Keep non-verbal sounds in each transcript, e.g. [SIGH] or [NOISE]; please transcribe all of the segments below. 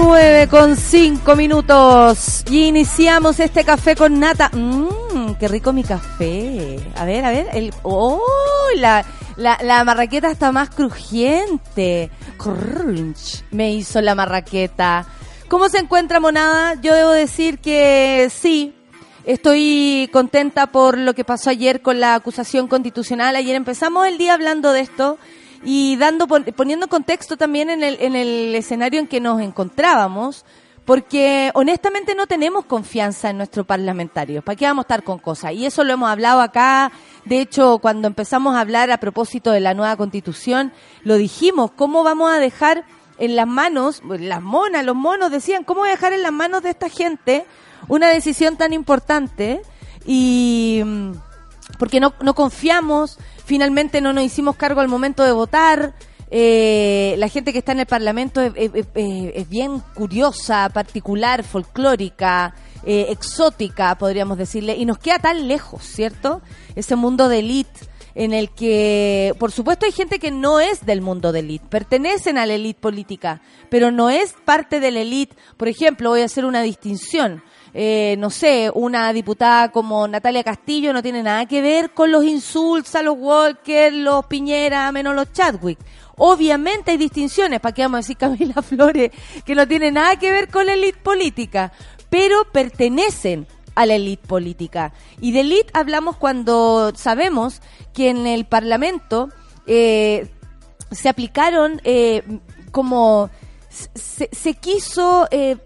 9 con 5 minutos y iniciamos este café con nata. Mmm, qué rico mi café. A ver, a ver, el oh, la, la, la marraqueta está más crujiente. Crunch, me hizo la marraqueta. ¿Cómo se encuentra Monada? Yo debo decir que sí, Estoy contenta por lo que pasó ayer con la acusación constitucional. Ayer empezamos el día hablando de esto y dando poniendo contexto también en el, en el escenario en que nos encontrábamos, porque honestamente no tenemos confianza en nuestro parlamentario. ¿Para qué vamos a estar con cosas? Y eso lo hemos hablado acá. De hecho, cuando empezamos a hablar a propósito de la nueva constitución, lo dijimos, ¿cómo vamos a dejar en las manos, las monas, los monos decían, ¿cómo dejar en las manos de esta gente una decisión tan importante? Y mm, porque no, no confiamos, finalmente no nos hicimos cargo al momento de votar. Eh, la gente que está en el Parlamento es, bien curiosa, particular, folclórica, eh, exótica, podríamos decirle, y nos queda tan lejos, ¿cierto? Ese mundo de élite en el que, por supuesto, hay gente que no es del mundo de élite, pertenecen a la élite política, pero no es parte de la élite. Por ejemplo, voy a hacer una distinción. Eh, no sé, una diputada como Natalia Castillo no tiene nada que ver con los insultos a los Walker, los Piñera, menos los Chadwick. Obviamente hay distinciones, ¿para qué vamos a decir Camila [LAUGHS] Flores? Que no tiene nada que ver con la élite política, pero pertenecen a la élite política. Y de élite hablamos cuando sabemos que en el Parlamento eh, se aplicaron eh, como se, quiso eh,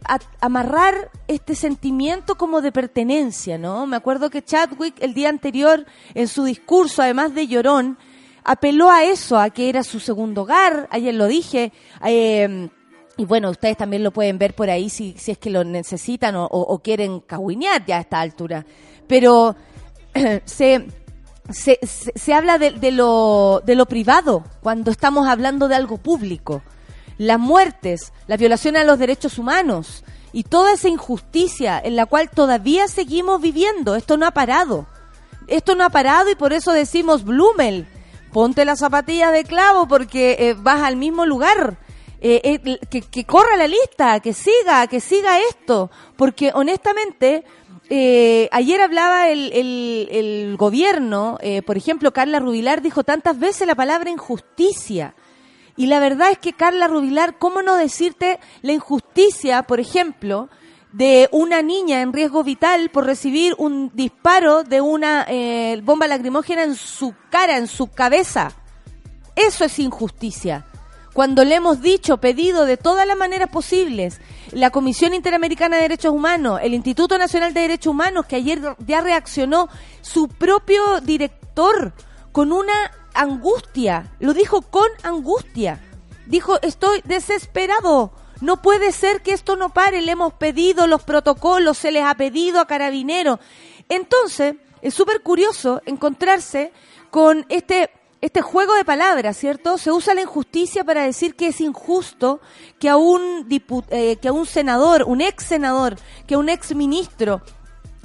amarrar este sentimiento como de pertenencia, ¿no? Me acuerdo que Chadwick el día anterior, en su discurso, además de llorón, apeló a eso, a que era su segundo hogar, ayer lo dije, eh, y bueno, ustedes también lo pueden ver por ahí si, es que lo necesitan o, quieren cahuinear ya a esta altura. Pero [CLEARS THROAT] se, se, se, habla de, de, lo, de lo privado cuando estamos hablando de algo público las muertes, la violación a los derechos humanos y toda esa injusticia en la cual todavía seguimos viviendo. Esto no ha parado. Esto no ha parado y por eso decimos, Blumel, ponte las zapatillas de clavo porque eh, vas al mismo lugar. Eh, eh, que, corra la lista, que siga, que siga esto. Porque honestamente, ayer hablaba el, el, el gobierno, por ejemplo, Carla Rubilar dijo tantas veces la palabra injusticia. Y la verdad es que, Carla Rubilar, ¿cómo no decirte la injusticia, por ejemplo, de una niña en riesgo vital por recibir un disparo de una eh, bomba lacrimógena en su cara, en su cabeza? Eso es injusticia. Cuando le hemos dicho, pedido de todas las maneras posibles, la Comisión Interamericana de Derechos Humanos, el Instituto Nacional de Derechos Humanos, que ayer ya reaccionó, su propio director, con una angustia, lo dijo con angustia. Dijo, estoy desesperado. No puede ser que esto no pare. Le hemos pedido los protocolos, se les ha pedido a carabineros. Entonces, es súper curioso encontrarse con este, este juego de palabras, ¿cierto? Se usa la injusticia para decir que es injusto que a un, eh, que a un senador, un ex senador, que a un ex ministro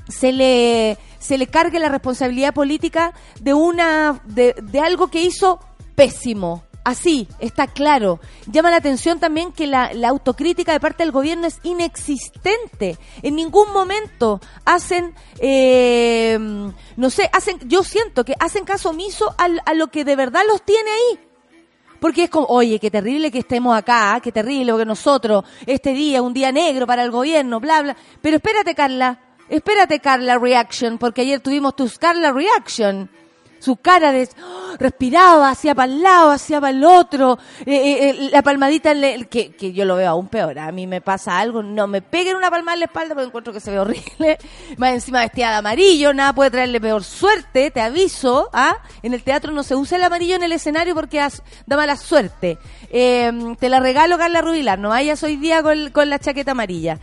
se le se le cargue la responsabilidad política de una de, de algo que hizo pésimo. Así, está claro. Llama la atención también que la, la, autocrítica de parte del gobierno es inexistente. En ningún momento hacen, eh, no sé, hacen, yo siento que hacen caso omiso a, a lo que de verdad los tiene ahí. Porque es como, oye, qué terrible que estemos acá, qué terrible que nosotros, este día, un día negro para el gobierno, bla, bla. Pero espérate, Carla, Espérate, Carla Reaction, porque ayer tuvimos tus Carla Reaction. Su cara de ¡oh! respiraba, hacia para el lado, hacia para el otro, eh, eh, eh, la palmadita en el, que, que yo lo veo aún peor. A mí me pasa algo, no me peguen una palmada en la espalda porque encuentro que se ve horrible. [LAUGHS] Más encima vestida de amarillo, nada puede traerle peor suerte, te aviso. ¿ah? En el teatro no se usa el amarillo en el escenario porque da mala suerte. te la regalo, Carla Rubilar, no vayas hoy día con, con la chaqueta amarilla.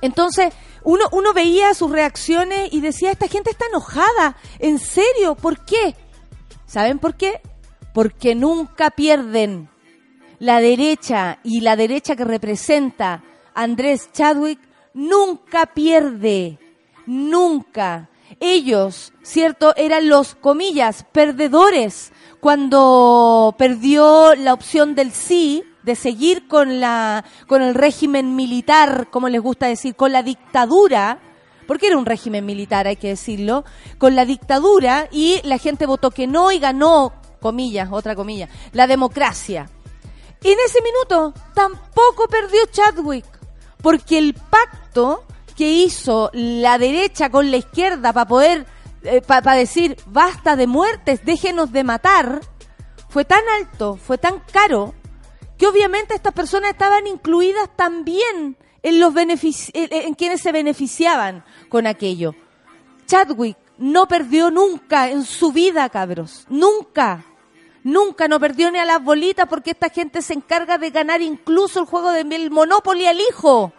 Entonces, uno, uno veía sus reacciones y decía, esta gente está enojada, en serio, ¿por qué? ¿Saben por qué? Porque nunca pierden. La derecha y la derecha que representa Andrés Chadwick nunca pierde, nunca. Ellos, ¿cierto? Eran los, comillas, perdedores cuando perdió la opción del sí de seguir con la con el régimen militar, como les gusta decir, con la dictadura, porque era un régimen militar, hay que decirlo, con la dictadura y la gente votó que no y ganó, comillas, otra comilla, la democracia. Y en ese minuto tampoco perdió Chadwick, porque el pacto que hizo la derecha con la izquierda para poder, eh, para decir, basta de muertes, déjenos de matar, fue tan alto, fue tan caro, que obviamente estas personas estaban incluidas también en los en quienes se beneficiaban con aquello. Chadwick no perdió nunca en su vida, cabros, nunca. Nunca no perdió ni a las bolitas porque esta gente se encarga de ganar incluso el juego del Monopoly al hijo.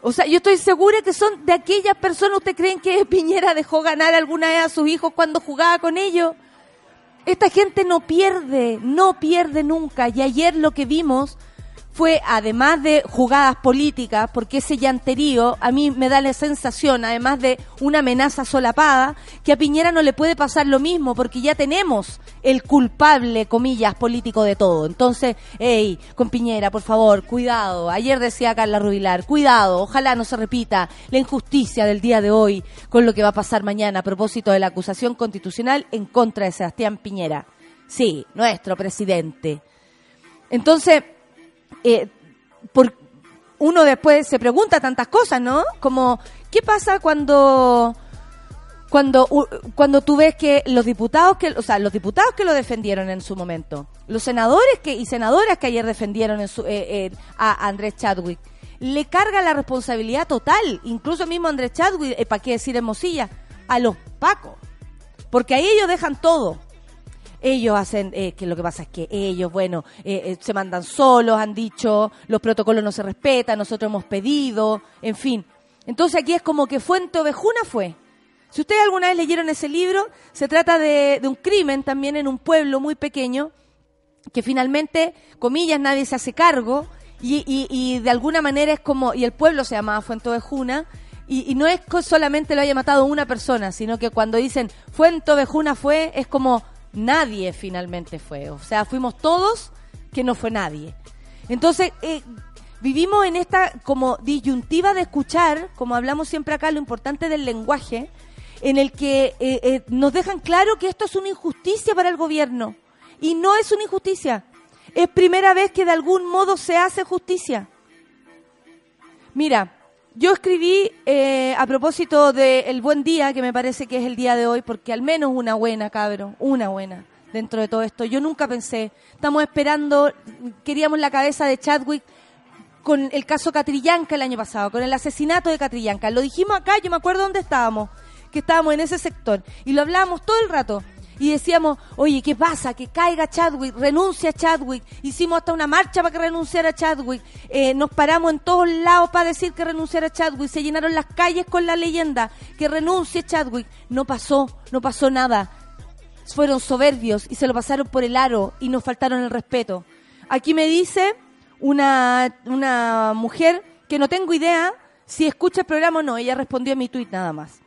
O sea, yo estoy segura que son de aquellas personas, ¿usted creen que Piñera dejó ganar alguna vez a sus hijos cuando jugaba con ellos? Esta gente no pierde, no pierde nunca. Y ayer lo que vimos fue, además de jugadas políticas, porque ese llanterío a mí me da la sensación, además de una amenaza solapada, que a Piñera no le puede pasar lo mismo, porque ya tenemos el culpable, comillas, político de todo. Entonces, hey, con Piñera, por favor, cuidado. Ayer decía Carla Rubilar, cuidado, ojalá no se repita la injusticia del día de hoy con lo que va a pasar mañana a propósito de la acusación constitucional en contra de Sebastián Piñera. Sí, nuestro presidente. Entonces, eh, por, uno después se pregunta tantas cosas, ¿no? Como, ¿qué pasa cuando cuando cuando tú ves que los diputados que o sea los diputados que lo defendieron en su momento los senadores que y senadoras que ayer defendieron en su, eh, eh, a Andrés Chadwick le carga la responsabilidad total incluso mismo Andrés Chadwick para qué decir Mosilla, a los pacos. Porque ahí ellos dejan todo ellos hacen, eh, que lo que pasa es que ellos, bueno, eh, eh, se mandan solos, han dicho, los protocolos no se respetan, nosotros hemos pedido, en fin. Entonces aquí es como que Fuente Ovejuna fue. Si ustedes alguna vez leyeron ese libro, se trata de, un crimen también en un pueblo muy pequeño, que finalmente, comillas, nadie se hace cargo, y, y, de alguna manera es como, y el pueblo se llamaba Fuente Ovejuna, y, y, no es que solamente lo haya matado una persona, sino que cuando dicen Fuente Ovejuna fue, es como nadie finalmente fue. O sea, fuimos todos que no fue nadie. Entonces, eh, vivimos en esta como disyuntiva de escuchar, como hablamos siempre acá, lo importante del lenguaje, en el que eh, eh, nos dejan claro que esto es una injusticia para el gobierno. Y no es una injusticia. Es primera vez que de algún modo se hace justicia. Mira, yo escribí eh, a propósito del buen día, que me parece que es el día de hoy, porque al menos una buena, cabrón, una buena dentro de todo esto. Yo nunca pensé, estamos esperando, queríamos la cabeza de Chadwick con el caso Catrillanca el año pasado, con el asesinato de Catrillanca. Lo dijimos acá, yo me acuerdo dónde estábamos, que estábamos en ese sector, y lo hablábamos todo el rato y decíamos, oye, ¿qué pasa? Que caiga Chadwick, renuncia Chadwick. Hicimos hasta una marcha para que renunciara Chadwick. Eh, nos paramos en todos lados para decir que renunciara Chadwick. Se llenaron las calles con la leyenda, que renuncie Chadwick. No pasó, no pasó nada. Fueron soberbios y se lo pasaron por el aro y nos faltaron el respeto. Aquí me dice una, una mujer que no tengo idea si escucha el programa o no. Ella respondió a mi tuit nada más.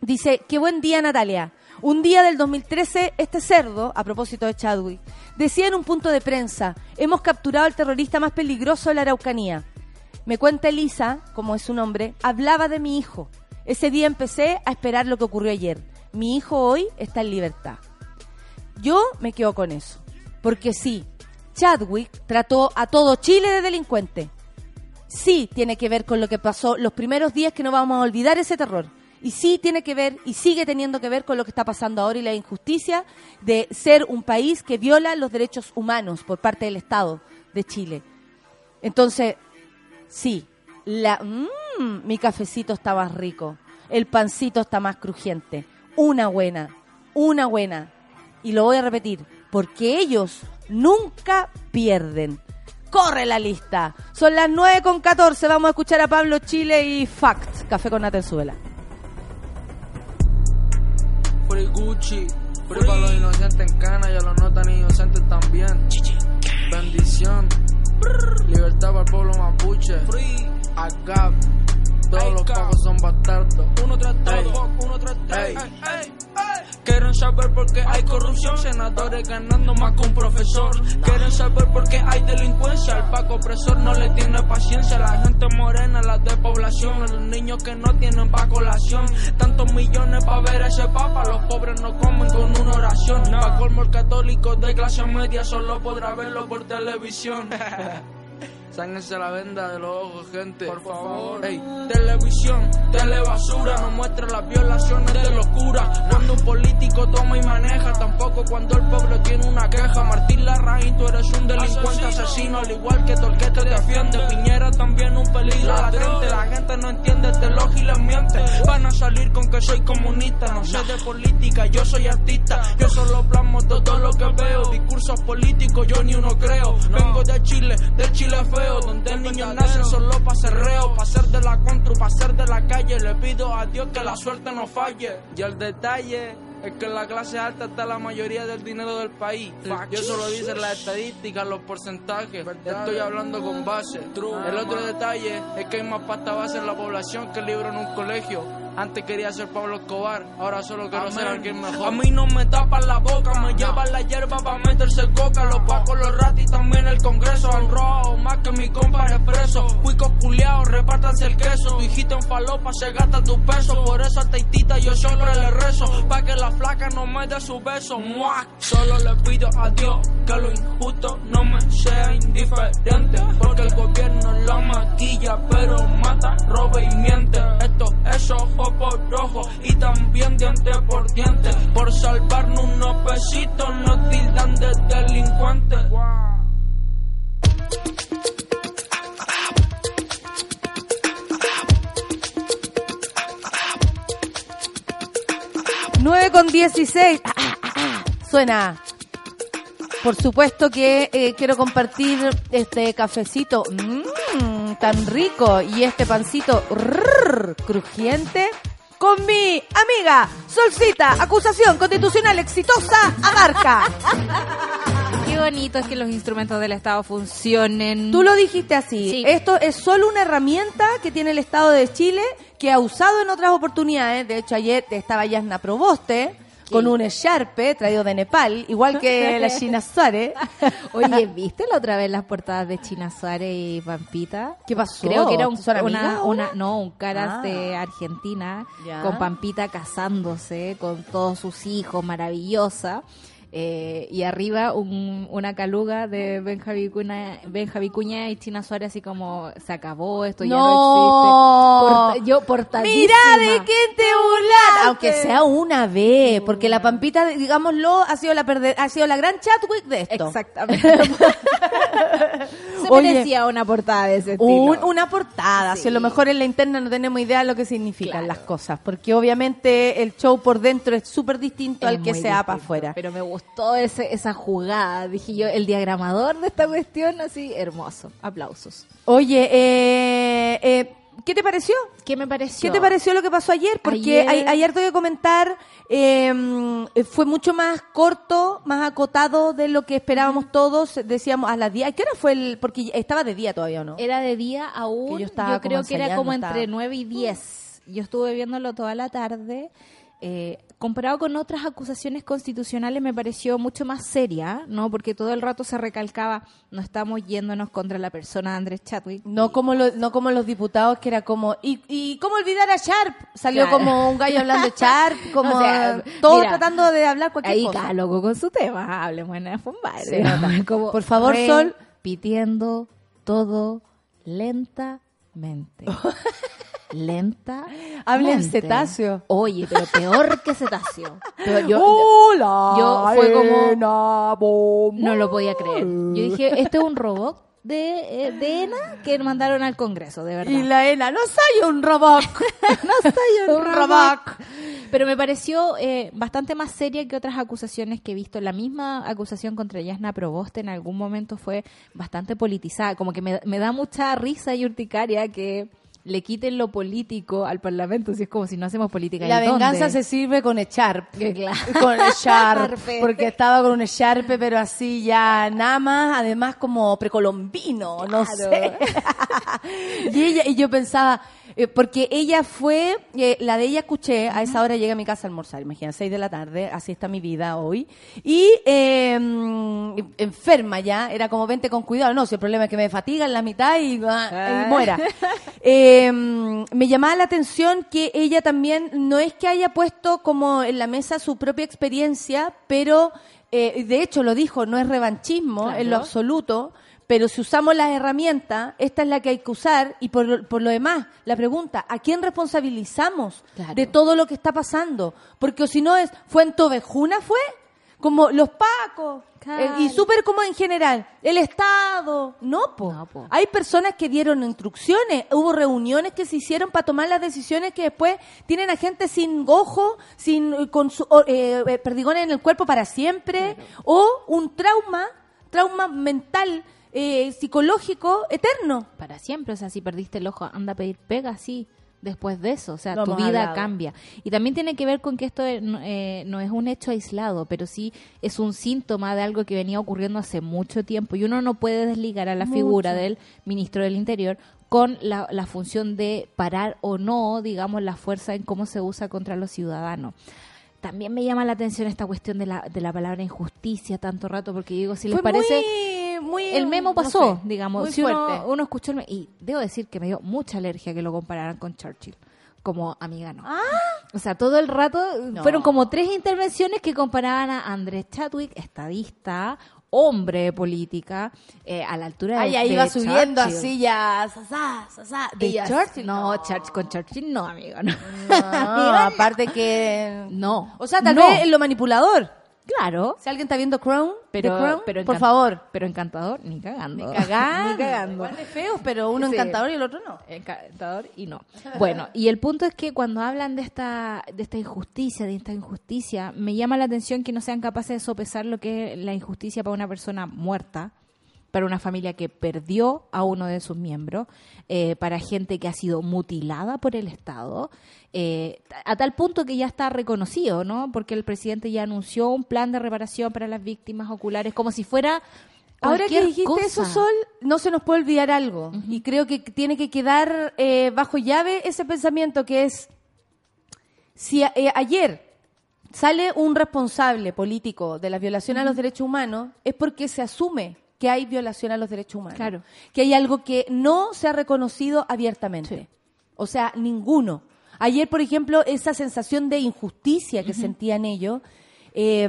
Dice, qué buen día Natalia. Un día del 2013, este cerdo, a propósito de Chadwick, decía en un punto de prensa, hemos capturado al terrorista más peligroso de la Araucanía. Me cuenta Elisa, como es su nombre, hablaba de mi hijo. Ese día empecé a esperar lo que ocurrió ayer. Mi hijo hoy está en libertad. Yo me quedo con eso. Porque sí, Chadwick trató a todo Chile de delincuente. sí tiene que ver con lo que pasó los primeros días que no vamos a olvidar ese terror. Y sí tiene que ver y sigue teniendo que ver con lo que está pasando ahora y la injusticia de ser un país que viola los derechos humanos por parte del Estado de Chile. Entonces, sí, la, mm, mi cafecito está más rico, el pancito está más crujiente. Una buena, una buena. Y lo voy a repetir, porque ellos nunca pierden. Corre la lista. Son las 9 con 14. Vamos a escuchar a Pablo Chile y Fact. Café con Nata en Suela. Free Gucci, free para los inocentes en cana y a los no tan inocentes también. Bendición, libertad para el pueblo mapuche. Free, acá, todos los pagos son bastardos. Uno tras todo, uno tras Quieren saber por qué hay corrupción, senadores ganando más que un profesor. Quieren saber por qué hay delincuencia, el paco opresor no le tiene paciencia. La gente morena, la despoblación, los niños que no tienen pa' colación. Tantos millones pa' ver a ese papa, los pobres no comen con una oración. Pa' colmo el católico de clase media solo podrá verlo por televisión. [LAUGHS] Sáquense la venda de los ojos, gente. Por favor. Ey, televisión, telebasura, no muestra las violaciones de locura. Cuando un político toma y maneja, tampoco cuando el pueblo tiene una queja. Martín Larraín, tú eres un delincuente asesino, al igual que Torque te defiende. Piñera también un peligro latente. La gente no entiende este log y les miente. Van a salir con que soy comunista, no sé de política, yo soy artista. Yo solo plasmo todo lo que veo. Discursos políticos, yo ni uno creo. Vengo de Chile, de Chile feo donde el niño nace solo para ser reo, para ser de la contra, para ser de la calle. Le pido a Dios que la suerte no falle. Y el detalle es que en la clase alta está la mayoría del dinero del país. Y eso lo dicen las estadísticas, los porcentajes. Estoy hablando con base. El otro detalle es que hay más pasta base en la población que libro en un colegio. Antes quería ser Pablo Escobar, ahora solo quiero ser alguien mejor. A mí no me tapan la boca, me llevan la hierba para meterse coca. Los pacos, los ratis, también el congreso. Han robado más que mi compa expreso. Cuicos culiados, repártanse el queso. Tu hijito en falopa se gasta tu peso. Por eso a Teitita yo siempre le rezo. Pa' que la flaca no me dé su beso. ¡Muac! Solo le pido a Dios que lo injusto no me sea indiferente. Porque el gobierno la maquilla, pero mata, roba y miente. Esto es ojo por ojo y también diente por diente. Por salvarnos unos pesitos nos tildan de delincuentes. 9 con 16. Suena. Por supuesto que eh, quiero compartir este cafecito mmm, tan rico y este pancito rrr, crujiente con mi amiga Solcita, acusación constitucional exitosa, abarca. [LAUGHS] Qué bonito es que los instrumentos del Estado funcionen. Tú lo dijiste así. Sí. Esto es solo una herramienta que tiene el Estado de Chile que ha usado en otras oportunidades. De hecho, ayer estaba Yasna Proboste con un echarpe traído de Nepal, igual que [LAUGHS] la China Suárez. [LAUGHS] Oye, ¿viste la otra vez las portadas de China Suárez y Pampita? ¿Qué pasó? Creo que era un, ¿Son amigas una, no, un caras Ah. de Argentina Ya. con Pampita casándose con todos sus hijos, maravillosa. Eh, y arriba un- una caluga de Benja Vicuña, Benja Vicuña y China Suárez así como se acabó esto ya no No. existe. Porta- yo portadísima. Mira de quién te burlas, aunque sea una vez, porque la Pampita, digámoslo, ha sido la perder, ha sido la gran Chatwick de esto. Exactamente. [LAUGHS] se Oye. merecía una portada de ese estilo. Un- una portada, si a lo Sí. mejor en la interna no tenemos idea de lo que significan Claro. las cosas, porque obviamente el show por dentro es súper distinto Es al que se da para afuera. Pero me gustó ese, esa jugada. Dije yo, el diagramador de esta cuestión, así, hermoso. Aplausos. Oye, eh, eh, ¿qué te pareció? ¿Qué me pareció? ¿Qué te pareció lo que pasó ayer? Porque Ayer- hay- ayer te voy a comentar, eh, fue mucho más corto, más acotado de lo que esperábamos todos. Decíamos a las 10. ¿A qué hora fue el...? Porque estaba de día todavía, ¿o no? Era de día aún. Que yo yo, creo que era como entre 9 y 10. Yo estuve viéndolo toda la tarde. Eh, comparado con otras acusaciones constitucionales me pareció mucho más seria, ¿no? Porque todo el rato se recalcaba, no estamos yéndonos contra la persona de Andrés Chadwick. No como, lo- no como los diputados que era como, ¿y, y cómo olvidar a Sharp? Salió Claro. como un gallo hablando de [LAUGHS] Sharp, como O sea, mira, tratando de hablar cualquier Ahí cosa. cada loco con su tema, hablemos en Fumbar. Como Por favor, Sol. Repitiendo todo lentamente. [LAUGHS] Lenta. Habla en cetáceo. Oye, pero peor que cetáceo. Pero yo, [LAUGHS] Hola, yo fue como- no lo podía creer. Yo dije, este es un robot de, eh, de ENA que mandaron al Congreso, de verdad. Y la Ena, no soy un robot. [LAUGHS] no soy un [LAUGHS] robot. Pero me pareció eh, bastante más seria que otras acusaciones que he visto. La misma acusación contra Yasna Proboste en algún momento fue bastante politizada. Como que me, me da mucha risa y urticaria que le quiten lo político al Parlamento. Si es como si no hacemos política. La venganza se sirve con echar. Claro. [LAUGHS] Con echar. [LAUGHS] Porque estaba con un echarpe, pero así ya nada más, además como precolombino, no sé. [LAUGHS] y ella, y yo pensaba, eh, porque ella fue, eh, la de ella escuché, a esa hora llega a mi casa a almorzar, imagina, seis de la tarde, así está mi vida hoy. Y eh, enferma ya, era como vente con cuidado, no, si el problema es que me fatiga en la mitad y, ah, y muera. [LAUGHS] Eh, me llamaba la atención que ella también, no es que haya puesto como en la mesa su propia experiencia, pero eh, de hecho lo dijo, no es revanchismo en lo absoluto, pero si usamos las herramientas, esta es la que hay que usar y por, por lo demás, la pregunta, ¿a quién responsabilizamos Claro. de todo lo que está pasando? Porque o si no es, ¿fue en Tovejuna fue? Como los pacos, Claro. eh, y súper como en general, el Estado, no, po. No, po. Hay personas que dieron instrucciones, hubo reuniones que se hicieron para tomar las decisiones que después tienen a gente sin ojo, sin con su, eh, eh, perdigones en el cuerpo para siempre, o un trauma, trauma mental, eh, psicológico eterno. para siempre. O sea, si perdiste el ojo, anda a pedir pega así después de eso. O sea, Lo tu vida hablado. cambia. Y también tiene que ver con que esto eh, no, eh, no es un hecho aislado, pero sí es un síntoma de algo que venía ocurriendo hace mucho tiempo. Y uno no puede desligar a la figura del ministro del Interior con la, la función de parar o no, digamos, la fuerza en cómo se usa contra los ciudadanos. También me llama la atención esta cuestión de la, de la palabra injusticia tanto rato, porque digo, si les Fue parece muy, el memo no pasó, sé, digamos. si uno, fuerte. uno escuchó el me- y debo decir que me dio mucha alergia que lo compararan con Churchill como amiga no. O sea, todo el rato No. fueron como tres intervenciones que comparaban a Andrés Chadwick, estadista, hombre de política, eh, a la altura de Ay, ahí iba subiendo Churchill. así ya, sasá, sasá. ¿De Churchill? No, Churchill, con Churchill no, amigo, no. [LAUGHS] No, aparte que... No. O sea, tal No. vez lo manipulador. Claro, Si alguien está viendo Crown, pero, Crown, pero por favor. Pero encantador, ni cagando. Cagando. ni cagando. Igual de feos, pero uno Sí. encantador y el otro no. encantador y no. Bueno, y el punto es que cuando hablan de esta de esta injusticia, de esta injusticia, me llama la atención que no sean capaces de sopesar lo que es la injusticia para una persona muerta, para una familia que perdió a uno de sus miembros, eh, para gente que ha sido mutilada por el Estado, eh, a tal punto que ya está reconocido, ¿no? Porque el presidente ya anunció un plan de reparación para las víctimas oculares, como si fuera Ahora que dijiste eso. Sol, no se nos puede olvidar algo. Y creo que tiene que quedar eh, bajo llave ese pensamiento que es, si a- eh, ayer sale un responsable político de la violación a los derechos humanos, es porque se asume que hay violación a los derechos humanos. Claro. Que hay algo que no se ha reconocido abiertamente. Sí. O sea, ninguno. Ayer, por ejemplo, esa sensación de injusticia que sentían ellos, eh,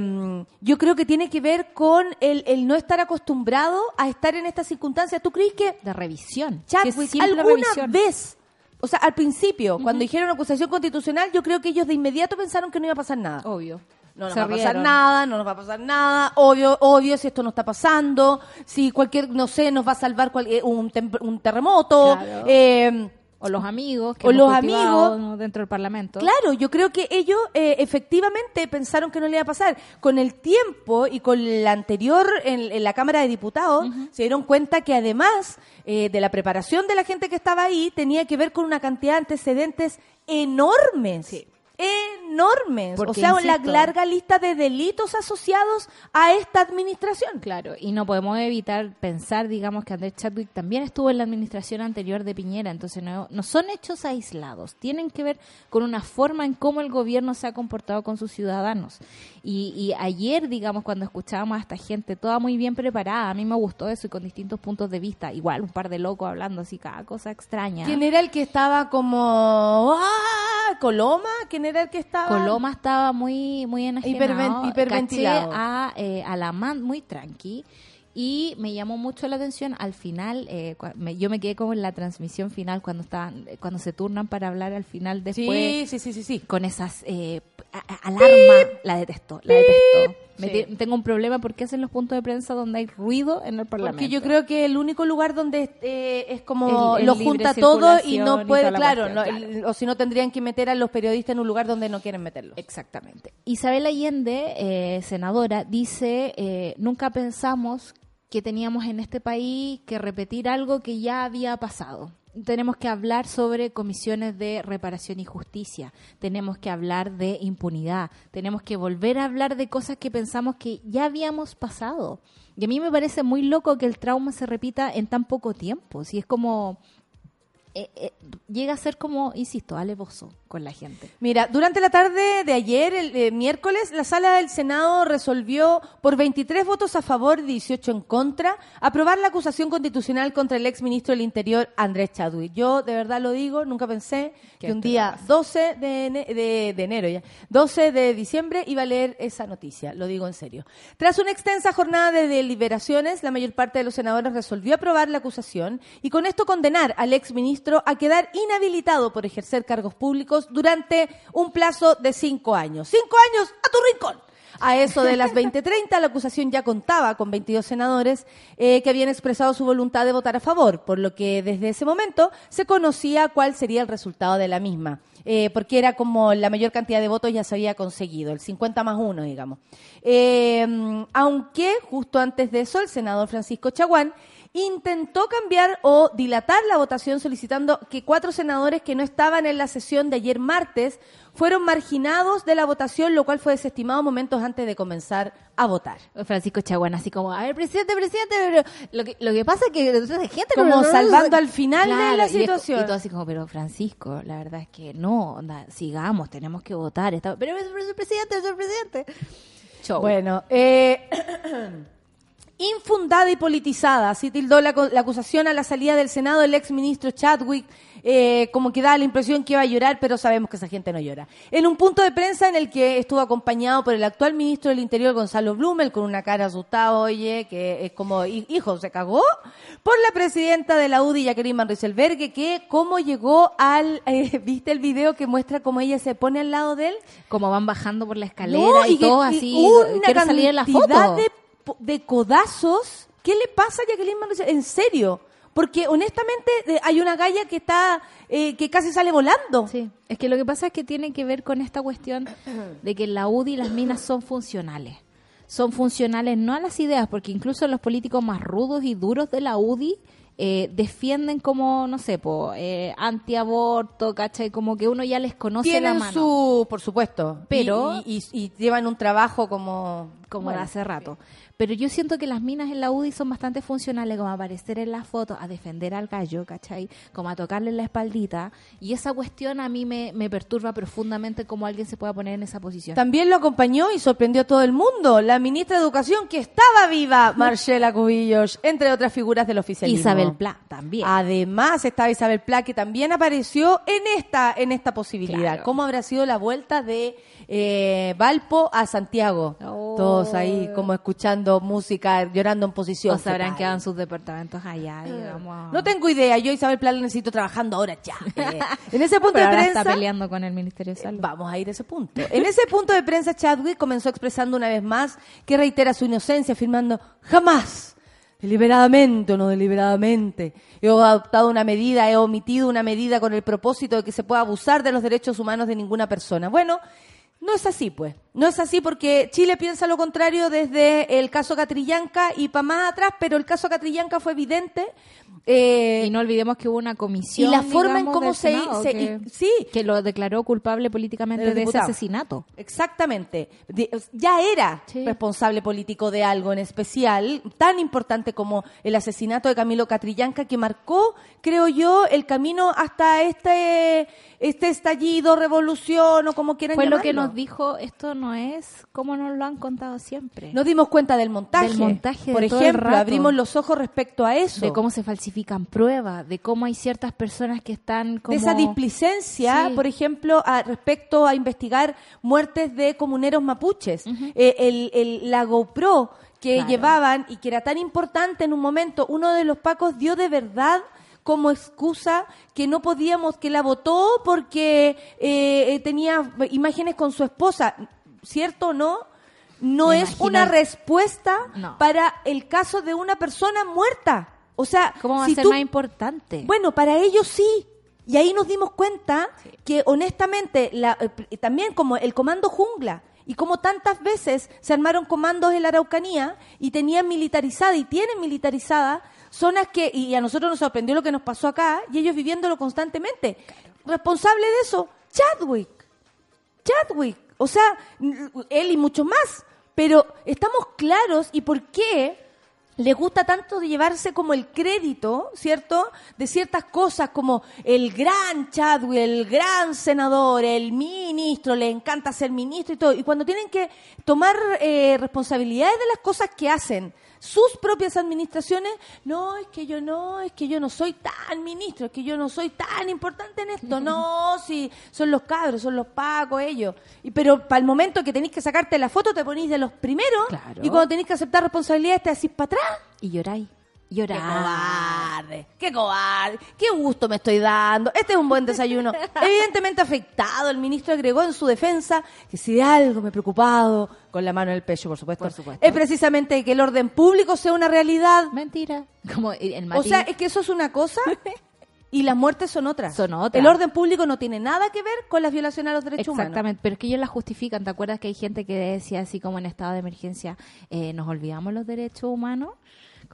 yo creo que tiene que ver con el, el no estar acostumbrado a estar en estas circunstancias. ¿Tú crees que de revisión. Chadwick alguna revisión. vez, o sea, al principio, cuando dijeron acusación constitucional, yo creo que ellos de inmediato pensaron que no iba a pasar nada. Obvio. No nos Se va a pasar nada, no nos va a pasar nada. Obvio, obvio, si esto no está pasando, si cualquier, no sé, nos va a salvar cual- eh, un, tem- un terremoto. Claro. eh, O los amigos que O hemos los amigos. dentro del Parlamento. Claro, yo creo que ellos eh, efectivamente pensaron que no le iba a pasar. Con el tiempo y con la anterior en, en la Cámara de Diputados, se dieron cuenta que además eh, de la preparación de la gente que estaba ahí, tenía que ver con una cantidad de antecedentes enormes. Enormes. Porque, o sea, la insisto- larga lista de delitos asociados a esta administración. Claro, y no podemos evitar pensar, digamos, que Andrés Chadwick también estuvo en la administración anterior de Piñera, entonces no, no son hechos aislados, tienen que ver con una forma en cómo el gobierno se ha comportado con sus ciudadanos. Y, y ayer, digamos, cuando escuchábamos a esta gente toda muy bien preparada, a mí me gustó eso y con distintos puntos de vista, igual un par de locos hablando así, cada cosa extraña. ¿Quién era el que estaba como... ¡Ah! ¿Coloma? ¿Quién era el que estaba? Coloma estaba muy muy enajenado. Hiperven- hiperventilado. A, eh, a la man muy tranqui. Y me llamó mucho la atención al final, eh, me- yo me quedé como en la transmisión final cuando estaban, cuando se turnan para hablar al final después Sí, sí, sí, sí, sí. con esas eh, la detesto, la detesto. Me Sí. tengo un problema porque hacen los puntos de prensa donde hay ruido en el parlamento. Porque yo creo que el único lugar donde eh, es como El- el lo junta todo y no puede, claro, cuestión, no, claro. el- o si no tendrían que meter a los periodistas en un lugar donde no quieren meterlos. Exactamente. Isabel Allende, eh, senadora, dice, eh, nunca pensamos que teníamos en este país que repetir algo que ya había pasado. Tenemos que hablar sobre comisiones de reparación y justicia, tenemos que hablar de impunidad, tenemos que volver a hablar de cosas que pensamos que ya habíamos pasado. Y a mí me parece muy loco que el trauma se repita en tan poco tiempo. Si es como... eh, eh, llega a ser como, insisto, alevoso con la gente. Mira, durante la tarde de ayer, el eh, miércoles, la sala del Senado resolvió por 23 votos a favor y 18 en contra aprobar la acusación constitucional contra el ex ministro del Interior, Andrés Chadwick. Yo de verdad lo digo, nunca pensé que un día 12 de, ene- de- de enero ya, 12 de diciembre iba a leer esa noticia, lo digo en serio. Tras una extensa jornada de deliberaciones, la mayor parte de los senadores resolvió aprobar la acusación y con esto condenar al ex ministro a quedar inhabilitado por ejercer cargos públicos durante un plazo de cinco años. ¡Cinco años a tu rincón! A eso de las 20:30, la acusación ya contaba con 22 senadores eh, que habían expresado su voluntad de votar a favor, por lo que desde ese momento se conocía cuál sería el resultado de la misma, eh, porque era como la mayor cantidad de votos ya se había conseguido, el 50 más 1, digamos. Eh, aunque justo antes de eso, el senador Francisco Chaguán intentó cambiar o dilatar la votación solicitando que cuatro senadores que no estaban en la sesión de ayer martes fueron marginados de la votación, lo cual fue desestimado momentos antes de comenzar a votar. Francisco Chaguán, así como, a ver, presidente, presidente, pero lo que, lo que pasa es que entonces hay gente Como salvando al final de la es- situación. Y, todo así como, pero Francisco, la verdad es que no, onda, sigamos, tenemos que votar. está- pero, pero, presidente, señor presidente. Show. Bueno, eh, [CLEARS THROAT] infundada y politizada, así tildó la, acusación a la salida del Senado el ex ministro Chadwick, eh, como que da la impresión que iba a llorar, pero sabemos que esa gente no llora. En un punto de prensa en el que estuvo acompañado por el actual ministro del Interior, Gonzalo Blumel, con una cara asustada, oye, que es como, "Hi- hijo, ¿se cagó? Por la presidenta de la UDI, Jacqueline Van Rieselberghe, que cómo llegó al, [LAUGHS] eh, ¿viste el video que muestra cómo ella se pone al lado de él? Como van bajando por la escalera No, y, que- todo así, una quiero salir en la foto. De, de codazos. ¿Qué le pasa a Jacqueline Rieselberghe? En serio. Porque honestamente hay una galla que está, eh, que casi sale volando. Sí, es que lo que pasa es que tiene que ver con esta cuestión de que la UDI las minas son funcionales. Son funcionales no a las ideas, porque incluso los políticos más rudos y duros de la UDI eh, defienden como, no sé, po, eh, antiaborto, ¿cachai? Como que uno ya les conoce la Tienen mano. su, por supuesto, Pero- y, y- y llevan un trabajo como, como bueno, de hace rato. Pero yo siento que las minas en la UDI son bastante funcionales, como a aparecer en las fotos, a defender al gallo, ¿cachai? Como a tocarle la espaldita. Y esa cuestión a mí me, me perturba profundamente cómo alguien se pueda poner en esa posición. También lo acompañó y sorprendió a todo el mundo la ministra de Educación que estaba viva, [LAUGHS] Marcela Cubillos, entre otras figuras del oficialismo. Isabel Pla también. Además estaba Isabel Pla que también apareció en esta en esta posibilidad. Claro. ¿Cómo habrá sido la vuelta de eh, Valpo a Santiago? Oh. Todos ahí como escuchando música, llorando en posición. o se habrán quedado en sus departamentos allá, digamos. No tengo idea, yo Isabel Pla la necesito trabajando ahora ya. [LAUGHS] Eh, en ese punto Pero de ahora prensa está peleando con el Ministerio de Salud. Vamos a ir a ese punto. En ese punto de prensa, Chadwick comenzó expresando una vez más que reitera su inocencia, afirmando, jamás, deliberadamente o no deliberadamente, he adoptado una medida, he omitido una medida con el propósito de que se pueda abusar de los derechos humanos de ninguna persona. Bueno, no es así, pues. No es así porque Chile piensa lo contrario desde el caso Catrillanca y para más atrás, pero el caso Catrillanca fue evidente. Eh, Y no olvidemos que hubo una comisión. y la forma en cómo se, Senado se- que, y- sí, que lo declaró culpable políticamente De ese asesinato. Exactamente. De- ya era Sí. responsable político de algo en especial, tan importante como el asesinato de Camilo Catrillanca, que marcó, creo yo, el camino hasta este, este estallido, revolución o como quieran Fue lo que llamarlo. nos dijo, esto no es como nos lo han contado siempre. Nos dimos cuenta del montaje. Del montaje Por de ejemplo, abrimos los ojos respecto a eso. de cómo se pruebas, de cómo hay ciertas personas que están como... de esa displicencia, Sí. por ejemplo, a- respecto a investigar muertes de comuneros mapuches. Eh, el, el- la GoPro que Claro. llevaban y que era tan importante en un momento, uno de los pacos dio de verdad como excusa que no podíamos, que la votó porque eh, eh, tenía imágenes con su esposa. ¿Cierto o no? No Me es imagino- una respuesta No. para el caso de una persona muerta. O sea, ¿Cómo va si a ser tú más importante? bueno, para ellos sí. Y ahí nos dimos cuenta que honestamente, la- eh, también como el comando jungla, y como tantas veces se armaron comandos en la Araucanía y tenían militarizada y tienen militarizada zonas que, y a nosotros nos sorprendió lo que nos pasó acá, y ellos viviéndolo constantemente. Responsable de eso, Chadwick. Chadwick. O sea, él y muchos más. Pero estamos claros y por qué les gusta tanto de llevarse como el crédito, ¿cierto? De ciertas cosas como el gran Chadwick, el gran senador, el ministro, le encanta ser ministro y todo. Y cuando tienen que tomar eh, responsabilidades de las cosas que hacen sus propias administraciones, no, es que yo no, es que yo no soy tan ministro, es que yo no soy tan importante en esto, no, si son los cabros, son los pacos, ellos. Y, pero para el momento que tenéis que sacarte la foto, te ponís de los primeros, Claro. y cuando tenéis que aceptar responsabilidades, te decís para atrás. Y lloráis. ¡Qué Lloráis. cobarde! ¡Qué cobarde! ¡Qué gusto me estoy dando! Este es un buen desayuno. [LAUGHS] Evidentemente afectado, el ministro agregó en su defensa que si de algo me he preocupado, con la mano en el pecho, por supuesto, Por supuesto. es precisamente que el orden público sea una realidad. Mentira. [LAUGHS] Como el O sea, es que eso es una cosa [LAUGHS] y las muertes son otras. Son otras. El orden público no tiene nada que ver con las violaciones a los derechos humanos. Exactamente, pero es que ellos la justifican. ¿Te acuerdas que hay gente que decía así como en estado de emergencia, eh, nos olvidamos los derechos humanos?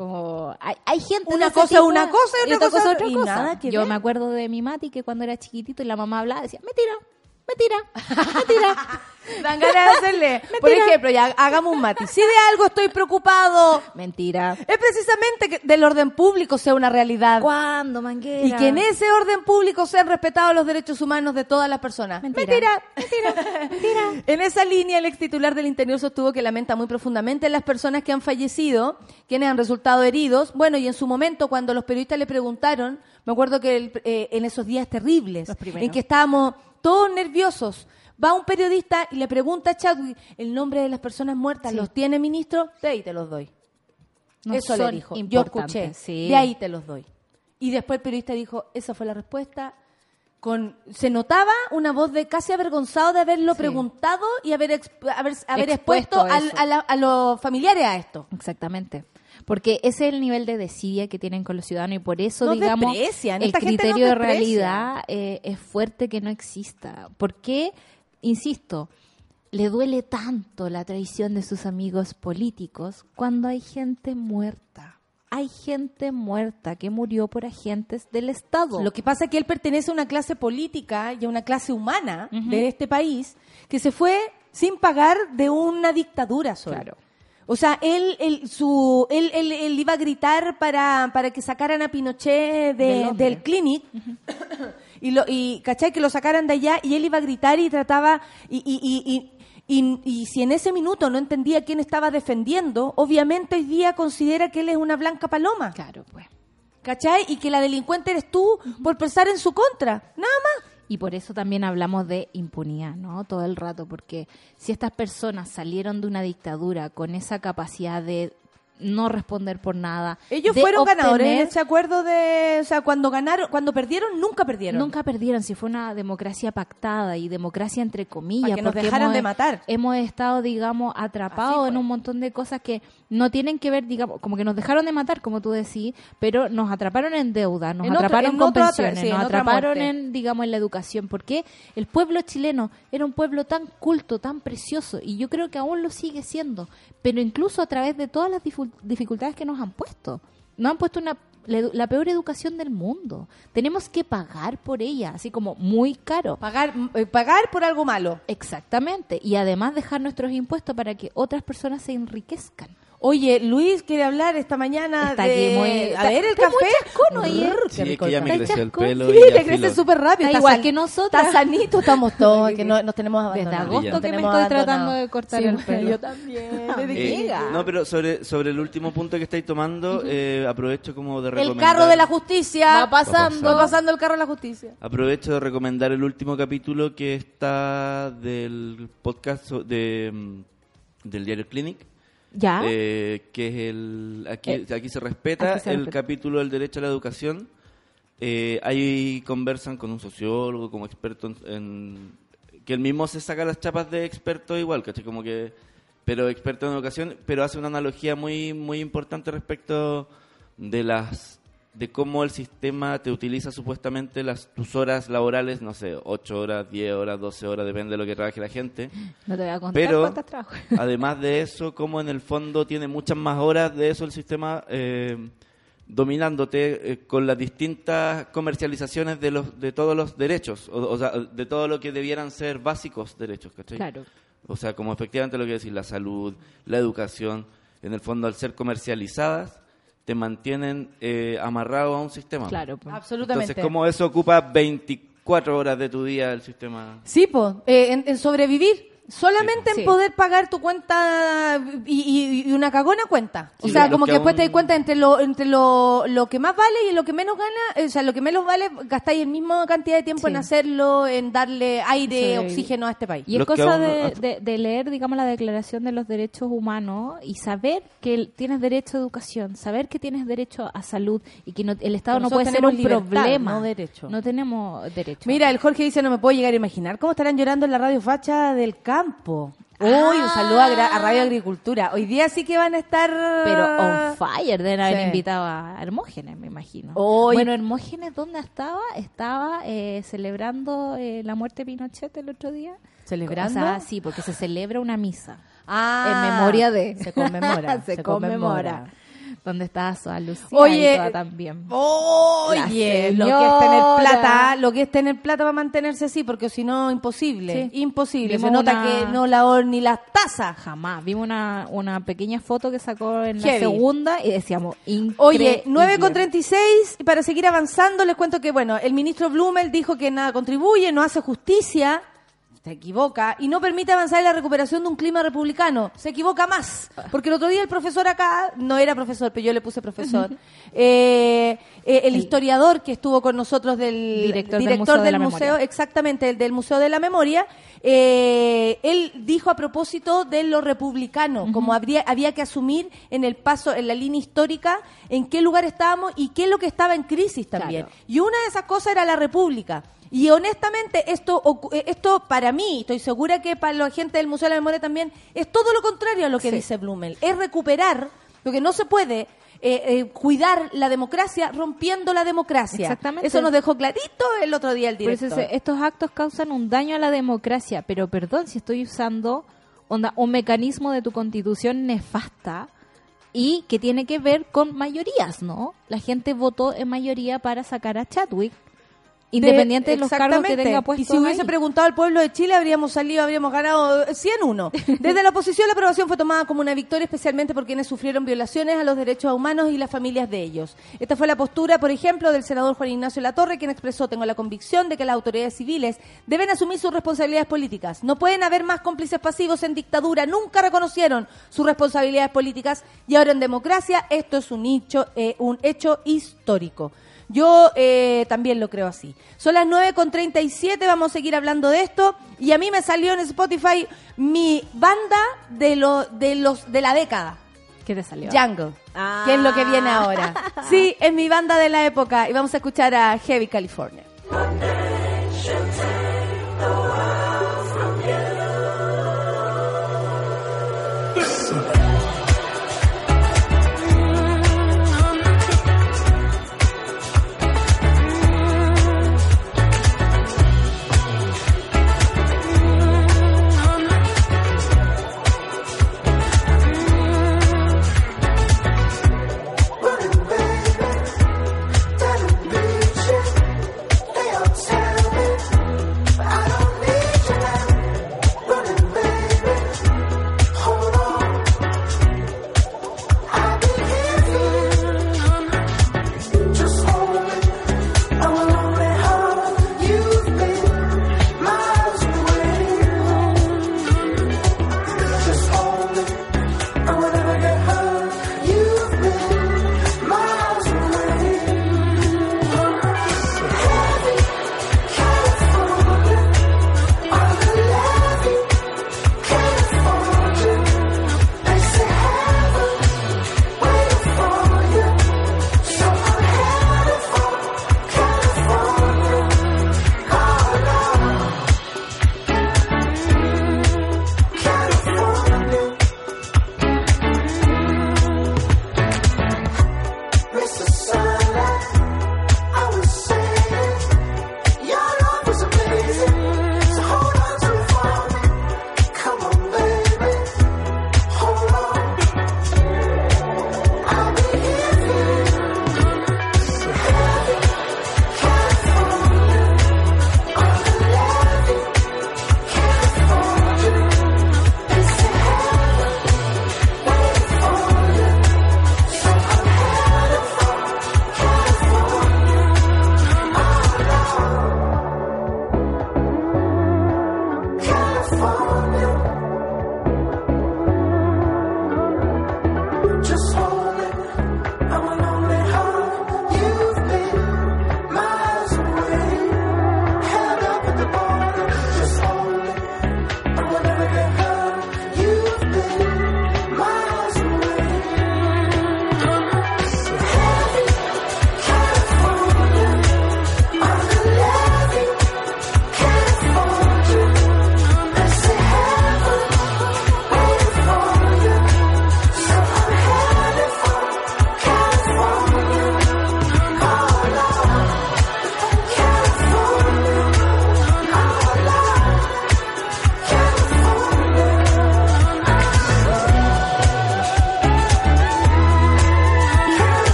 Como hay, hay gente Una cosa una cosa y otra cosa otra y cosa. Yo me acuerdo de mi Mati que cuando era chiquitito y la mamá hablaba decía, me tira, me tira, me [LAUGHS] tira. Dan ganas de hacerle. [LAUGHS] Por ejemplo, ya hagamos un matiz. Si de algo estoy preocupado, Mentira. es precisamente que del orden público sea una realidad. ¿Cuándo, manguera? Y que en ese orden público sean respetados los derechos humanos de todas las personas. Mentira. Mentira. [LAUGHS] En esa línea, el ex titular del Interior sostuvo que lamenta muy profundamente las personas que han fallecido, quienes han resultado heridos. Bueno, y en su momento, cuando los periodistas le preguntaron, me acuerdo que el- eh, en esos días terribles, en que estábamos todos nerviosos, va un periodista y le pregunta a Chadwick el nombre de las personas muertas. Sí. ¿Los tiene, ministro? De ahí te los doy. No Eso le dijo. Yo escuché. sí. De ahí te los doy. Y después el periodista dijo, esa fue la respuesta. Con, se notaba una voz de casi avergonzado de haberlo Sí. preguntado y haber, exp- haber, haber Expuesto expuesto al- a, la- a los familiares a esto. Exactamente. Porque ese es el nivel de desidia que tienen con los ciudadanos y por eso, Nos digamos, el esta criterio de realidad eh, es fuerte que no exista. ¿Por qué? Insisto, le duele tanto la traición de sus amigos políticos cuando hay gente muerta. Hay gente muerta que murió por agentes del Estado. Lo que pasa es que él pertenece a una clase política y a una clase humana de este país que se fue sin pagar de una dictadura Sol. Claro. O sea, él, él, su, él, él- él iba a gritar para, para que sacaran a Pinochet de- Del del clinic y, lo, y, ¿cachai? Que lo sacaran de allá y él iba a gritar y trataba... Y, y, y, y, y- y si en ese minuto no entendía quién estaba defendiendo, obviamente hoy día considera que él es una blanca paloma. Claro, pues. ¿Cachai? Y que la delincuente eres tú por pensar en su contra. Nada más. Y por eso también hablamos de impunidad, ¿no? Todo el rato, porque si estas personas salieron de una dictadura con esa capacidad de no responder por nada, Ellos fueron ganadores en ese acuerdo de... O sea, cuando ganaron, cuando perdieron, nunca perdieron. Nunca perdieron, si fue una democracia pactada y democracia entre comillas. Para que nos dejaran hemos- de matar. Hemos estado, digamos, atrapados en un montón de cosas que no tienen que ver, digamos, como que nos dejaron de matar, como tú decís, pero nos atraparon en deuda, nos En otro- atraparon en con atra- pensiones, sí, nos atraparon en, digamos, en la educación. Porque el pueblo chileno era un pueblo tan culto, tan precioso, y yo creo que aún lo sigue siendo, pero incluso a través de todas las difu- dificultades que nos han puesto. Nos han puesto una la, peor educación del mundo. Tenemos que pagar por ella, así como muy caro. Pagar, eh, pagar por algo malo. Exactamente. Y además dejar nuestros impuestos para que otras personas se enriquezcan. Oye, Luis quiere hablar esta mañana Está de... aquí muy- A ver, el está café. muy chascón hoy, ¿eh? Sí, es que ya el me creció el pelo. Sí, y le crece súper rápido. Está Está igual que nosotras. Está sanito, estamos todos, que no, nos tenemos Desde abandonados. agosto Nos que me estoy tratando de cortar Sí, el pelo. Yo también. desde que Eh, no, pero sobre, sobre el último punto que estáis tomando, eh, aprovecho como de El recomendar... carro de la justicia. Va pasando. Va pasando el carro de la justicia. Aprovecho de recomendar el último capítulo que está del podcast so- de, mm, del diario Clinic. ¿Ya? eh, que es el aquí, Eh, aquí se respeta aquí se el respeta. capítulo del derecho a la educación eh, ahí conversan con un sociólogo como experto en, en- que él mismo se saca las chapas de experto igual ¿cachai? como que pero experto en educación pero hace una analogía muy muy importante respecto de las de cómo el sistema te utiliza supuestamente las tus horas laborales, no sé, 8 horas, 10 horas, 12 horas, depende de lo que trabaje la gente. no te voy a contar Pero, cuántas trabajo. [LAUGHS] además de eso, como en el fondo tiene muchas más horas de eso el sistema eh, dominándote eh, con las distintas comercializaciones de los de todos los derechos, o, o sea, de todo lo que debieran ser básicos derechos, ¿cachai? Claro. O sea, como efectivamente lo que decir, la salud, la educación, en el fondo al ser comercializadas, te mantienen eh, amarrado a un sistema. Claro. pues. Absolutamente. Entonces, como eso ocupa 24 horas de tu día el sistema? Sí, pues, en, en sobrevivir. Solamente Sí. en poder pagar tu cuenta y, y- y una cagona cuenta. O sea, como que que después te das cuenta entre lo entre lo, lo que más vale y lo que menos gana, o sea, lo que menos vale, gastáis el mismo cantidad de tiempo Sí. en hacerlo, en darle aire, oxígeno a este país. Y es Los cosa aún de, de- de leer, digamos, la Declaración de los Derechos Humanos y saber que tienes derecho a educación, saber que tienes derecho a salud y que no- el Estado no puede ser un libertad, problema. no derecho. No tenemos derecho. Mira, el Jorge dice, no me puedo llegar a imaginar cómo estarán llorando en la radio facha del campo. Uy, un saludo a, Radio Agricultura. Hoy día sí que van a estar... Pero on fire, deben haber Sí. invitado a Hermógenes, me imagino. Hoy- Bueno, Hermógenes, ¿dónde estaba? Estaba eh, celebrando eh, la muerte de Pinochet el otro día. ¿Celebrando? O sea, sí, porque se celebra una misa. Ah, en memoria de... [LAUGHS] Se conmemora. se, conmemora. Donde estaba Soa Lucía Oye, y toda también. Oye, La lo que es tener plata, lo que es tener plata para mantenerse así, porque si no, imposible. Sí. Imposible. Vimos Se nota una- que no lavó ni las tazas. Jamás. Vimos una, una pequeña foto que sacó en Heavy. la segunda y decíamos, increíble. Oye, 9 con 36, y para seguir avanzando les cuento que, bueno, el ministro Blumel dijo que nada contribuye, no hace justicia, se equivoca, y no permite avanzar en la recuperación de un clima republicano. Se equivoca más, porque el otro día el profesor acá, no era profesor, pero yo le puse profesor, eh, eh, el historiador que estuvo con nosotros del Director del Museo de la Memoria. exactamente, el del Museo de la Memoria, eh, él dijo a propósito de lo republicano, como habría, había que asumir en el paso, en la línea histórica, en qué lugar estábamos y qué es lo que estaba en crisis también. Claro. Y una de esas cosas era la república. Y honestamente, esto, eh, esto para mí, estoy segura que para la gente del Museo de la Memoria también, es todo lo contrario a lo que Sí. dice Blumel. Es recuperar lo que no se puede. eh, eh, cuidar la democracia rompiendo la democracia. Exactamente. Eso nos dejó clarito el otro día el director. dice, estos actos causan un daño a la democracia, pero perdón si estoy usando onda, un mecanismo de tu constitución nefasta y que tiene que ver con mayorías, ¿no? La gente votó en mayoría para sacar a Chadwick, independiente de, los cargos que tenga puestos Y si hubiese ahí. preguntado al pueblo de Chile, habríamos salido, habríamos ganado 101. [LAUGHS] Desde la oposición, la aprobación fue tomada como una victoria, especialmente por quienes sufrieron violaciones a los derechos humanos y las familias de ellos. Esta fue la postura, por ejemplo, del senador Juan Ignacio Latorre, quien expresó, tengo la convicción de que las autoridades civiles deben asumir sus responsabilidades políticas. No pueden haber más cómplices pasivos en dictadura. Nunca reconocieron sus responsabilidades políticas y ahora en democracia esto es un hecho, eh, un hecho histórico. Yo eh, también lo creo así. Son las 9 con 37, vamos a seguir hablando de esto. Y a mí me salió en Spotify mi banda de, lo, de, los, de la década. ¿Qué te salió? Jungle, que es lo que viene ahora. [LAUGHS] Sí, es mi banda de la época y vamos a escuchar a Heavy California.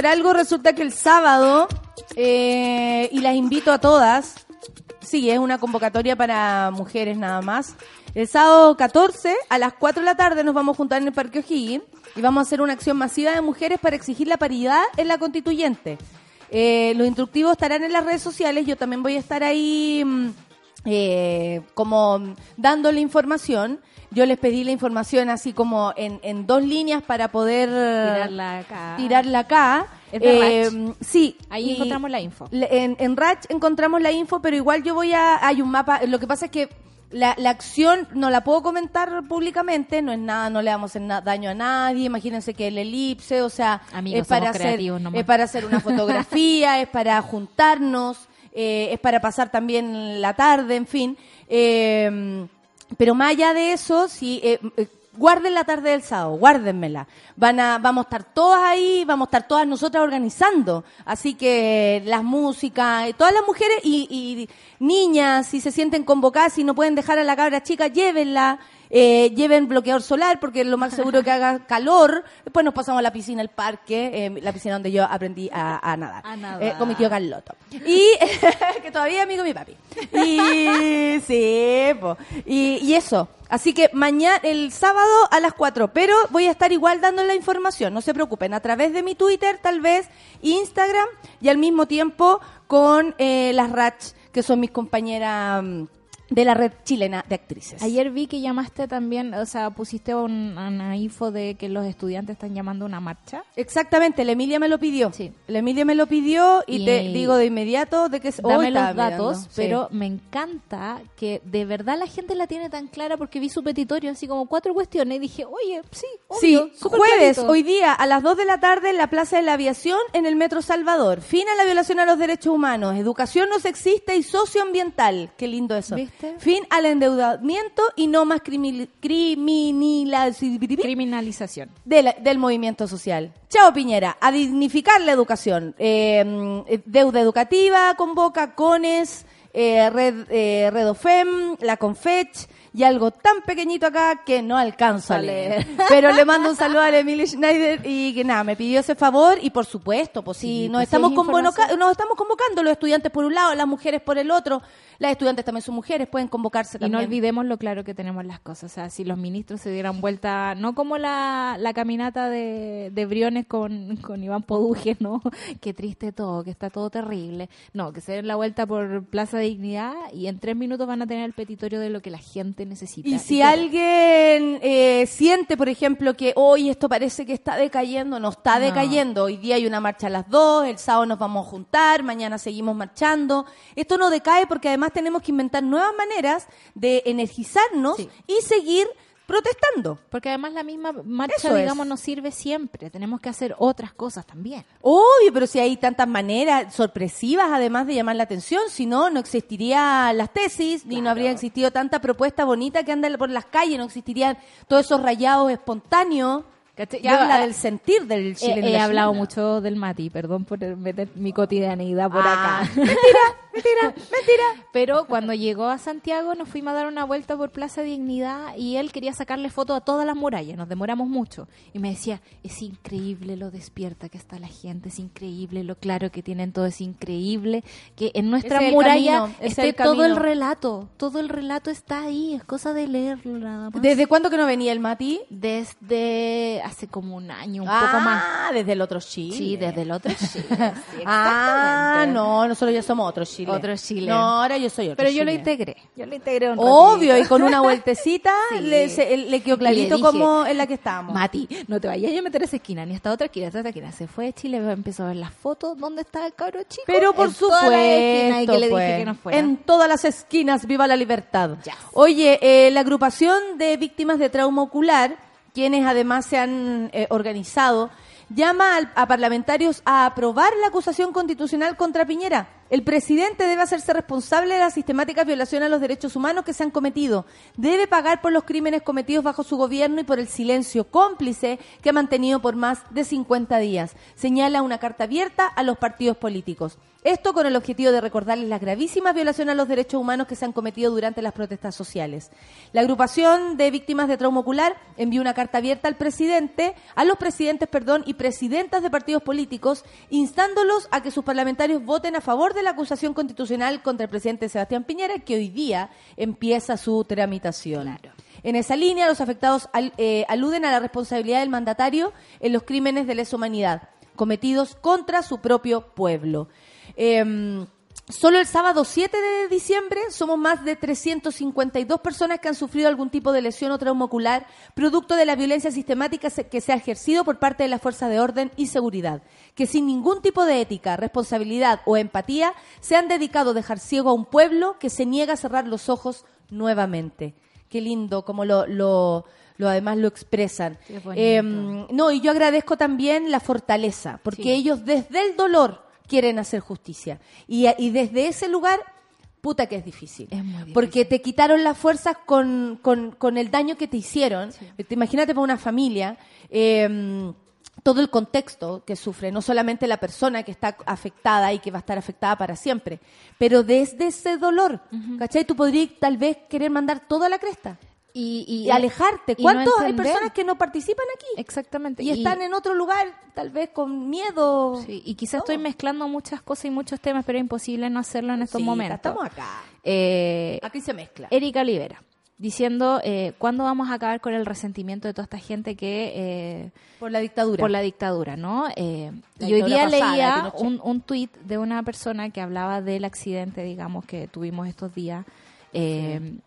Contar algo. Resulta que el sábado, eh, y las invito a todas, sí, es una convocatoria para mujeres nada más. El sábado 14 a las 4 de la tarde nos vamos a juntar en el Parque O'Higgins y vamos a hacer una acción masiva de mujeres para exigir la paridad en la constituyente. Eh, los instructivos estarán en las redes sociales, yo también voy a estar ahí mm, eh, como dando la información. Yo les pedí la información así como en, en dos líneas para poder Tirarla acá. tirarla acá. Es de Eh, sí. Ahí encontramos la info. En, en Ratch encontramos la info, pero igual yo voy a... Hay un mapa, lo que pasa es que la, la acción no la puedo comentar públicamente, no es nada, no le damos daño a nadie, imagínense que el elipse, o sea, Amigos, es para hacer, es para hacer una fotografía, es para juntarnos, eh, es para pasar también la tarde, en fin. Eh, pero más allá de eso, sí, eh, eh, guarden la tarde del sábado, guárdenmela. Van a, vamos a estar todas ahí, vamos a estar todas nosotras organizando. Así que las músicas, eh, todas las mujeres y, y niñas, si se sienten convocadas, si no pueden dejar a la cabra chica, llévenla. Eh, lleven bloqueador solar porque es lo más seguro que haga calor. Después nos pasamos a la piscina, el parque, eh, la piscina donde yo aprendí a, a nadar. A nadar. Eh, con mi tío Carloto. Y [LAUGHS] que todavía es amigo de mi papi. Y sí, po. Y, y eso. Así que mañana, el sábado a las 4, pero voy a estar igual dando la información, no se preocupen, a través de mi Twitter, tal vez, Instagram, y al mismo tiempo con eh, las Rach, que son mis compañeras mm, de la red chilena de actrices. Ayer vi que llamaste también, o sea, pusiste un- una info de que los estudiantes están llamando una marcha. Exactamente, la Emilia me lo pidió. Sí. La Emilia me lo pidió y, Y- te digo de inmediato de que es Dame hoy los datos, mirando, sí. pero me encanta que de verdad la gente la tiene tan clara porque vi su petitorio así como cuatro cuestiones y dije, oye, sí, Sí, obvio, súper jueves, clarito. hoy día, a las 2 de la tarde en la Plaza de la Aviación, en el Metro Salvador. Fin a la violación a los derechos humanos, educación no sexista y socioambiental. Qué lindo eso. ¿Viste? Fin al endeudamiento y no más crimi- criminalización Criminalización. de la- del movimiento social. Chao Piñera, a dignificar la educación. Eh, deuda educativa, convoca CONES, eh, Red, eh, Redofem, la Confech y algo tan pequeñito acá que no alcanzo a leer. Pero le mando un saludo a la Emilia Schneider y que nada, me pidió ese favor y por supuesto, pues sí, Sí, nos, pues estamos es nos estamos convocando los estudiantes por un lado, las mujeres por el otro. Las estudiantes también son mujeres, pueden convocarse Y no también. olvidemos lo claro que tenemos las cosas. O sea, si los ministros se dieran vuelta, no como la, la caminata de, de Briones con, con Iván Poduje, ¿no? [LAUGHS] Qué triste todo, que está todo terrible. No, que se den la vuelta por Plaza Dignidad y en tres minutos van a tener el petitorio de lo que la gente necesita. Y si alguien eh, siente, por ejemplo, que hoy esto parece que está decayendo, no está No. decayendo. Hoy día hay una marcha a las dos, el sábado nos vamos a juntar, mañana seguimos marchando. Esto no decae porque además tenemos que inventar nuevas maneras de energizarnos Sí. y seguir protestando. Porque además la misma marcha, digamos, nos sirve siempre. Tenemos que hacer otras cosas también. Obvio, pero si hay tantas maneras sorpresivas, además de llamar la atención, si no, no existirían las tesis, ni no habría existido tanta propuesta bonita que anda por las calles, no existirían todos esos rayados espontáneos. ¿Cachai? Que Yo, habla del sentir del He, chileno. he la hablado mucho del Mati, perdón por meter mi cotidianeidad por Ah, acá. [LAUGHS] Mentira, [LAUGHS] mentira. Pero cuando llegó a Santiago nos fuimos a dar una vuelta por Plaza Dignidad y él quería sacarle foto a todas las murallas, nos demoramos mucho. Y me decía, es increíble lo despierta que está la gente, es increíble lo claro que tienen todo, es increíble que en nuestra es muralla camino, es esté el todo el relato, todo el relato está ahí, es cosa de leerlo nada más. ¿Desde cuándo que no venía el Mati? Desde hace como un año, un poco más. Ah, desde el otro Chile. Sí, desde el otro Chile. [LAUGHS] sí, Ah, no, nosotros ya somos otro Chile. Otro Chile. No, ahora yo soy otro Pero yo lo integré. Yo lo integré un Obvio, y con una vueltecita [LAUGHS] Sí. le, se- le quedó clarito le dije, como en la que estábamos. Mati, no te vayas a meter a esa esquina, ni a esta otra esquina, a esta otra esquina. Se fue de Chile, empezó a ver las fotos donde estaba el cabro chico. Pero por en las esquinas, y supuesto, que le pues, dije que no fuera. en todas las esquinas, viva la libertad. Yes. Oye, eh, la agrupación de víctimas de trauma ocular, quienes además se han eh, organizado, llama a parlamentarios a aprobar la acusación constitucional contra Piñera. El presidente debe hacerse responsable de las sistemáticas violaciones a los derechos humanos que se han cometido. Debe pagar por los crímenes cometidos bajo su gobierno y por el silencio cómplice que ha mantenido por más de 50 días. Señala una carta abierta a los partidos políticos. Esto con el objetivo de recordarles las gravísimas violaciones a los derechos humanos que se han cometido durante las protestas sociales. La agrupación de víctimas de trauma ocular envió una carta abierta al presidente, a los presidentes, perdón, y presidentas de partidos políticos, instándolos a que sus parlamentarios voten a favor de la acusación constitucional contra el presidente Sebastián Piñera, que hoy día empieza su tramitación. En esa línea, los afectados al- eh, aluden a la responsabilidad del mandatario en los crímenes de lesa humanidad cometidos contra su propio pueblo. Em, Solo el sábado 7 de diciembre somos más de 352 personas que han sufrido algún tipo de lesión o trauma ocular producto de la violencia sistemática que se ha ejercido por parte de las fuerzas de orden y seguridad, que sin ningún tipo de ética, responsabilidad o empatía se han dedicado a dejar ciego a un pueblo que se niega a cerrar los ojos nuevamente. Qué lindo como lo, lo, lo además lo expresan. Em, no, y yo agradezco también la fortaleza, porque Sí. ellos desde el dolor quieren hacer justicia. Y, y desde ese lugar, puta que es difícil. Es muy difícil. Porque te quitaron las fuerzas con, con, con el daño que te hicieron. Te- Imagínate para una familia. eh, todo el contexto que sufre, no solamente la persona que está afectada y que va a estar afectada para siempre, pero desde ese dolor, ¿cachai? Tú podrías tal vez querer mandar toda la cresta y, y, alejarte. y no ¿Cuántos hay personas que no participan aquí? Exactamente. Y, están en otro lugar, tal vez con miedo. Sí, y quizás No. estoy mezclando muchas cosas y muchos temas, pero es imposible no hacerlo en estos Sí, momentos. Estamos acá. Eh, Aquí se mezcla. Erika Olivera, diciendo, eh, ¿cuándo vamos a acabar con el resentimiento de toda esta gente que... eh, por la dictadura. por la dictadura, ¿no? Eh, La y hoy día pasada, leía un, un tuit de una persona que hablaba del accidente, digamos, que tuvimos estos días, eh,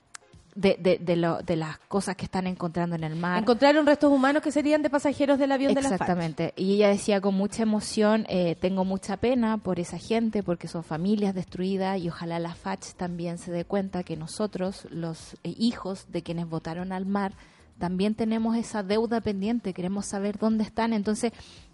de, de, de, lo- de las cosas que están encontrando en el mar. Encontraron restos humanos que serían de pasajeros del avión de la. Exactamente. Y ella decía con mucha emoción, eh, tengo mucha pena por esa gente, porque son familias destruidas y ojalá la FACH también se dé cuenta que nosotros, los eh, hijos de quienes votaron al mar, también tenemos esa deuda pendiente, queremos saber dónde están. Entonces,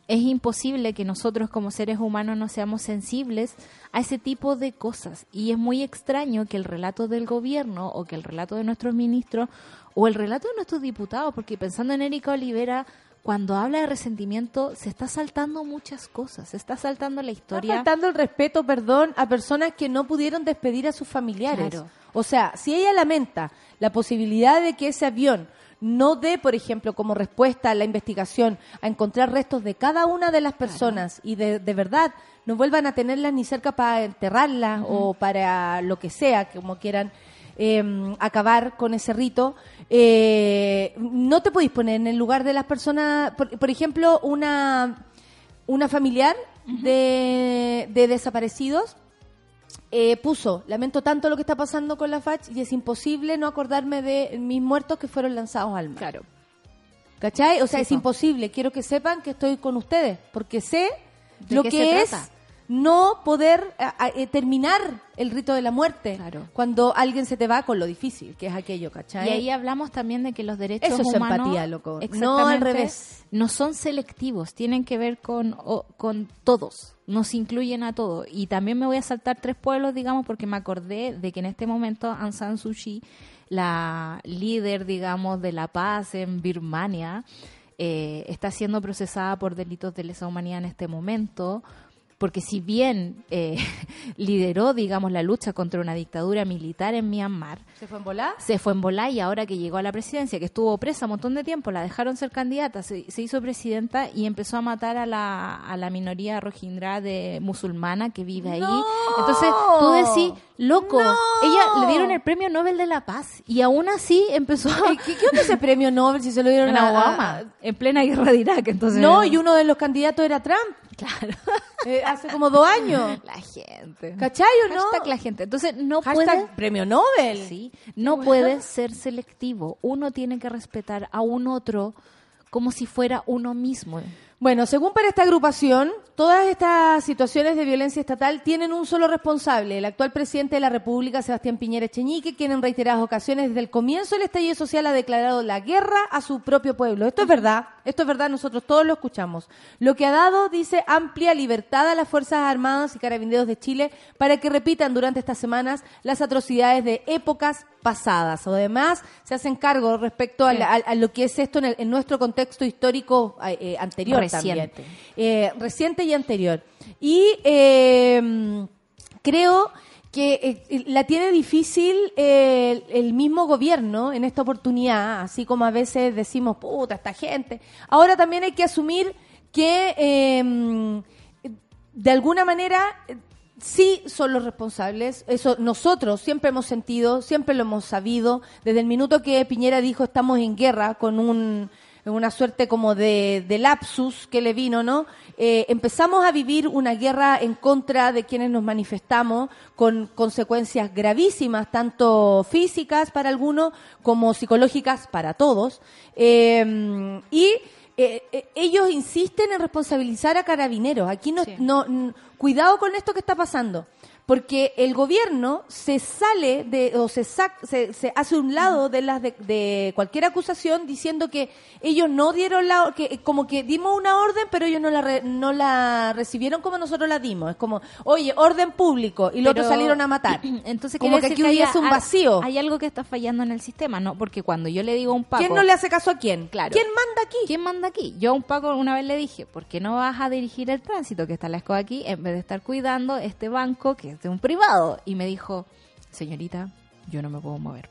es imposible que nosotros como seres humanos no seamos sensibles a ese tipo de cosas. Y es muy extraño que el relato del gobierno o que el relato de nuestros ministros o el relato de nuestros diputados, porque pensando en Erika Olivera, cuando habla de resentimiento se está saltando muchas cosas, se está saltando la Está historia. faltando el respeto, perdón, a personas que no pudieron despedir a sus familiares. Claro. O sea, si ella lamenta la posibilidad de que ese avión no dé, por ejemplo, como respuesta a la investigación, a encontrar restos de cada una de las personas y de, de verdad no vuelvan a tenerlas ni cerca para enterrarlas o para lo que sea, como quieran eh, acabar con ese rito, eh, no te podéis poner en el lugar de las personas, por, por ejemplo, una, una familiar de, de desaparecidos eh, puso, lamento tanto lo que está pasando con la FACH y es imposible no acordarme de mis muertos que fueron lanzados al mar. Claro. ¿Cachai? O sea, Sí, es po. imposible. Quiero que sepan que estoy con ustedes, porque sé ¿De lo que es trata? no poder a- a- eh, terminar el rito de la muerte Claro. cuando alguien se te va con lo difícil que es aquello, ¿cachai? Y ahí hablamos también de que los derechos Eso es humanos empatía, loco. No al revés. no son selectivos, tienen que ver con o- con todos, nos incluyen a todos. Y también me voy a saltar tres pueblos, digamos, porque me acordé de que en este momento Aung San Suu Kyi, la líder, digamos, de la paz en Birmania, eh, está siendo procesada por delitos de lesa humanidad en este momento porque si bien eh, [LAUGHS] lideró, digamos, la lucha contra una dictadura militar en Myanmar, ¿Se fue en volar? se fue en volá y ahora que llegó a la presidencia, que estuvo presa un montón de tiempo, la dejaron ser candidata, se, se hizo presidenta y empezó a matar a la, a la minoría rohingya de musulmana que vive ahí. ¡No! Entonces tú decís, loco, ¡No! ella le dieron el premio Nobel de la Paz y aún así empezó a... ¿Qué, qué onda ese premio Nobel si se lo dieron a a Obama, en plena guerra de Irak, entonces... No, y uno de los candidatos era Trump. Claro. eh, hace como dos años. [LAUGHS] La gente. ¿Cachai o no? Hashtag la gente. Entonces no Hashtag puede... premio Nobel. Sí, no puede [LAUGHS] ser selectivo. Uno tiene que respetar a un otro como si fuera uno mismo. Bueno, según para esta agrupación, todas estas situaciones de violencia estatal tienen un solo responsable, el actual presidente de la República, Sebastián Piñera Echeñique, quien en reiteradas ocasiones desde el comienzo del estallido social ha declarado la guerra a su propio pueblo. Esto es verdad, esto es verdad, nosotros todos lo escuchamos. Lo que ha dado, dice, amplia libertad a las Fuerzas Armadas y Carabineros de Chile para que repitan durante estas semanas las atrocidades de épocas pasadas. Además, se hacen cargo respecto a, la- a- a lo que es esto en, el- en nuestro contexto histórico eh, eh, anterior Reciente. también. Eh, reciente y anterior. Y eh, creo que eh, la tiene difícil eh, el, el mismo gobierno en esta oportunidad, así como a veces decimos, puta, esta gente. Ahora también hay que asumir que eh, de alguna manera sí son los responsables. Eso nosotros siempre hemos sentido, siempre lo hemos sabido. Desde el minuto que Piñera dijo estamos en guerra con un una suerte como de, de lapsus que le vino, ¿no? Eh, empezamos a vivir una guerra en contra de quienes nos manifestamos con consecuencias gravísimas, tanto físicas para algunos como psicológicas para todos. Eh, y eh, eh, ellos insisten en responsabilizar a carabineros. Aquí no, Sí. no, cuidado con esto que está pasando, porque el gobierno se sale de o se, sac- se, se hace un lado de las de, de cualquier acusación diciendo que ellos no dieron la que como que dimos una orden, pero ellos no la re- no la recibieron como nosotros la dimos. Es como, oye, orden público y los Pero- otros salieron a matar. [CLEARS THROAT] Entonces como que aquí hubiese un vacío. Hay algo que está fallando en el sistema, ¿no? Porque cuando yo le digo a un Paco... ¿Quién no le hace caso a quién? Claro. ¿Quién manda aquí? ¿Quién manda aquí? Yo a un Paco una vez le dije, ¿por qué no vas a dirigir el tránsito que está la escoba aquí en vez de estar cuidando este banco que de un privado? Y me dijo, señorita, yo no me puedo mover.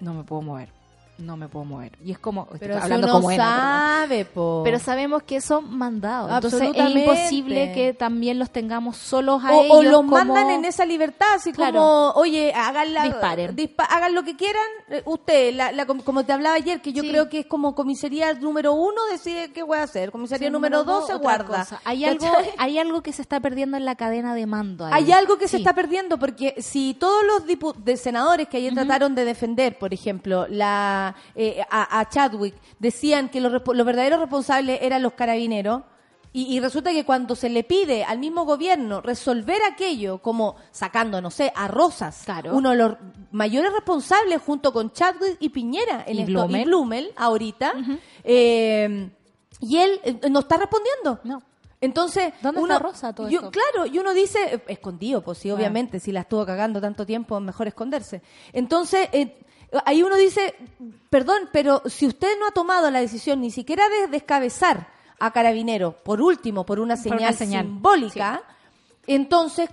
No me puedo mover. No me puedo mover. Y es como, Pero hablando como él, sabe, po. Pero sabemos que son mandados. Entonces es imposible que también los tengamos solos a o, ellos. o los como- mandan en esa libertad, así Claro. como, oye, hagan, la, Disparen. dispa- hagan lo que quieran, eh, usted, la, la com- como te hablaba ayer, que yo Sí. creo que es como comisaría número uno, decide qué voy a hacer, comisaría Sí, número dos se guarda. cosa. Hay algo, hay algo que se está perdiendo en la cadena de mando. ahí. Hay algo que se está perdiendo porque si todos los de senadores que ayer trataron de defender, por ejemplo, la eh, a, a Chadwick, decían que los, verdaderos responsables eran los carabineros, y, y resulta que cuando se le pide al mismo gobierno resolver aquello, como sacando, no sé, a Rosas, Claro. uno de los mayores responsables junto con Chadwick y Piñera en Y esto, Blumel. y Blumel ahorita, eh, y él eh, no está respondiendo. No. Entonces, ¿Dónde uno, está Rosa todo yo- esto? Claro, y uno dice, eh, escondido, pues sí, obviamente, si la estuvo cagando tanto tiempo, mejor esconderse. Entonces, eh, ahí uno dice, perdón, pero si usted no ha tomado la decisión ni siquiera de descabezar a Carabinero, por último, por una Por señal, una señal, simbólica, entonces,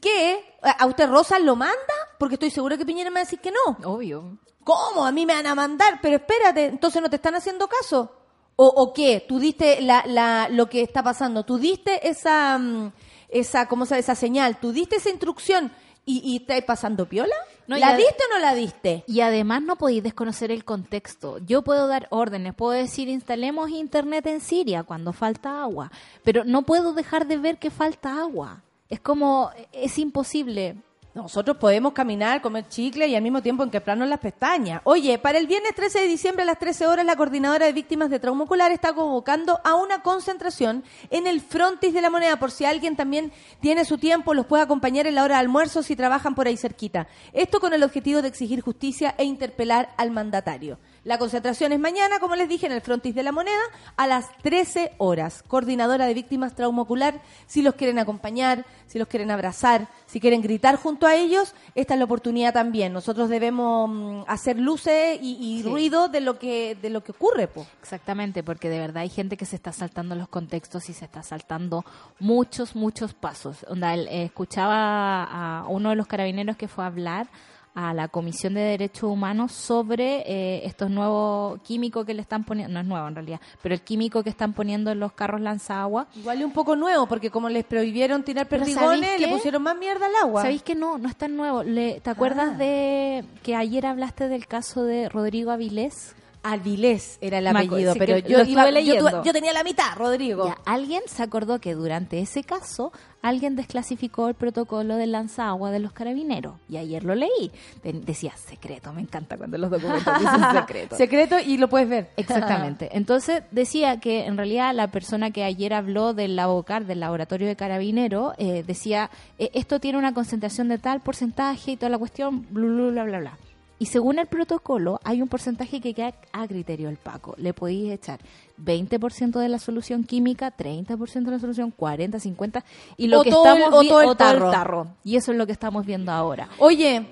¿qué-. ¿A usted Rosa lo manda? Porque estoy segura que Piñera me va a decir que no. Obvio. ¿Cómo? A mí me van a mandar, pero espérate, entonces no te están haciendo caso. ¿O, o qué? ¿Tú diste la, la, lo que está pasando? ¿Tú diste esa, mm, esa, ¿cómo se llama? Esa señal? ¿Tú diste esa instrucción y, y estás pasando piola? No, ¿La diste o no la diste? Y además no podéis desconocer el contexto. Yo puedo dar órdenes, puedo decir instalemos internet en Siria cuando falta agua, pero no puedo dejar de ver que falta agua. Es como, es imposible. Nosotros podemos caminar, comer chicle y al mismo tiempo enquebrarnos las pestañas. Oye, para el viernes 13 de diciembre a las 13 horas, la Coordinadora de Víctimas de Trauma Ocular está convocando a una concentración en el frontis de la moneda. Por si alguien también tiene su tiempo, los puede acompañar en la hora de almuerzo si trabajan por ahí cerquita. Esto con el objetivo de exigir justicia e interpelar al mandatario. La concentración es mañana, como les dije, en el Frontis de la Moneda, a las 13 horas. Coordinadora de víctimas trauma ocular, si los quieren acompañar, si los quieren abrazar, si quieren gritar junto a ellos, esta es la oportunidad también. Nosotros debemos mm, hacer luces y, y Sí. ruido de lo que de lo que ocurre, po. Exactamente, porque de verdad hay gente que se está saltando los contextos y se está saltando muchos, muchos pasos. Onda, eh, escuchaba a uno de los carabineros que fue a hablar a la Comisión de Derechos Humanos sobre eh, estos nuevos químicos que le están poniendo, no es nuevo en realidad, pero el químico que están poniendo en los carros lanzagua. Igual es un poco nuevo, porque como les prohibieron tirar perdigones, ¿sabéis le pusieron más mierda al agua. ¿Sabéis que no? No es tan nuevo. Le- ¿Te acuerdas Ah. de que ayer hablaste del caso de Rodrigo Avilés? Avilés era el apellido, sí, pero yo, iba- yo, tuve- yo tenía la mitad, Rodrigo. Ya, alguien se acordó que durante ese caso alguien desclasificó el protocolo del lanzagua de los carabineros. Y ayer lo leí. De- decía secreto, me encanta cuando los documentos dicen [LAUGHS] secreto. Secreto y lo puedes ver. Exactamente. [LAUGHS] Entonces decía que en realidad la persona que ayer habló del Labocar, del laboratorio de carabinero, eh, decía, eh, esto tiene una concentración de tal porcentaje y toda la cuestión, bla, bla, bla, bla. Y según el protocolo, hay un porcentaje que queda a criterio del Paco. Le podéis echar 20% de la solución química, 30% de la solución, 40, 50, y lo O que todo el- estamos o vi- todo el o todo el tarro. tarro. Y eso es lo que estamos viendo ahora. Oye,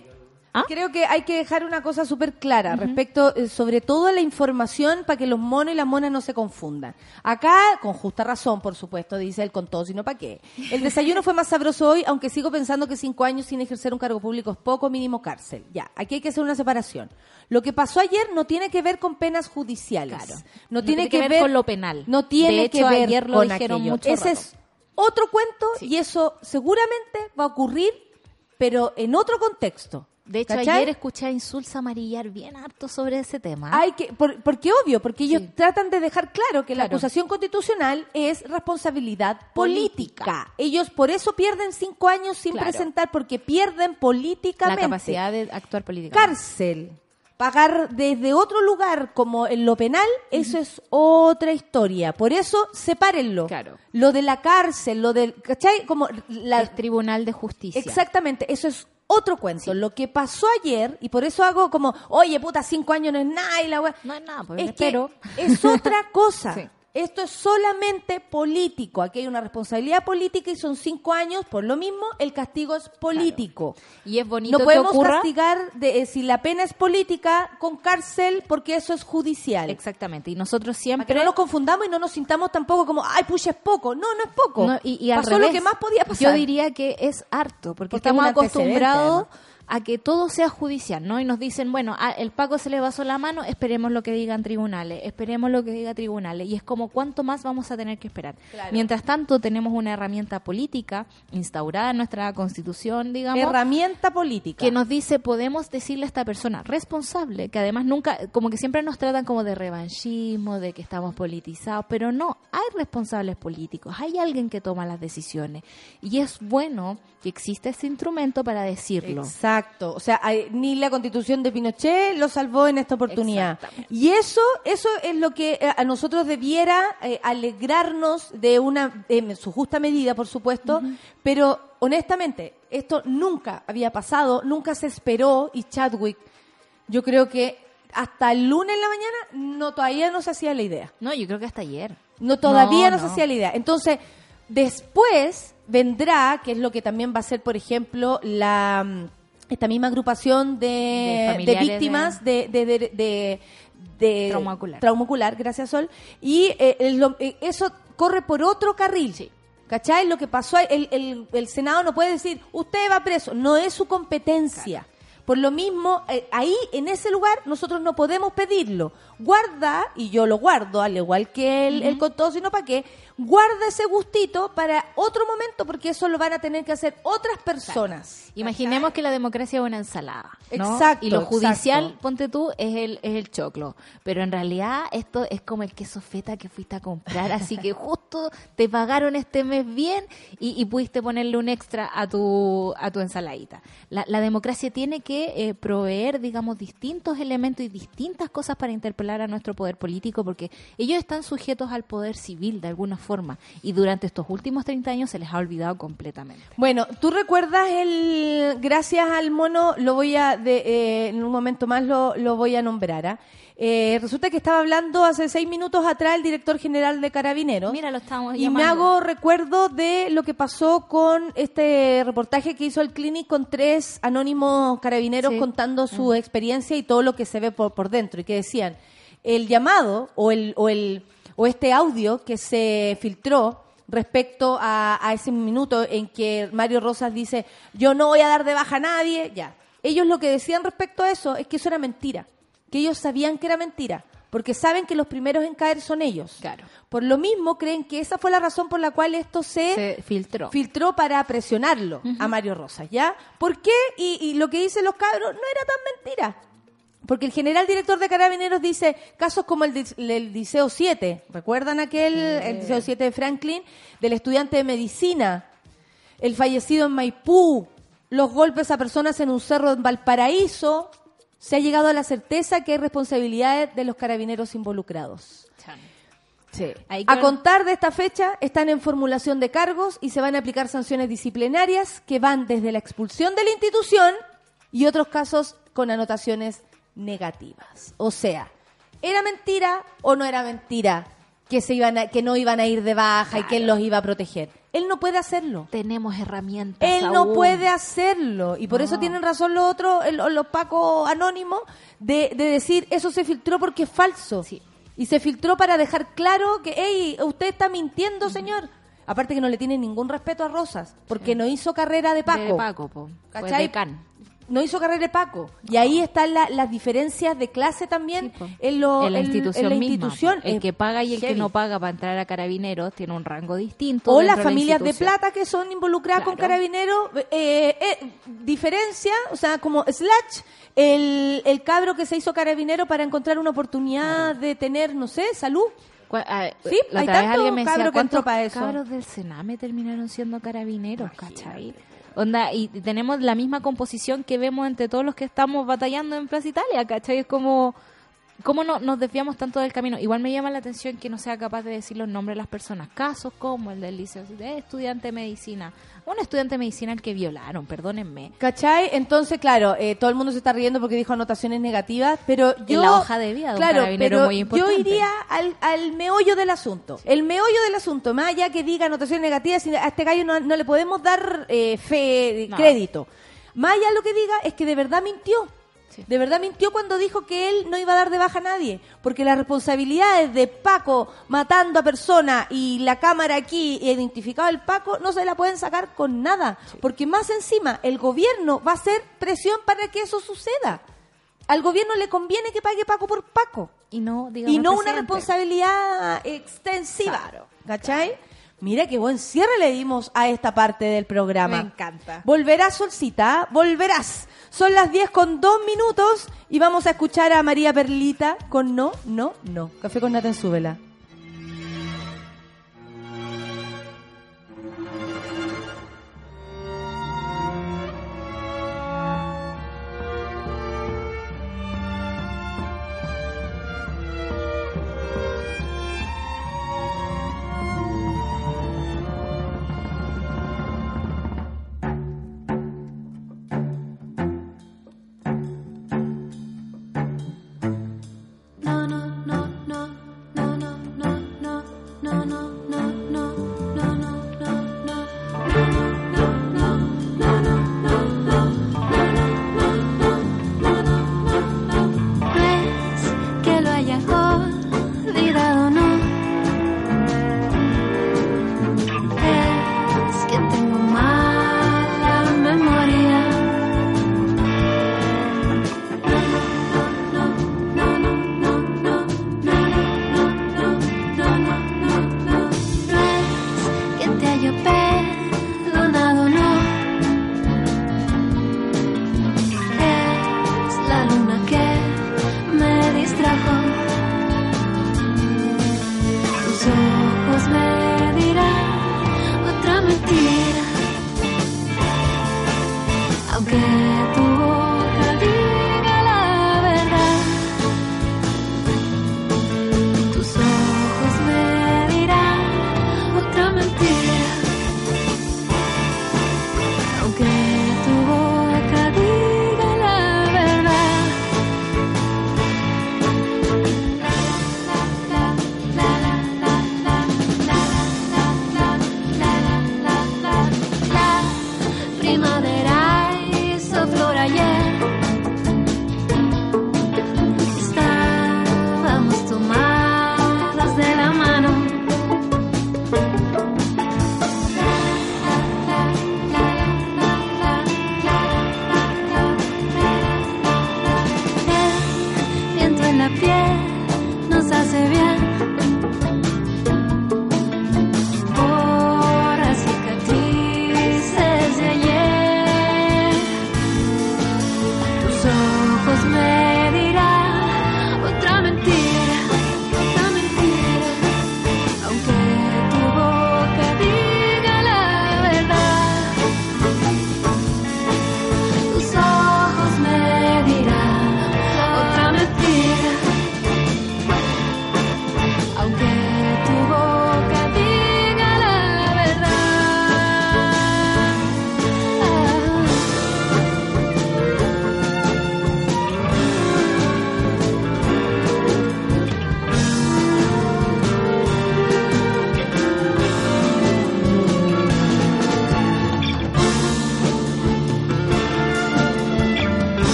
¿Ah? creo que hay que dejar una cosa súper clara respecto, eh, sobre todo a la información, para que los monos y las monas no se confundan. Acá, con justa razón, por supuesto, dice él con todo, sino para qué. El desayuno fue más sabroso hoy, aunque sigo pensando que cinco años sin ejercer un cargo público es poco, mínimo cárcel. Ya, aquí hay que hacer una separación. Lo que pasó ayer no tiene que ver con penas judiciales. Claro. No, No tiene, que, ver con lo penal. No tiene De hecho, que ver ayer lo con dijeron aquello. mucho Ese rato. es otro cuento Sí. y eso seguramente va a ocurrir, pero en otro contexto. De hecho, ¿Cachai? ayer escuché a Insulsa amarillar bien harto sobre ese tema. Hay que, por- porque obvio, porque ellos Sí. tratan de dejar claro que la acusación constitucional es responsabilidad política. Ellos por eso pierden cinco años sin Claro. presentar, porque pierden la políticamente. capacidad de actuar políticamente. Cárcel. Pagar desde otro lugar como en lo penal, eso es otra historia. Por eso, sepárenlo. Claro. Lo de la cárcel, lo del, ¿cachai? Como la, el Tribunal de Justicia. Exactamente, eso es otro cuento. Lo que pasó ayer, y por eso hago como, oye, puta, cinco años no es nada, y la wea- No es nada, pues, es que es otra cosa. [LAUGHS] Sí. Esto es solamente político. Aquí hay una responsabilidad política y son cinco años. Por lo mismo, el castigo es político. Y es bonito No podemos que ocurra. castigar de, eh, si la pena es política con cárcel porque eso es judicial. Exactamente. Y nosotros Para que siempre. no nos confundamos y no nos sintamos tampoco como, ay, pucha, es poco. No, no es poco. No, y, y al Pasó revés, lo que más podía pasar. Yo diría que es harto, porque, Porque estamos acostumbrados además. A que todo sea judicial, ¿no? Y nos dicen, bueno, a- el Paco se le pasó la mano, esperemos lo que digan tribunales, esperemos lo que diga tribunales. Y es como, ¿cuánto más vamos a tener que esperar? Claro. Mientras tanto, tenemos una herramienta política instaurada en nuestra constitución, digamos. Herramienta política. que nos dice podemos decirle a esta persona responsable que además nunca como que siempre nos tratan como de revanchismo de que estamos politizados pero no hay responsables políticos hay alguien que toma las decisiones y es bueno que exista ese instrumento para decirlo Exacto. O sea, hay- ni la constitución de Pinochet lo salvó en esta oportunidad. Y eso, eso es lo que eh, a nosotros debiera eh, alegrarnos de una, en su justa medida, por supuesto, pero honestamente, esto nunca había pasado, nunca se esperó y Chadwick, yo creo que hasta el lunes en la mañana no todavía no se hacía la idea. no yo creo que hasta ayer No, todavía no, No, se hacía la idea. Entonces, después vendrá, que es lo que también va a ser, por ejemplo, la mm, esta misma agrupación De de, de, familiares víctimas de, de, de, Trauma ocular. trauma ocular, gracias Sol. Y eh, el- eh, eso corre por otro carril. ¿Cachai? Lo que pasó, el, el, el Senado no puede decir, usted va preso, no es su competencia. Por lo mismo, eh, ahí, en ese lugar, nosotros no podemos pedirlo. Guarda, y yo lo guardo, al igual que el, el con todo, sino para qué, guarda ese gustito para otro momento, porque eso lo van a tener que hacer otras personas. Imaginemos que la democracia es una ensalada. ¿no? Exacto, Y lo judicial, exacto. ponte tú, es el, es el choclo. Pero en realidad esto es como el queso feta que fuiste a comprar. Así que [LAUGHS] justo te pagaron este mes bien y, y pudiste ponerle un extra a tu, a tu ensaladita. La, la democracia tiene que eh, proveer, digamos, distintos elementos y distintas cosas para interpelar a nuestro poder político porque ellos están sujetos al poder civil de alguna forma. Y durante estos últimos 30 años se les ha olvidado completamente. Bueno, ¿tú recuerdas el, gracias al mono, lo voy a, de, eh, en un momento más lo, lo voy a nombrar, ¿ah? Eh, resulta que estaba hablando hace seis minutos atrás el director general de Carabineros. Mira, lo estamos Y me hago recuerdo de lo que pasó con este reportaje que hizo el Clinic con tres anónimos carabineros Sí. contando su experiencia y todo lo que se ve por, por dentro. Y que decían, el llamado o, el, o, el, o este audio que se filtró respecto a, a ese minuto en que Mario Rosas dice, yo no voy a dar de baja a nadie, ya. Ellos lo que decían respecto a eso es que eso era mentira, que ellos sabían que era mentira, porque saben que los primeros en caer son ellos. Claro. Por lo mismo creen que esa fue la razón por la cual esto se, Se filtró. filtró para presionarlo a Mario Rosas, ¿ya? ¿Por qué? Y, y lo que dicen los cabros no era tan mentira. Porque el general director de Carabineros dice casos como el, dis- el Liceo 7, ¿recuerdan aquel, el Liceo 7 de Franklin, del estudiante de medicina, el fallecido en Maipú, los golpes a personas en un cerro en Valparaíso? Se ha llegado a la certeza que hay responsabilidades de los carabineros involucrados. Sí. A con- contar de esta fecha están en formulación de cargos y se van a aplicar sanciones disciplinarias que van desde la expulsión de la institución y otros casos con anotaciones negativas. O sea, ¿era mentira o no era mentira que se iban a- que no iban a ir de baja y que él los iba a proteger? Él no puede hacerlo. Tenemos herramientas. Él no puede hacerlo. Y por eso tienen razón los otros, los pacos anónimos, de, de decir eso se filtró porque es falso. Sí. Y se filtró para dejar claro que, hey, usted está mintiendo, señor. Aparte que no le tiene ningún respeto a Rosas, porque no hizo carrera de Paco. De Paco, po. Fue ¿Cachai? decán. No hizo carrera de Paco. Y ahí están la- las diferencias de clase también Sí, en, lo- en la institución en la misma, institución. El que paga y el que no paga para entrar a carabineros tiene un rango distinto. O las de la familias de plata que son involucradas con carabineros, eh, eh, diferencia, o sea, como slash, el, el cabro que se hizo carabinero para encontrar una oportunidad de tener, no sé, salud. Cu- ah, Sí, la hay tanto alguien me cabro decía, que entró ¿cuántos pa' eso?" cabros del Sename terminaron siendo carabineros, cachai? Onda, y tenemos la misma composición que vemos entre todos los que estamos batallando en Plaza Italia, ¿cachai? Es como, ¿cómo no, nos desviamos tanto del camino? Igual me llama la atención que no sea capaz de decir los nombres de las personas. Casos como el del liceo, de estudiante de medicina. Un estudiante de medicina al que violaron, perdónenme. ¿Cachai? Entonces, claro, eh, todo el mundo se está riendo porque dijo anotaciones negativas, pero yo... la hoja de vida de claro, pero muy yo importante. iría al, al meollo del asunto. El meollo del asunto, más allá que diga anotaciones negativas, a este gallo no, no le podemos dar eh, fe, No. crédito. Más allá lo que diga es que de verdad mintió. Sí. De verdad mintió cuando dijo que él no iba a dar de baja a nadie, porque las responsabilidades de Paco matando a personas y la cámara aquí identificado el Paco no se la pueden sacar con nada, porque más encima el gobierno va a hacer presión para que eso suceda. Al gobierno le conviene que pague Paco por Paco Y no, digamos, y no una responsabilidad extensiva. ¿Cachai? Mira qué buen cierre le dimos a esta parte del programa. Me encanta. Volverás, Solcita, volverás. Son las 10 con 2 minutos y vamos a escuchar a María Perlita con No, No, No. Café con nata en su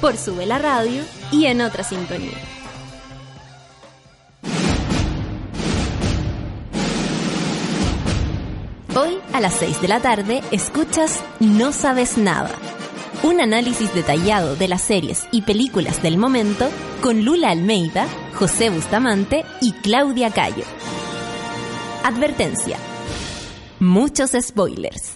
por Sube la Radio y en otra sintonía. Hoy a las 6 de la tarde escuchas No Sabes Nada. Un análisis detallado de las series y películas del momento con Lula Almeida, José Bustamante y Claudia Cayo. Advertencia. Muchos spoilers.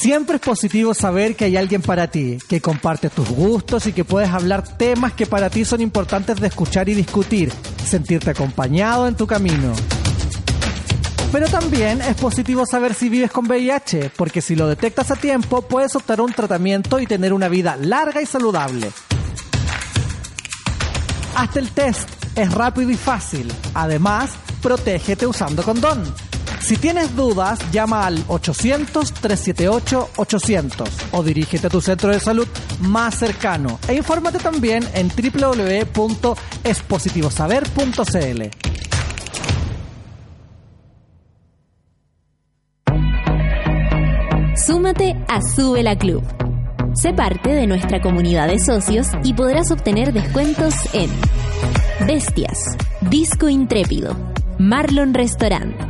Siempre es positivo saber que hay alguien para ti, que comparte tus gustos y que puedes hablar temas que para ti son importantes de escuchar y discutir, sentirte acompañado en tu camino. Pero también es positivo saber si vives con VIH, porque si lo detectas a tiempo puedes optar a un tratamiento y tener una vida larga y saludable. Hasta el test es rápido y fácil. Además, protégete usando condón. Si tienes dudas, llama al 800-378-800 o dirígete a tu centro de salud más cercano e infórmate también en www.espositivosaber.cl. Súmate a Sube la Club. Sé parte de nuestra comunidad de socios y podrás obtener descuentos en Bestias, Disco Intrépido, Marlon Restaurant,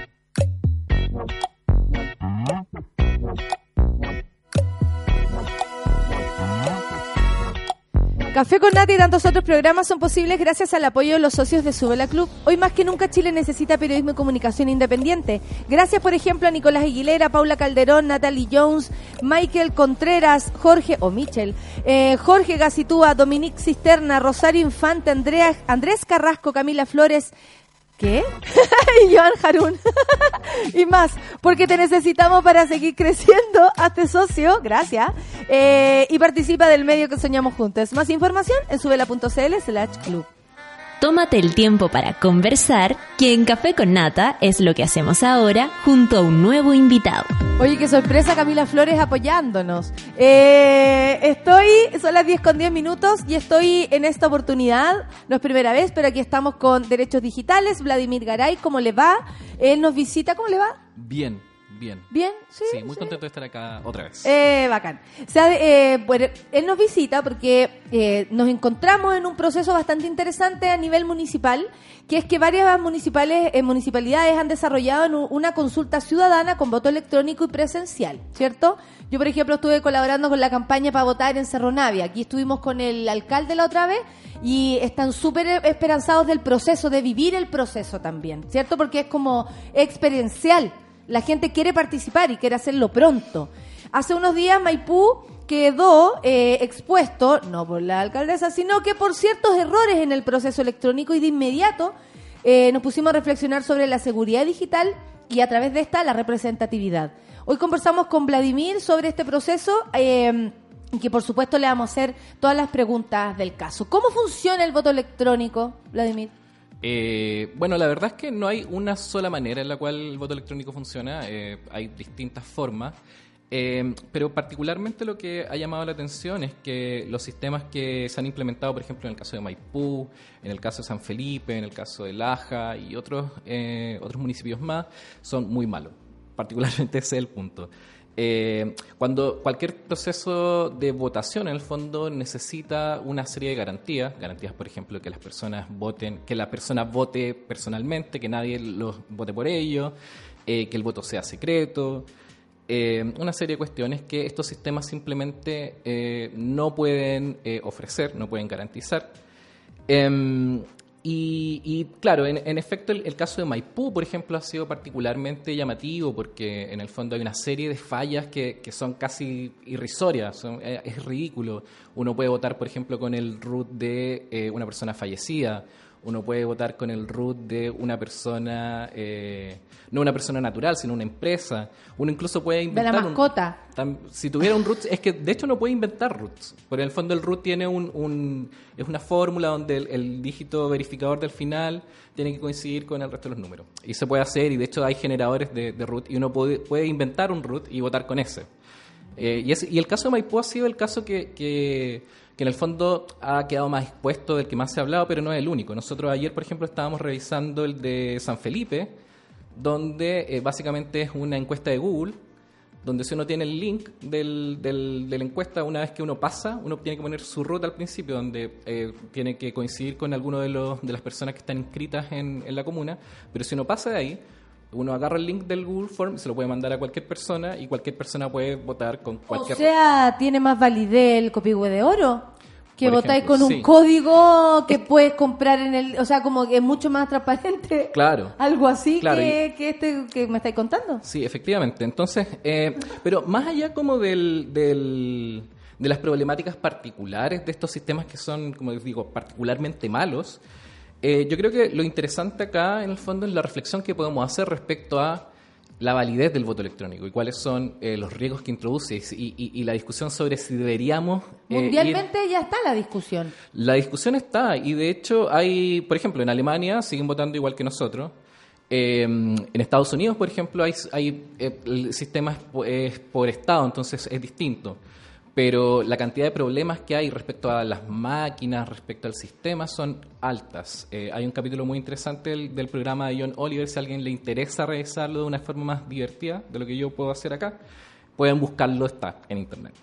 Café con Nati y tantos otros programas son posibles gracias al apoyo de los socios de Subela Club. Hoy más que nunca Chile necesita periodismo y comunicación independiente. Gracias, por ejemplo, a Nicolás Aguilera, Paula Calderón, Natalie Jones, Michael Contreras, Jorge o Michel, eh, Jorge Gacitúa, Dominique Cisterna, Rosario Infante, Andrea, Andrés Carrasco, Camila Flores. ¿Qué? [LAUGHS] y Joan Harun. [LAUGHS] y más, porque te necesitamos para seguir creciendo. Hazte socio, gracias. Eh, y participa del medio que soñamos juntos. Más información en subela.cl slash club. Tómate el tiempo para conversar, que en Café con Nata es lo que hacemos ahora junto a un nuevo invitado. Oye, qué sorpresa Camila Flores apoyándonos. Eh, estoy, son las 10 con 10 minutos y estoy en esta oportunidad, no es primera vez, pero aquí estamos con Derechos Digitales, Vladimir Garay, ¿cómo le va? Él nos visita, ¿cómo le va? Bien, Bien. ¿Bien? Sí. Sí, muy contento de estar acá otra vez. Eh, bacán. O sea, eh, bueno, él nos visita porque eh, nos encontramos en un proceso bastante interesante a nivel municipal, que es que varias municipales, eh, municipalidades han desarrollado una consulta ciudadana con voto electrónico y presencial, ¿cierto? Yo, por ejemplo, estuve colaborando con la campaña para votar en Cerro Navia. Aquí estuvimos con el alcalde la otra vez y están súper esperanzados del proceso, de vivir el proceso también, ¿cierto? Porque es como experiencial. La gente quiere participar y quiere hacerlo pronto. Hace unos días Maipú quedó eh, expuesto, no por la alcaldesa, sino que por ciertos errores en el proceso electrónico y de inmediato eh, nos pusimos a reflexionar sobre la seguridad digital y a través de esta la representatividad. Hoy conversamos con Vladimir sobre este proceso. eh, que por supuesto le vamos a hacer todas las preguntas del caso. ¿Cómo funciona el voto electrónico, Vladimir? Eh, bueno, la verdad es que no hay una sola manera en la cual el voto electrónico funciona, eh, hay distintas formas, eh, pero particularmente lo que ha llamado la atención es que los sistemas que se han implementado, por ejemplo, en el caso de Maipú, en el caso de San Felipe, en el caso de Laja y otros, eh, otros municipios más, son muy malos. Particularmente ese es el punto. Eh, cuando cualquier proceso de votación en el fondo necesita una serie de garantías, garantías por ejemplo que las personas voten, que la persona vote personalmente, que nadie los vote por ello, eh, que el voto sea secreto, eh, una serie de cuestiones que estos sistemas simplemente no pueden ofrecer, no pueden garantizar. Y, y, claro, en, efecto, el, el caso de Maipú, por ejemplo, ha sido particularmente llamativo porque en el fondo hay una serie de fallas que, que son casi irrisorias, son- eh, es ridículo. Uno puede votar, por ejemplo, con el root de eh, una persona fallecida, uno puede votar con el root de una persona, eh, no una persona natural, sino una empresa. Uno incluso puede De la inventar un- mascota. Tam- si tuviera un root, es que de hecho no puede inventar roots, porque en el fondo el root tiene un, un- es una fórmula donde el, el dígito verificador del final tiene que coincidir con el resto de los números. Y se puede hacer, y de hecho hay generadores de, de root, y uno puede, puede inventar un root y votar con ese. Eh, y, el caso de Maipú ha sido el caso que en el fondo ha quedado más expuesto, del que más se ha hablado, pero no es el único. Nosotros ayer, por ejemplo, estábamos revisando el de San Felipe, donde eh, básicamente es una encuesta de Google, donde si uno tiene el link del, del- de la encuesta, una vez que uno pasa, uno tiene que poner su ruta al principio, donde eh, tiene que coincidir con alguno de, los, de las personas que están inscritas en, en la comuna, pero si uno pasa de ahí, uno agarra el link del Google Form, se lo puede mandar a cualquier persona y cualquier persona puede votar con cualquier... O sea, tiene más validez el copihue de oro. Que Por votáis ejemplo, con un código que puedes comprar en el... O sea, como que es mucho más transparente. [LAUGHS] Claro. Algo así Claro, que, que este que me estáis contando. Sí, efectivamente. Entonces, eh, pero más allá como del, del- de las problemáticas particulares de estos sistemas que son, como les digo, particularmente malos, eh, yo creo que lo interesante acá, en el fondo, es la reflexión que podemos hacer respecto a la validez del voto electrónico y cuáles son eh, los riesgos que introduce y, y- y la discusión sobre si deberíamos... eh, ir- Mundialmente ya está la discusión. la discusión está y de hecho hay, por ejemplo, en Alemania siguen votando igual que nosotros. Eh, en Estados Unidos, por ejemplo, hay, hay eh, el sistema es por estado, entonces es distinto. Pero la cantidad de problemas que hay respecto a las máquinas, respecto al sistema, son altas. Eh, hay un capítulo muy interesante del, programa de John Oliver, si a alguien le interesa revisarlo de una forma más divertida de lo que yo puedo hacer acá, pueden buscarlo, está en internet.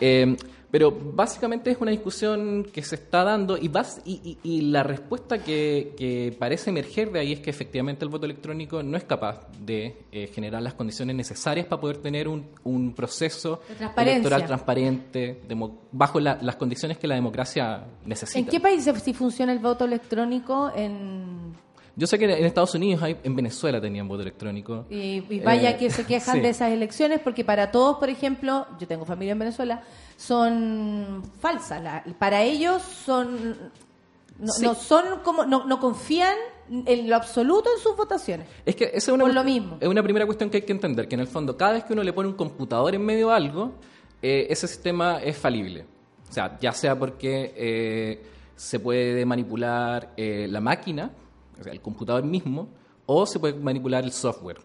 Eh, pero básicamente es una discusión que se está dando y, bas- y, y- y la respuesta que, que parece emerger de ahí es que efectivamente el voto electrónico no es capaz de eh, generar las condiciones necesarias para poder tener un, un proceso electoral transparente, demo- bajo la- las condiciones que la democracia necesita. ¿En qué países sí funciona el voto electrónico? En... Yo sé que en Estados Unidos, hay, en Venezuela tenían voto electrónico. Y, y vaya Eh, que se quejan [LAUGHS] sí. de esas elecciones porque para todos, por ejemplo, yo tengo familia en Venezuela, son falsas. La- para ellos son no, Sí. no son como no, no confían en lo absoluto en sus votaciones. Es que esa es una, lo mismo. es una primera cuestión que hay que entender, que en el fondo cada vez que uno le pone un computador en medio de algo, eh, ese sistema es falible. O sea, ya sea porque eh, se puede manipular eh, la máquina, o sea, el computador mismo, o se puede manipular el software,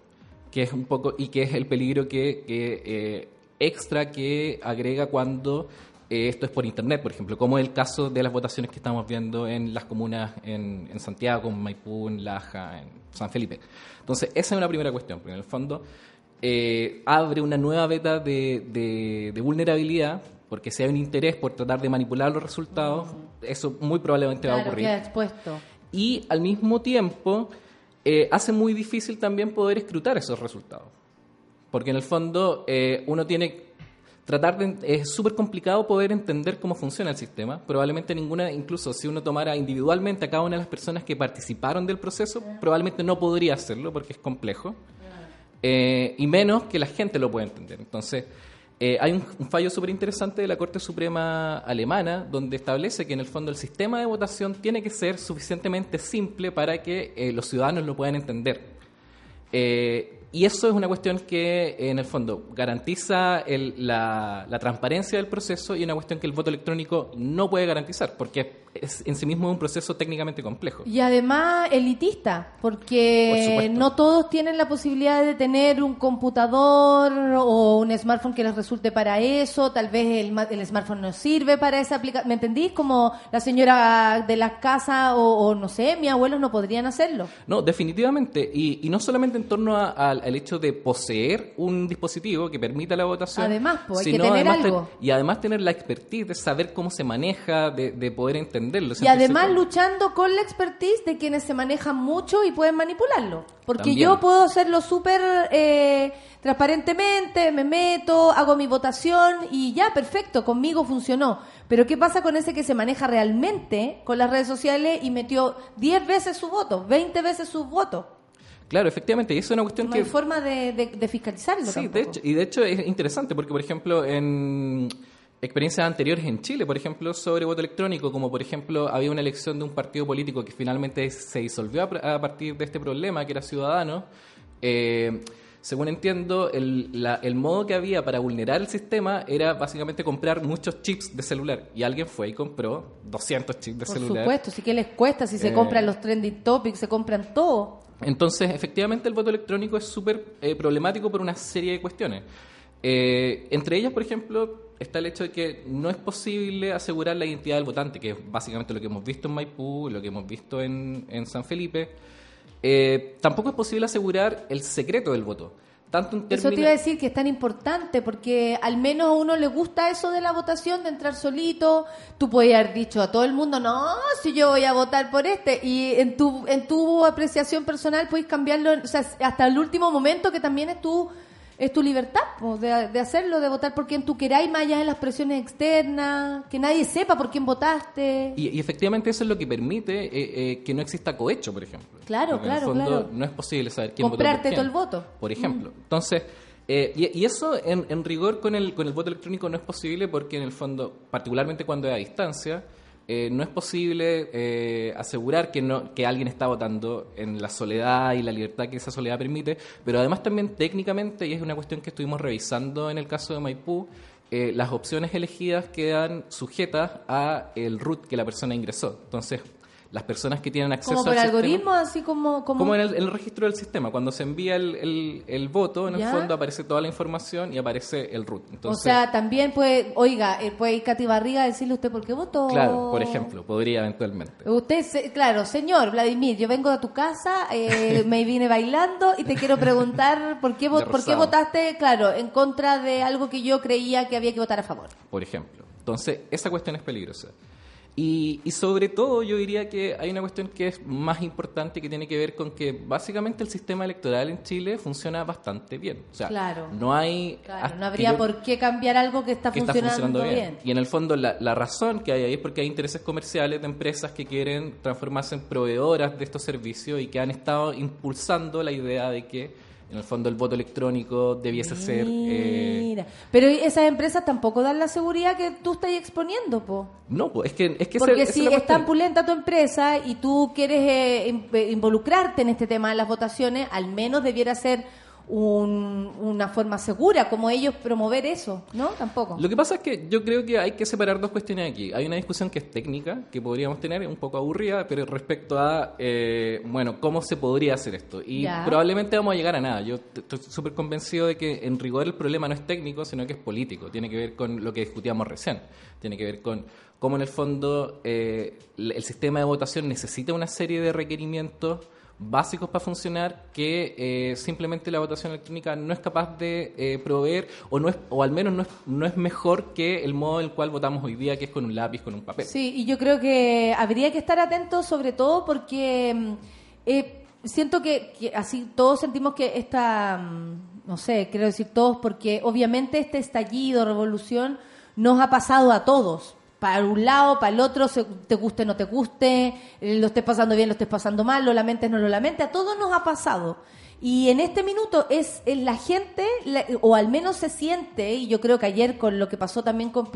que es un poco, y que es el peligro que, que, eh, extra que agrega cuando eh, esto es por internet, por ejemplo, como es el caso de las votaciones que estamos viendo en las comunas en, en Santiago, en Maipú, en Laja, en San Felipe. Entonces, esa es una primera cuestión, porque en el fondo eh, abre una nueva beta de, de- de vulnerabilidad, porque si hay un interés por tratar de manipular los resultados, eso muy probablemente va a ocurrir. queda expuesto. Y al mismo tiempo eh, hace muy difícil también poder escrutar esos resultados. Porque en el fondo eh, uno tiene tratar de es súper complicado poder entender cómo funciona el sistema. Probablemente ninguna, incluso si uno tomara individualmente a cada una de las personas que participaron del proceso, probablemente no podría hacerlo porque es complejo. Eh, y menos que la gente lo pueda entender. Entonces, eh, hay un, un fallo súper interesante de la Corte Suprema alemana donde establece que en el fondo el sistema de votación tiene que ser suficientemente simple para que eh, los ciudadanos lo puedan entender. Eh, y eso es una cuestión que, en el fondo, garantiza el- la, la transparencia del proceso y una cuestión que el voto electrónico no puede garantizar, porque es, en sí mismo es un proceso técnicamente complejo. Y además elitista, Por porque no todos tienen la posibilidad de tener un computador o un smartphone que les resulte para eso, tal vez el, el smartphone no sirve para esa aplicación, ¿me entendís? Como la señora de la casa o, o no sé, mis abuelos no podrían hacerlo. No, definitivamente. Y, y no solamente en torno a- al, al hecho de poseer un dispositivo que permita la votación. Además, pues, hay que tener además algo. y además tener la expertise de saber cómo se maneja, de, de poder entenderlo. Y además luchando con la expertise de quienes se manejan mucho y pueden manipularlo. Porque También. yo puedo hacerlo súper eh, transparentemente, me meto, hago mi votación y ya, perfecto, conmigo funcionó. Pero ¿qué pasa con ese que se maneja realmente con las redes sociales y metió 10 veces su voto, 20 veces su voto? Claro, efectivamente. Y eso es una cuestión No que hay forma de, de- de fiscalizarlo Sí, tampoco. de hecho, y de hecho es interesante porque, por ejemplo, en experiencias anteriores en Chile, por ejemplo, sobre voto electrónico, como por ejemplo había una elección de un partido político que finalmente se disolvió a, partir de este problema, que era Ciudadanos, eh, según entiendo, el, la- el modo que había para vulnerar el sistema era básicamente comprar muchos chips de celular. Y alguien fue y compró 200 chips de Por celular. supuesto, sí que les cuesta, si se Eh, compran los trending topics, se compran todo. Entonces, efectivamente, el voto electrónico es súper eh, problemático por una serie de cuestiones. Entre ellas, por ejemplo, está el hecho de que no es posible asegurar la identidad del votante, que es básicamente lo que hemos visto en Maipú, lo que hemos visto en, en San Felipe. Eh, tampoco es posible asegurar el secreto del voto. Tanto en Eso te iba a decir que es tan importante porque al menos a uno le gusta eso de la votación, de entrar solito. Tú puedes haber dicho a todo el mundo, no, si yo voy a votar por este. Y en tu, en tu apreciación personal puedes cambiarlo, o sea, hasta el último momento que también es tu, es tu libertad de, de hacerlo, de votar por quien tú queráis, más allá de las presiones externas, que nadie sepa por quién votaste. Y, y efectivamente eso es lo que permite eh, eh, que no exista cohecho, por ejemplo. Claro, Porque en el claro, fondo claro. no es posible saber quién votó por Comprarte todo el voto. Por ejemplo. Entonces, eh, y, y eso en, en rigor con el, con el voto electrónico no es posible porque en el fondo, particularmente cuando es a distancia, eh, no es posible eh, asegurar que, no, que alguien está votando en la soledad y la libertad que esa soledad permite, pero además también técnicamente, y es una cuestión que estuvimos revisando en el caso de Maipú, eh, las opciones elegidas quedan sujetas a el root que la persona ingresó. Entonces, las personas que tienen acceso Como por al sistema- algoritmo, así como... como... como en el, en el registro del sistema, cuando se envía el, el- el voto, en ¿Ya? el fondo aparece toda la información y aparece el root. Entonces, o sea, también puede, oiga, eh, puede ir Katy Barriga a decirle usted por qué votó. claro, por ejemplo, podría eventualmente. Usted, se- claro, señor Vladimir, yo vengo a tu casa, eh, [LAUGHS] me vine bailando y te quiero preguntar por qué, por qué votaste, claro, en contra de algo que yo creía que había que votar a favor. por ejemplo. Entonces, esa cuestión es peligrosa. Y, y sobre todo yo diría que hay una cuestión que es más importante que tiene que ver con que básicamente el sistema electoral en Chile funciona bastante bien. O sea, Claro. no hay... Claro, no habría yo- por qué cambiar algo que está, que está funcionando, funcionando bien. bien. Y en el fondo la, la razón que hay ahí es porque hay intereses comerciales de empresas que quieren transformarse en proveedoras de estos servicios y que han estado impulsando la idea de que en el fondo el voto electrónico debiese ser... eh, Mira, pero esas empresas tampoco dan la seguridad que tú estás exponiendo, po. no, pues, es que, es que Porque si es tan pulenta tu empresa y tú quieres eh, eh, involucrarte en este tema de las votaciones, al menos debiera ser un- una forma segura, como ellos promover eso, ¿no? Tampoco. Lo que pasa es que yo creo que hay que separar dos cuestiones aquí. Hay una discusión que es técnica, que podríamos tener, un poco aburrida, pero respecto a, eh, bueno, cómo se podría hacer esto. Y Ya. probablemente vamos a llegar a nada. Yo estoy súper convencido de que en rigor el problema no es técnico, sino que es político. Tiene que ver con lo que discutíamos recién. Tiene que ver con cómo en el fondo eh, el sistema de votación necesita una serie de requerimientos básicos para funcionar que eh, simplemente la votación electrónica no es capaz de eh, proveer o no es o al menos no es, no es mejor que el modo en el cual votamos hoy día que es con un lápiz con un papel Sí, y yo creo que habría que estar atentos sobre todo porque mm, eh, siento que, que así todos sentimos que esta, mm, no sé, quiero decir todos, porque obviamente este estallido, revolución, nos ha pasado a todos. Para un lado, para el otro, se- te guste, no te guste, eh, lo estés pasando bien, lo estés pasando mal, lo lamentes, no lo lamentes, a todos nos ha pasado. Y en este minuto es, es la gente, o al menos se siente, y yo creo que ayer con lo que pasó también con,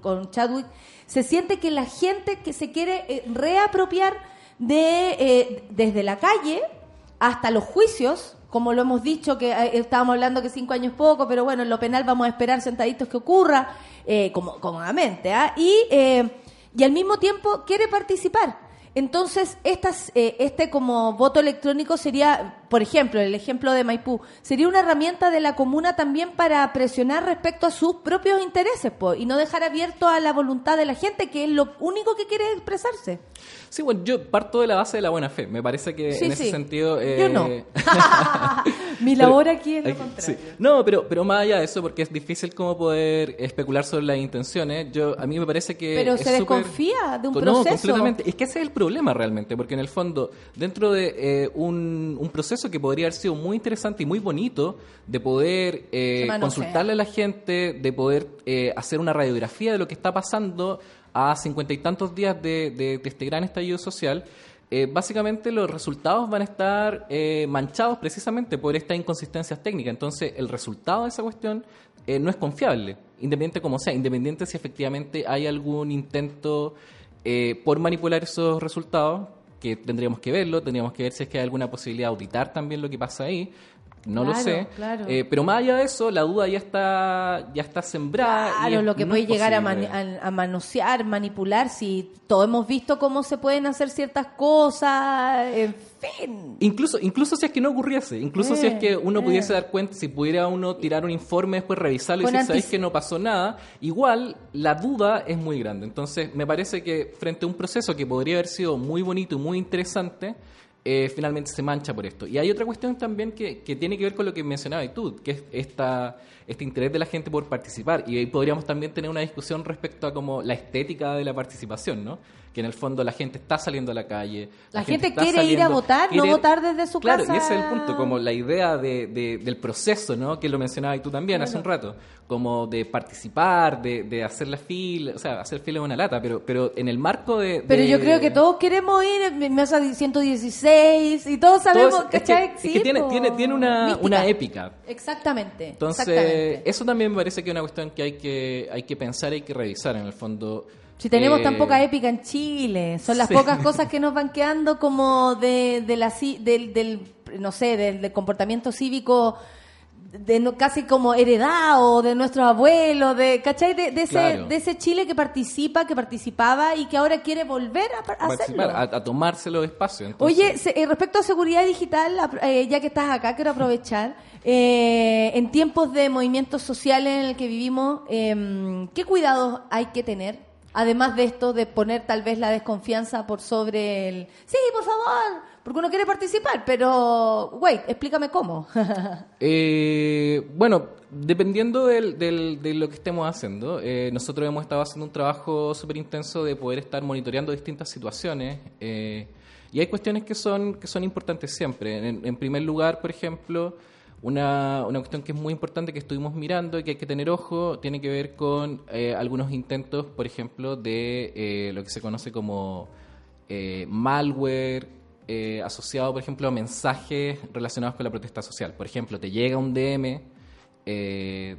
con Chadwick, se siente que la gente que se quiere eh, reapropiar de eh, desde la calle hasta los juicios, como lo hemos dicho, que eh, estábamos hablando que cinco años poco, pero bueno, en lo penal vamos a esperar sentaditos que ocurra, eh, como, cómodamente, ¿ah? y, eh, y al mismo tiempo quiere participar. Entonces, estas, eh, este como voto electrónico sería, por ejemplo, el ejemplo de Maipú, sería una herramienta de la comuna también para presionar respecto a sus propios intereses po, y no dejar abierto a la voluntad de la gente, que es lo único que quiere expresarse. Sí, bueno, yo parto de la base de la buena fe. Me parece que Sí, en ese sentido... Yo no. eh, [LAUGHS] [LAUGHS] Mi Pero- labor aquí es lo contrario. sí. No, pero, pero más allá de eso, porque es difícil como poder especular sobre las intenciones, yo a mí me parece que... Pero se desconfía de un No, proceso. completamente. Es que ese es el problema realmente, porque en el fondo, dentro de eh, un, un proceso que podría haber sido muy interesante y muy bonito, de poder eh, consultarle a la gente, de poder eh, hacer una radiografía de lo que está pasando a cincuenta y tantos días de, de- de este gran estallido social, eh, básicamente los resultados van a estar eh, manchados precisamente por estas inconsistencias técnicas. Entonces, el resultado de esa cuestión eh, no es confiable, independiente como sea, independiente si efectivamente hay algún intento por manipular esos resultados, que tendríamos que verlo, tendríamos que ver si es que hay alguna posibilidad de auditar también lo que pasa ahí. No lo sé. claro. Eh, pero más allá de eso, la duda ya está, ya está sembrada. y Claro, es- lo que no puede llegar a, mani- a- a manosear, manipular, si todos hemos visto cómo se pueden hacer ciertas cosas, en Incluso, incluso si es que no ocurriese, incluso si es que uno Eh, pudiese eh. dar cuenta, si pudiera uno tirar un informe, después revisarlo y Con decir, sabéis que no pasó nada, igual la duda es muy grande. Entonces, me parece que frente a un proceso que podría haber sido muy bonito y muy interesante, eh, finalmente se mancha por esto. Y hay otra cuestión también que, que tiene que ver con lo que mencionaba tú, que es esta, este interés de la gente por participar. Y ahí podríamos también tener una discusión respecto a como la estética de la participación, ¿no? Que en el fondo la gente está saliendo a la calle. La gente quiere ir a votar, no votar desde su claro, casa. y ese es el punto, como la idea de, de- del proceso, ¿no? Que lo mencionabas tú también hace un rato, como de participar, de, de hacer la fila, o sea, hacer fila es una lata, pero, pero en el marco de... Pero yo creo que todos queremos ir en mesa 116 y todos todo sabemos, es que, ¿cachai? es que Sí, tiene, po. tiene, tiene una, Mística. una épica. Exactamente. Entonces, exactamente. eso también me parece que es una cuestión que hay que, hay que pensar y hay que revisar en el fondo. Si tenemos Eh, tan poca épica en Chile, son las sí. pocas cosas que nos van quedando como de, de la, del, del, no sé, del, del comportamiento cívico de no- casi como heredado de nuestros abuelos, de, ¿cachai? De, de ese, Claro. de ese Chile que participa, que participaba y que ahora quiere volver a, a hacerlo. a, a tomarse los espacios. Entonces, Oye, se- eh, respecto a seguridad digital, eh, ya que estás acá, quiero aprovechar. eh, en tiempos de movimientos sociales en el que vivimos, eh, ¿qué cuidados hay que tener? Además de esto, de poner tal vez la desconfianza por sobre el... Sí, por favor, porque uno quiere participar, pero... Wait, explícame cómo. [LAUGHS] Eh, bueno, dependiendo del, del- de lo que estemos haciendo, eh, nosotros hemos estado haciendo un trabajo súper intenso de poder estar monitoreando distintas situaciones eh, y hay cuestiones que son, que son importantes siempre. En, en primer lugar, por ejemplo, una, una cuestión que es muy importante que estuvimos mirando y que hay que tener ojo tiene que ver con eh, algunos intentos, por ejemplo, de eh, lo que se conoce como eh, malware asociado, por ejemplo, a mensajes relacionados con la protesta social. Por ejemplo, te llega un DM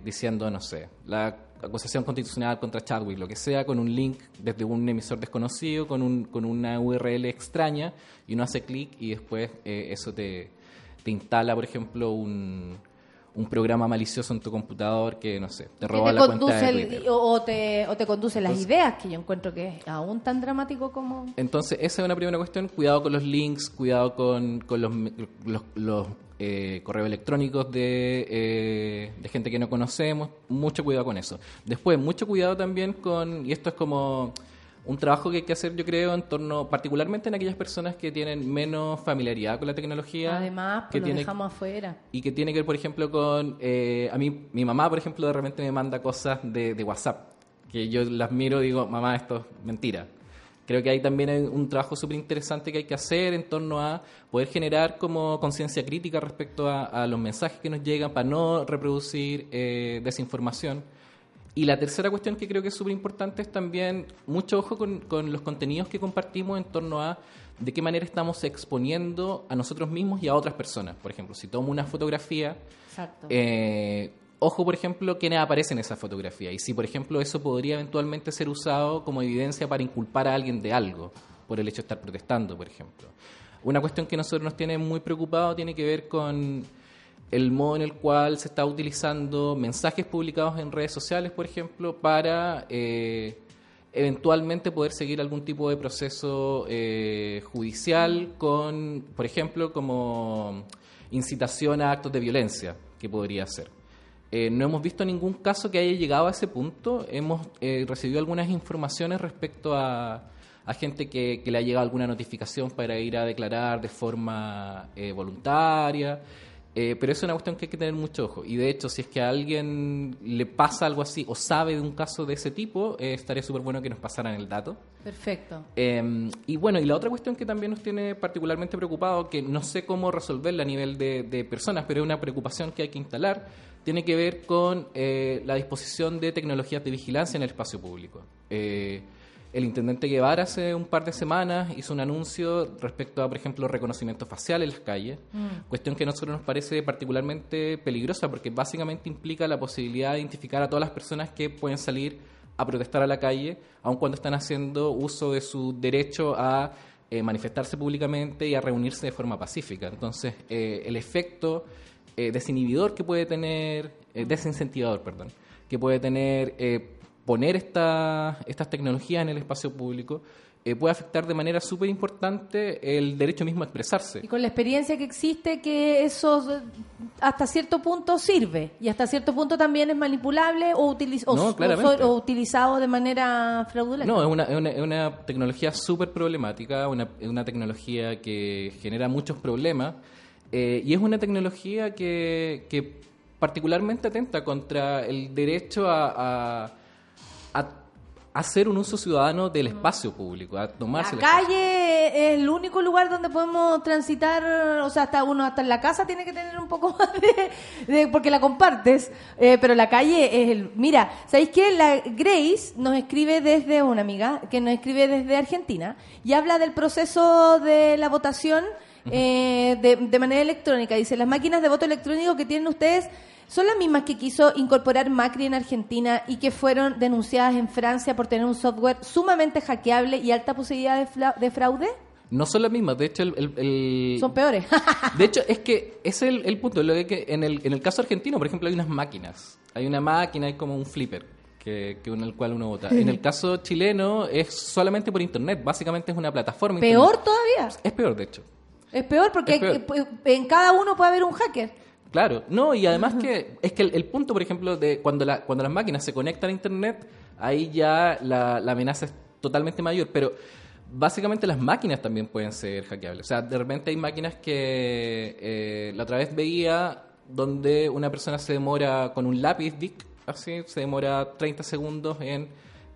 diciendo, no sé, la acusación constitucional contra Chadwick, lo que sea, con un link desde un emisor desconocido, con, un, con una URL extraña, y uno hace clic y después eso te, te instala, por ejemplo, un, un programa malicioso en tu computador que, no sé, te roba te la cuenta de Twitter. o, o te, o te conduce las ideas, que yo encuentro que es aún tan dramático como... Entonces, esa es una primera cuestión. Cuidado con los links, cuidado con, con los, los, los, eh, correos electrónicos de, eh, de gente que no conocemos. Mucho cuidado con eso. Después, mucho cuidado también con, y esto es como un trabajo que hay que hacer, yo creo, en torno, particularmente en aquellas personas que tienen menos familiaridad con la tecnología. Además, que pues lo tiene- dejamos afuera. y que tiene que ver, por ejemplo, con... eh, a mí, mi mamá, por ejemplo, de repente me manda cosas de, de WhatsApp, que yo las miro y digo, mamá, esto es mentira. Creo que hay también hay un trabajo súper interesante que hay que hacer en torno a poder generar como conciencia crítica respecto a, a los mensajes que nos llegan para no reproducir eh, desinformación. Y la tercera cuestión que creo que es súper importante es también mucho ojo con, con los contenidos que compartimos en torno a de qué manera estamos exponiendo a nosotros mismos y a otras personas. Por ejemplo, si tomo una fotografía, eh, ojo, por ejemplo, quiénes aparecen en esa fotografía. Y si, por ejemplo, eso podría eventualmente ser usado como evidencia para inculpar a alguien de algo, por el hecho de estar protestando, por ejemplo. Una cuestión que a nosotros nos tiene muy preocupado tiene que ver con el modo en el cual se está utilizando mensajes publicados en redes sociales, por ejemplo, para eh, eventualmente poder seguir algún tipo de proceso eh, judicial con, por ejemplo, como incitación a actos de violencia, que podría ser. Eh, no hemos visto ningún caso que haya llegado a ese punto. Hemos eh, recibido algunas informaciones respecto a, gente que, que le ha llegado alguna notificación para ir a declarar de forma eh, voluntaria. Eh, pero es una cuestión que hay que tener mucho ojo. Y de hecho, si es que a alguien le pasa algo así o sabe de un caso de ese tipo, eh, estaría súper bueno que nos pasaran el dato. Perfecto. Eh, y bueno, y la otra cuestión que también nos tiene particularmente preocupado, que no sé cómo resolverla a nivel de, de personas, pero es una preocupación que hay que instalar, tiene que ver con eh, la disposición de tecnologías de vigilancia en el espacio público. Eh, el intendente Guevara hace un par de semanas hizo un anuncio respecto a, por ejemplo, reconocimiento facial en las calles, cuestión que a nosotros nos parece particularmente peligrosa porque básicamente implica la posibilidad de identificar a todas las personas que pueden salir a protestar a la calle, aun cuando están haciendo uso de su derecho a eh, manifestarse públicamente y a reunirse de forma pacífica. Entonces, eh, el efecto eh, desinhibidor que puede tener, desincentivador, perdón, que puede tener poner esta- estas tecnologías en el espacio público eh, puede afectar de manera súper importante el derecho mismo a expresarse. Y con la experiencia que existe, que eso eh, hasta cierto punto sirve y hasta cierto punto también es manipulable o, utiliz- o- No, o- claramente. o utilizado de manera fraudulenta. No, es una, es una, es una tecnología súper problemática, una, es una tecnología que genera muchos problemas eh, y es una tecnología que, que particularmente atenta contra el derecho a, a, a hacer un uso ciudadano del espacio público, a tomarse La calle es el único lugar donde podemos transitar, o sea, hasta uno hasta en la casa tiene que tener un poco [LAUGHS] más de, de- porque la compartes, eh, pero la calle es el... Mira, ¿sabéis qué? La Grace nos escribe desde una amiga que nos escribe desde Argentina y habla del proceso de la votación eh, de, de manera electrónica. Dice, las máquinas de voto electrónico que tienen ustedes son las mismas que quiso incorporar Macri en Argentina y que fueron denunciadas en Francia por tener un software sumamente hackeable y alta posibilidad de, fraude. No son las mismas, de hecho el... el- el- Son peores. De hecho, es que ese es el, el punto. Lo de que en el, en el caso argentino, por ejemplo, hay unas máquinas. Hay una máquina, hay como un flipper que, que en el cual uno vota. En el caso chileno es solamente por internet. Básicamente es una plataforma. Peor internet. todavía. Es peor, de hecho. Es peor porque Es peor. hay- en cada uno puede haber un hacker. Claro, no, y además que es que el, el punto, por ejemplo, de cuando, la, cuando las máquinas se conectan a Internet, ahí ya la, la amenaza es totalmente mayor, pero básicamente las máquinas también pueden ser hackeables. O sea, de repente hay máquinas que eh, la otra vez veía donde una persona se demora con un lápiz DIC, así, se demora 30 segundos en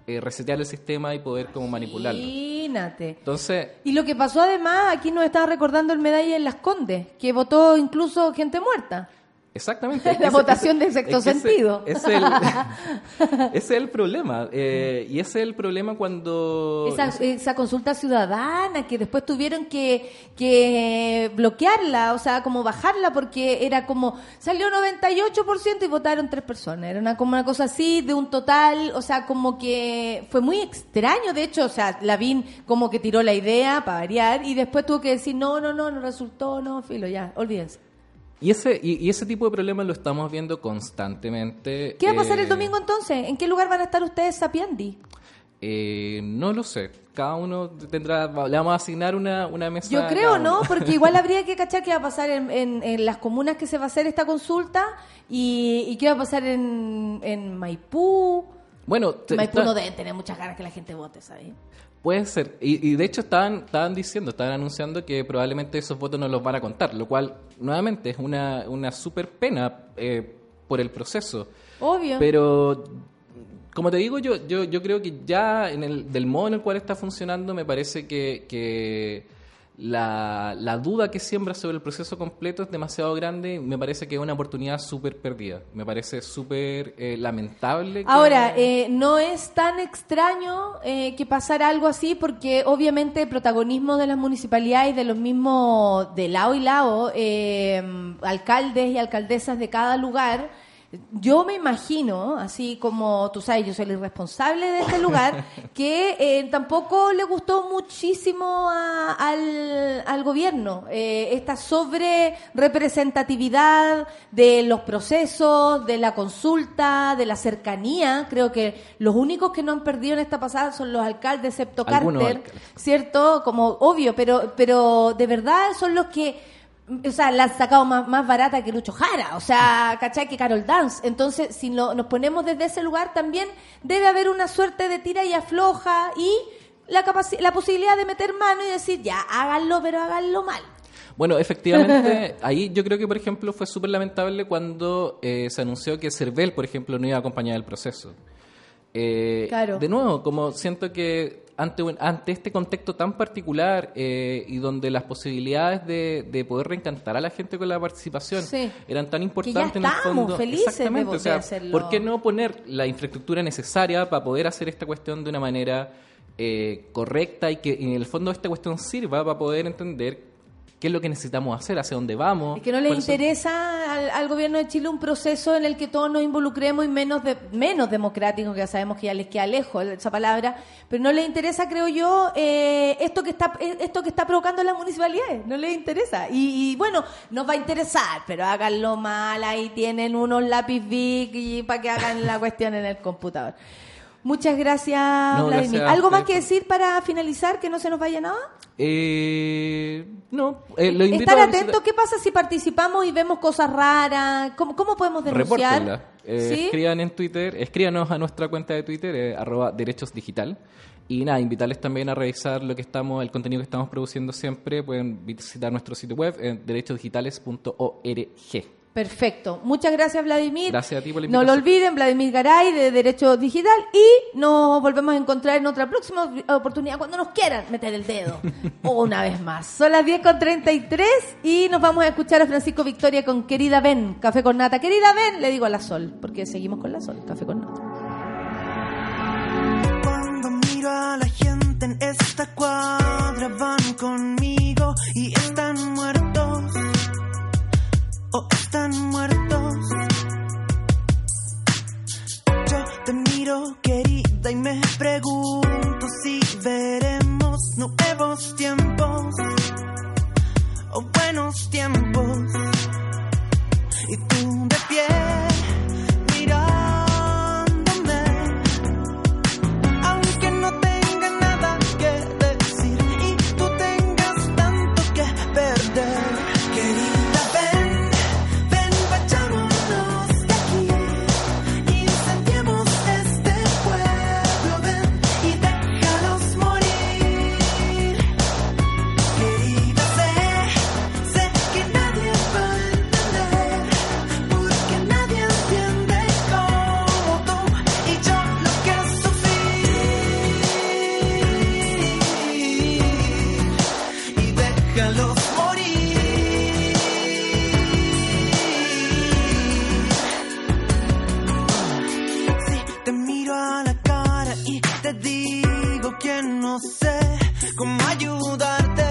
eh, resetear el sistema y poder como manipularlo. Imagínate. Entonces, Y lo que pasó además, aquí nos estaba recordando el medalla en Las Condes, que votó incluso gente muerta. Exactamente. [LAUGHS] La votación de es sexto ese- sentido. Es el, ese [LAUGHS] es el problema. eh, y ese es el problema cuando... Esa, esa consulta ciudadana que después tuvieron que, que bloquearla, o sea, como bajarla porque era como, salió 98% y votaron tres personas. Era una, como una cosa así de un total, o sea, como que fue muy extraño, de hecho, o sea, Lavín como que tiró la idea para variar y después tuvo que decir, no, no, no, no resultó, no, filo, ya, olvídense. Y ese, y, y ese tipo de problemas lo estamos viendo constantemente. ¿Qué va a pasar eh, el domingo entonces? ¿En qué lugar van a estar ustedes sapiandi? eh, no lo sé. Cada uno tendrá... Le vamos a asignar una, una mesa. Yo creo, ¿no? Porque igual [LAUGHS] habría que cachar qué va a pasar en, en- en las comunas que se va a hacer esta consulta y, y qué va a pasar en, en Maipú. Bueno, te- Maipú está- no deben tener muchas ganas que la gente vote, ¿sabes? Puede ser. Y, y de hecho estaban, estaban diciendo, estaban anunciando que probablemente esos votos no los van a contar, lo cual nuevamente es una, una super pena eh, por el proceso. Obvio. Pero, como te digo, yo, yo, yo creo que ya en el, del modo en el cual está funcionando, me parece que, que la, la duda que siembra sobre el proceso completo es demasiado grande. y Me parece que es una oportunidad súper perdida. Me parece súper eh, lamentable. que- Ahora, eh, no es tan extraño eh, que pasara algo así porque obviamente el protagonismo de las municipalidades, de los mismos de lado y lado, eh, alcaldes y alcaldesas de cada lugar, yo me imagino, así como tú sabes, yo soy el responsable de este lugar, [LAUGHS] que eh, tampoco le gustó muchísimo a- al, al gobierno eh, esta sobre representatividad de los procesos, de la consulta, de la cercanía. Creo que los únicos que no han perdido en esta pasada son los alcaldes, excepto Carter, alcaldes. ¿cierto? Como obvio, pero, pero de verdad son los que o sea, la han sacado más, más barata que Lucho Jara, o sea, ¿cachai? Que Carol Dance. Entonces, si no- nos ponemos desde ese lugar, también debe haber una suerte de tira y afloja y la, la posibilidad de meter mano y decir, ya, háganlo, pero háganlo mal. Bueno, efectivamente, [LAUGHS] ahí yo creo que, por ejemplo, fue súper lamentable cuando eh, se anunció que Cervel, por ejemplo, no iba a acompañar el proceso. Eh, Claro. De nuevo, como siento que ante, ante este contexto tan particular eh, y donde las posibilidades de, de poder reencantar a la gente con la participación Sí. eran tan importantes en el fondo. felices de Exactamente, o poder sea, hacerlo. ¿por qué no poner la infraestructura necesaria para poder hacer esta cuestión de una manera eh, correcta y que en el fondo esta cuestión sirva para poder entender qué es lo que necesitamos hacer, hacia dónde vamos. Es que no le interesa al, al gobierno de Chile un proceso en el que todos nos involucremos y menos de, menos democrático, que ya sabemos que ya les queda lejos esa palabra, pero no le interesa, creo yo, eh, esto que está eh, esto que está provocando las municipalidades, no les interesa. Y, y, bueno, nos va a interesar, pero háganlo mal, ahí tienen unos lápiz big y para que hagan la [LAUGHS] cuestión en el computador. Muchas gracias, No, Vladimir. gracias ¿Algo más que decir para finalizar, que no se nos vaya nada? Eh, no, eh, lo invito Estar a atento, ¿qué pasa si participamos y vemos cosas raras? ¿Cómo, cómo podemos denunciar? Eh, ¿Sí? Escriban en Twitter, escríbanos a nuestra cuenta de Twitter, eh, arroba derechos digital. Y nada, invitarles también a revisar lo que estamos, el contenido que estamos produciendo siempre. Pueden visitar nuestro sitio web en derechosdigitales.org. Perfecto. Muchas gracias, Vladimir. Gracias a ti por la No lo olviden, Vladimir Garay de Derecho Digital y nos volvemos a encontrar en otra próxima oportunidad cuando nos quieran meter el dedo. o [LAUGHS] una vez más. Son las 10 con 33 y nos vamos a escuchar a Francisco Victoria con Querida Ben, Café con Nata. Querida Ben, le digo a la Sol, porque seguimos con la Sol, Café con Nata. Cuando miro a la gente en esta cuadra van conmigo y están muertos o están muertos. Yo te miro querida y me pregunto si veremos nuevos tiempos o buenos tiempos. Cómo ayudarte,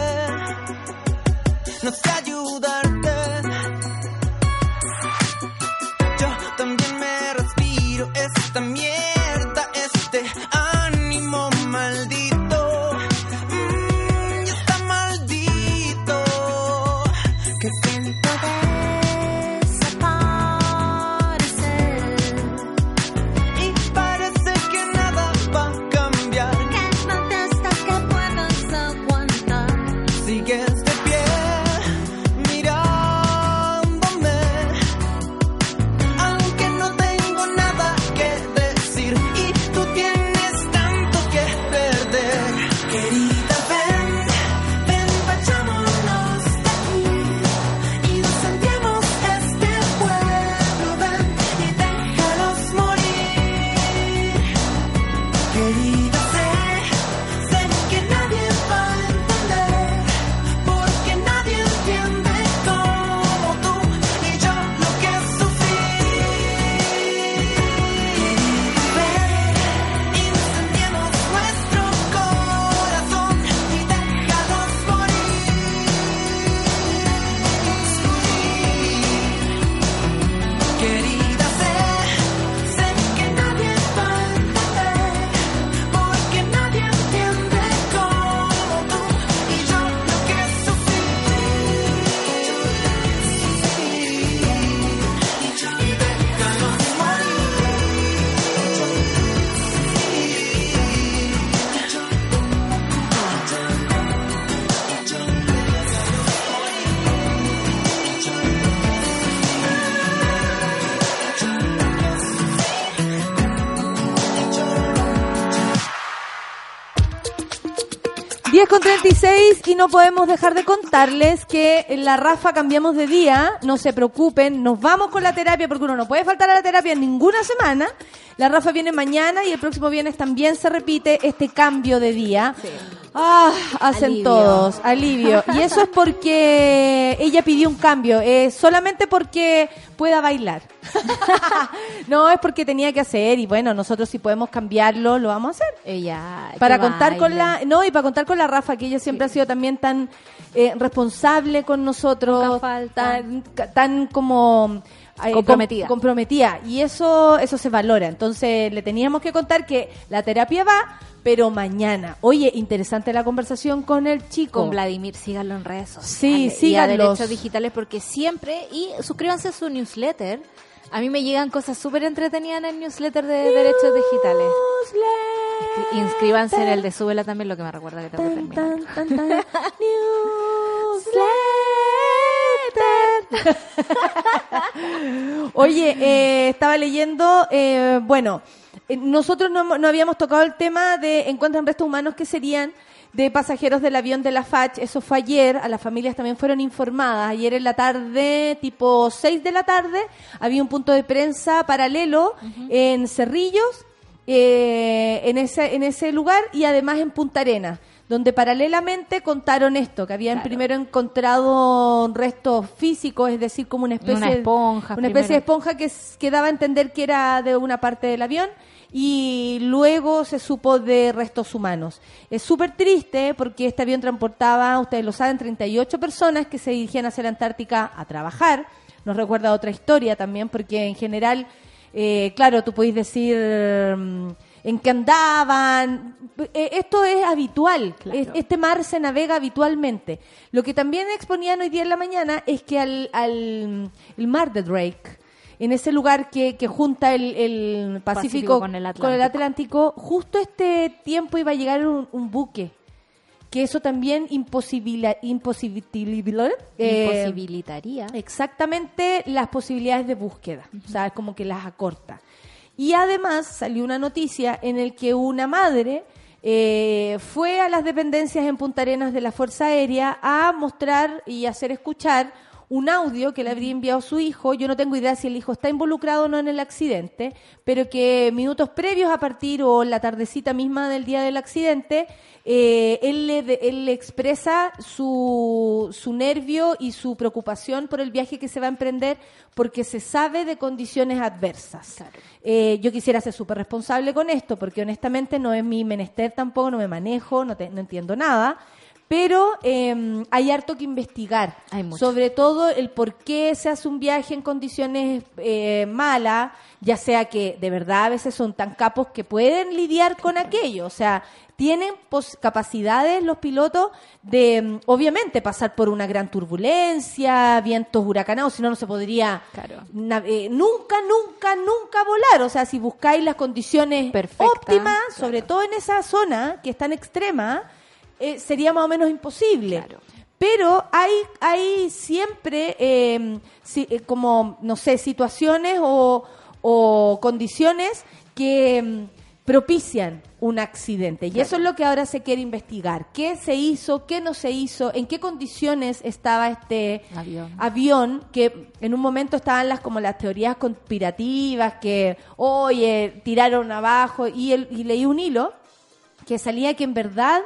10 con 36 y no podemos dejar de contarles que la Rafa cambiamos de día, no se preocupen, nos vamos con la terapia porque uno no puede faltar a la terapia en ninguna semana. La Rafa viene mañana y el próximo viernes también se repite este cambio de día. Ah, hacen Alivio. todos, alivio. [LAUGHS] Y eso es porque ella pidió un cambio, eh, solamente porque pueda bailar. [LAUGHS] no, es porque tenía que hacer y bueno, nosotros si podemos cambiarlo, lo vamos a hacer Ella, para contar con la no y para contar con la Rafa que ella siempre ha sido también tan eh, responsable con nosotros Nunca falta. tan tan como Comprometida. com- comprometida y eso eso se valora entonces le teníamos que contar que la terapia va pero mañana oye interesante la conversación con el chico con Vladimir, síganlo en redes sociales. Sí, y a. Derechos Digitales porque siempre, y suscríbanse a su newsletter. A mí me llegan cosas súper entretenidas en el newsletter de Derechos Digitales. Inscri- Inscríbanse en el de Súbela también, lo que me recuerda que tengo que Tan, terminar. tan, tan, tan. [LAUGHS] Newsletter. [LAUGHS] Oye, eh, estaba leyendo, eh, bueno, eh, nosotros no, no habíamos tocado el tema de encuentran restos humanos que serían de pasajeros del avión de la FACH, eso fue ayer, a las familias también fueron informadas, ayer en la tarde, tipo 6 de la tarde, había un punto de prensa paralelo en Cerrillos, eh, en, ese, en ese lugar y además en Punta Arenas, donde paralelamente contaron esto, que habían primero encontrado restos físicos, es decir, como una especie, Una esponja, una especie de esponja que, que daba a entender que era de una parte del avión y luego se supo de restos humanos. Es súper triste porque este avión transportaba, ustedes lo saben, 38 personas que se dirigían hacia la Antártica a trabajar. Nos recuerda otra historia también porque en general, eh, claro, tú podéis decir mm, en qué andaban. Eh, esto es habitual. Es- Este mar se navega habitualmente. Lo que también exponían hoy día en la mañana es que al, al el mar de Drake, en ese lugar que, que junta el, el Pacífico, Pacífico con el Atlántico. Atlántico, justo este tiempo iba a llegar un, un buque. Que eso también imposibilitaría, eh, Imposibilitaría. exactamente las posibilidades de búsqueda. O sea, es como que las acorta. Y además salió una noticia en el que una madre eh, fue a las dependencias en Punta Arenas de la Fuerza Aérea a mostrar y hacer escuchar un audio que le habría enviado su hijo. Yo no tengo idea si el hijo está involucrado o no en el accidente, pero que minutos previos a partir o la tardecita misma del día del accidente, eh, él, le, él le expresa su, su nervio y su preocupación por el viaje que se va a emprender porque se sabe de condiciones adversas. Eh, yo quisiera ser súper responsable con esto porque honestamente no es mi menester tampoco, no me manejo, no, te- no entiendo nada. Pero eh, hay harto que investigar, Hay sobre todo el por qué se hace un viaje en condiciones eh, malas, ya sea que de verdad a veces son tan capos que pueden lidiar con aquello, o sea, tienen pos- capacidades los pilotos de, mm, obviamente, pasar por una gran turbulencia, vientos huracanados, si no, no se podría Claro. eh, nunca, nunca, nunca volar, o sea, si buscáis las condiciones óptimas, sobre todo en esa zona que es tan extrema, eh, sería más o menos imposible. Claro. Pero hay, hay siempre eh, si- eh, como, no sé, situaciones o, o condiciones que mm, propician un accidente. Y eso es lo que ahora se quiere investigar. ¿Qué se hizo? ¿Qué no se hizo? ¿En qué condiciones estaba este Avión. avión? Que en un momento estaban las como las teorías conspirativas que, oye, tiraron abajo. Y, el, y leí un hilo que salía que en verdad,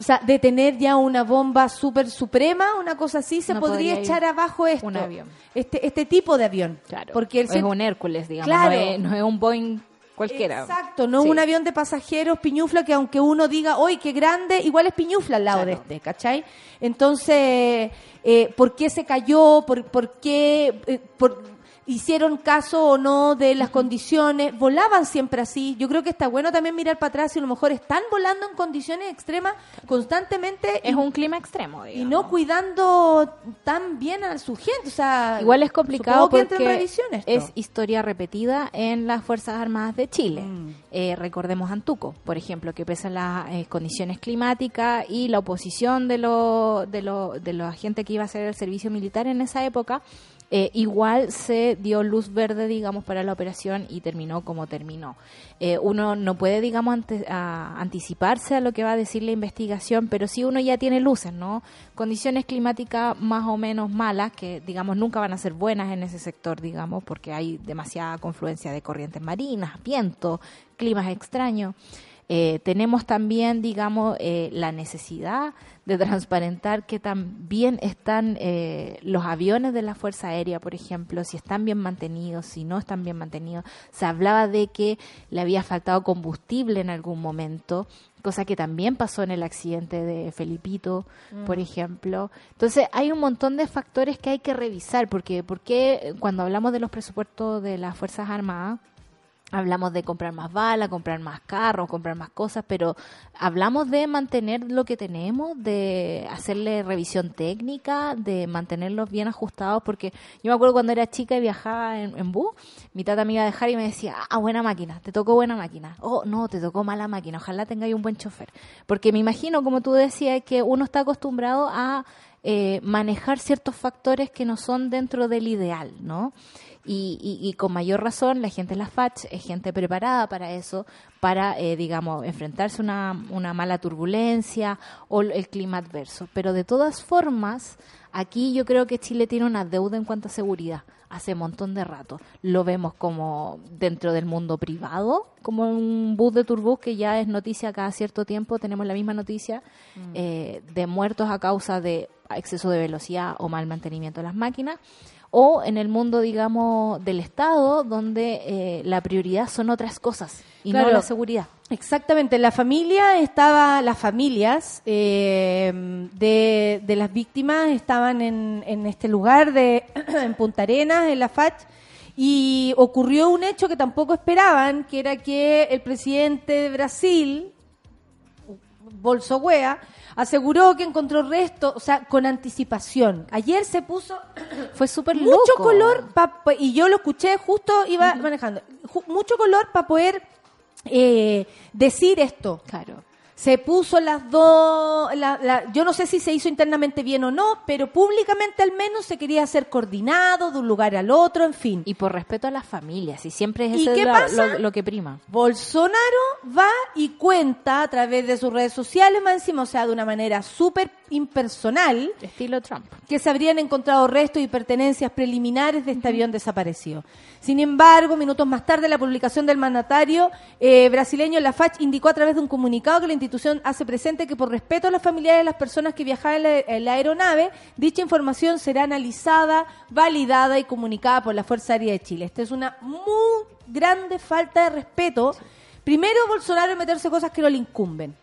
o sea, de tener ya una bomba súper suprema, una cosa así, se No podría echar abajo esto. un avión. Este, este tipo de avión. Claro. Porque el es un Hércules, digamos. Claro. No, es, no es un Boeing cualquiera. Exacto, no Sí. un avión de pasajeros piñufla que aunque uno diga, hoy qué grande, igual es piñufla al lado Claro. de este, ¿cachai? Entonces, eh, ¿por qué se cayó? ¿Por, por qué eh, por- hicieron caso o no de las condiciones? ¿Volaban siempre así? Yo creo que está bueno también mirar para atrás y a lo mejor están volando en condiciones extremas constantemente Es y, un clima extremo, y no cuidando tan bien a su gente. O sea, Igual es complicado porque es historia repetida en las Fuerzas Armadas de Chile. Mm. Eh, recordemos Antuco, por ejemplo, que pese a las eh, condiciones climáticas y la oposición de, lo, de, lo, de la gente que iba a hacer el servicio militar en esa época, eh, igual se dio luz verde, digamos, para la operación y terminó como terminó. Eh, uno no puede, digamos, ante- a- anticiparse a lo que va a decir la investigación, pero sí uno ya tiene luces, ¿no? Condiciones climáticas más o menos malas, que, digamos, nunca van a ser buenas en ese sector, digamos, porque hay demasiada confluencia de corrientes marinas, viento, climas extraños. Eh, tenemos también, digamos, eh, la necesidad de transparentar que también están eh, los aviones de la Fuerza Aérea, por ejemplo, si están bien mantenidos, si no están bien mantenidos. Se hablaba de que le había faltado combustible en algún momento, cosa que también pasó en el accidente de Felipito, por ejemplo. Entonces, hay un montón de factores que hay que revisar, porque, porque cuando hablamos de los presupuestos de las Fuerzas Armadas, Hablamos de comprar más balas, comprar más carros, comprar más cosas, pero hablamos de mantener lo que tenemos, de hacerle revisión técnica, de mantenerlos bien ajustados, porque yo me acuerdo cuando era chica y viajaba en, en bus, mi tata me iba a dejar y me decía, ah, buena máquina, te tocó buena máquina. Oh, no, te tocó mala máquina, ojalá tengáis un buen chofer. Porque me imagino, como tú decías, que uno está acostumbrado a eh, manejar ciertos factores que no son dentro del ideal, ¿no? Y, y- y con mayor razón la gente en la FACH es gente preparada para eso, para, eh, digamos, enfrentarse a una, una mala turbulencia o el clima adverso. Pero de todas formas, aquí yo creo que Chile tiene una deuda en cuanto a seguridad hace un montón de rato. Lo vemos como dentro del mundo privado, como un bus de turbús que ya es noticia cada cierto tiempo, tenemos la misma noticia eh, de muertos a causa de exceso de velocidad o mal mantenimiento de las máquinas o en el mundo, digamos, del Estado, donde eh, la prioridad son otras cosas y Claro. no la seguridad. Exactamente, la familia estaba, las familias eh, de, de las víctimas estaban en, en este lugar de [CLEARS THROAT] en Punta Arenas, en la FACH, y ocurrió un hecho que tampoco esperaban, que era que el presidente de Brasil, Bolsonaro, aseguró que encontró restos, o sea, con anticipación. Ayer se puso [CLEARS THROAT] Fue súper mucho loco. color pa- y yo lo escuché justo iba manejando mucho color para poder eh, decir esto Claro. Se puso las dos la- la- yo no sé si se hizo internamente bien o no pero públicamente al menos se quería hacer coordinado de un lugar al otro en fin Y por respeto a las familias, y siempre es ¿Y eso lo, lo- lo que prima. Bolsonaro va y cuenta a través de sus redes sociales, más encima, o sea, de una manera súper impersonal, Estilo Trump. que se habrían encontrado restos y pertenencias preliminares de este avión desaparecido. Sin embargo, minutos más tarde, la publicación del mandatario eh, brasileño La FACH indicó a través de un comunicado que la institución hace presente que por respeto a los familiares de las personas que viajaban en la, en la aeronave, dicha información será analizada, validada y comunicada por la Fuerza Aérea de Chile. Esta es una muy grande falta de respeto. Primero, Bolsonaro meterse cosas que no le incumben.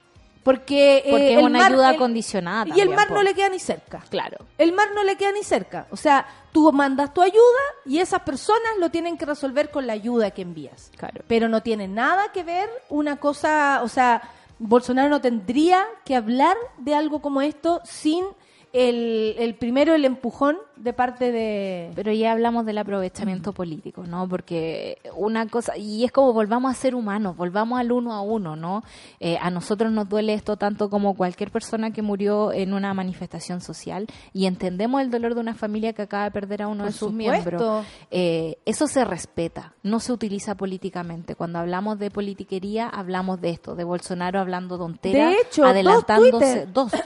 Porque, eh, Porque es una mar- ayuda el- condicionada Y el mar no le queda ni cerca. Claro. El mar no le queda ni cerca. O sea, tú mandas tu ayuda y esas personas lo tienen que resolver con la ayuda que envías. Claro. Pero no tiene nada que ver una cosa, o sea, Bolsonaro no tendría que hablar de algo como esto sin el, el primero, el empujón de parte de... Pero ya hablamos del aprovechamiento político, ¿no? Porque una cosa, y es como volvamos a ser humanos, volvamos al uno a uno, ¿no? Eh, a nosotros nos duele esto tanto como cualquier persona que murió en una manifestación social y entendemos el dolor de una familia que acaba de perder a uno Por de sus supuesto. miembros. Eh, eso se respeta, no se utiliza políticamente. Cuando hablamos de politiquería, hablamos de esto, de Bolsonaro hablando tontera, De hecho, dos adelantándose. Twitter. Dos. [COUGHS]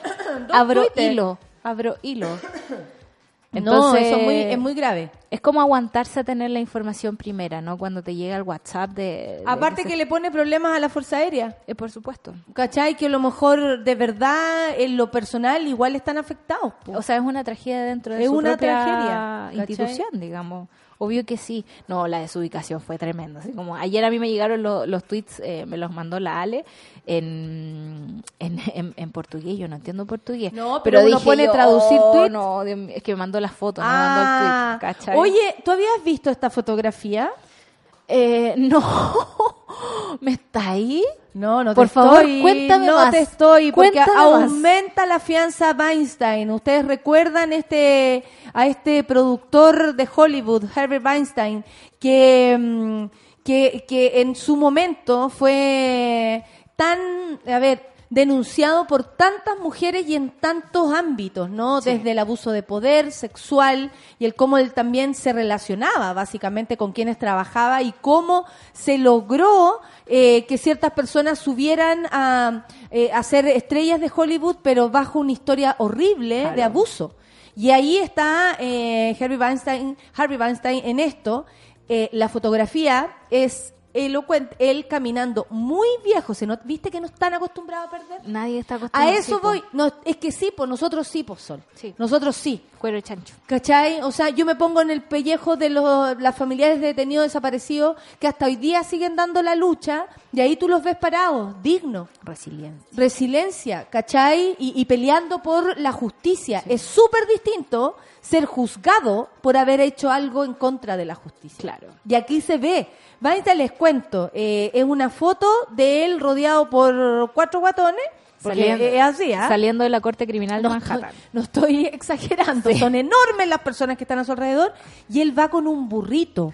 Dos Abro Twitter. hilo, abro hilo. No, eso es muy, es muy grave. Es como aguantarse a tener la información primera, ¿no? Cuando te llega el WhatsApp de... de Aparte que le pone problemas a la Fuerza Aérea. Eh, por supuesto. ¿Cachai? Que a lo mejor de verdad en lo personal igual están afectados. po. O sea, es una tragedia dentro de Es su una propia institución, digamos. Obvio que sí. No, la desubicación fue tremenda. Así como ayer a mí me llegaron lo- los tweets, eh, me los mandó la Ale en, en, en, en portugués. Yo no entiendo portugués. No, pero uno dije pone yo, traducir tweets. No, es que me mandó la foto, no Ah, me mandó el tweet. ¿cachai? oye, ¿tú habías visto esta fotografía? Eh, [LAUGHS] no. ¿Me está ahí? No, no te Por favor, estoy, cuéntame no más. te estoy, porque Cuéntame más. aumenta la fianza a Weinstein. Ustedes recuerdan este a este productor de Hollywood, Herbert Weinstein, que mm, que, que en su momento fue tan, a ver, denunciado por tantas mujeres y en tantos ámbitos, ¿no? Desde el abuso de poder sexual y el cómo él también se relacionaba básicamente con quienes trabajaba y cómo se logró eh, que ciertas personas subieran a, eh, a ser estrellas de Hollywood, pero bajo una historia horrible de abuso. Y ahí está eh, Harvey Weinstein, Harvey Weinstein en esto. Eh, la fotografía es elocuente, él caminando muy viejo, ¿se ¿viste que no están acostumbrados a perder? Nadie está acostumbrado. A eso sí, voy. No, es que sí, pues nosotros sí, pues Sol. Sí. Nosotros sí. Cuero de chancho. ¿Cachai? O sea, yo me pongo en el pellejo de los, las familiares de detenidos desaparecidos que hasta hoy día siguen dando la lucha y ahí tú los ves parados, dignos. Resiliencia. Resiliencia, ¿cachai? Y, y peleando por la justicia. Es súper distinto ser juzgado por haber hecho algo en contra de la justicia. Claro. Y aquí se ve. Vanita les cuento, eh, es una foto de él rodeado por cuatro guatones, porque Saliendo- es así, ¿ah? Saliendo de la Corte Criminal de Manhattan. estoy, no estoy [LAUGHS] exagerando, son enormes las personas que están a su alrededor y él va con un burrito,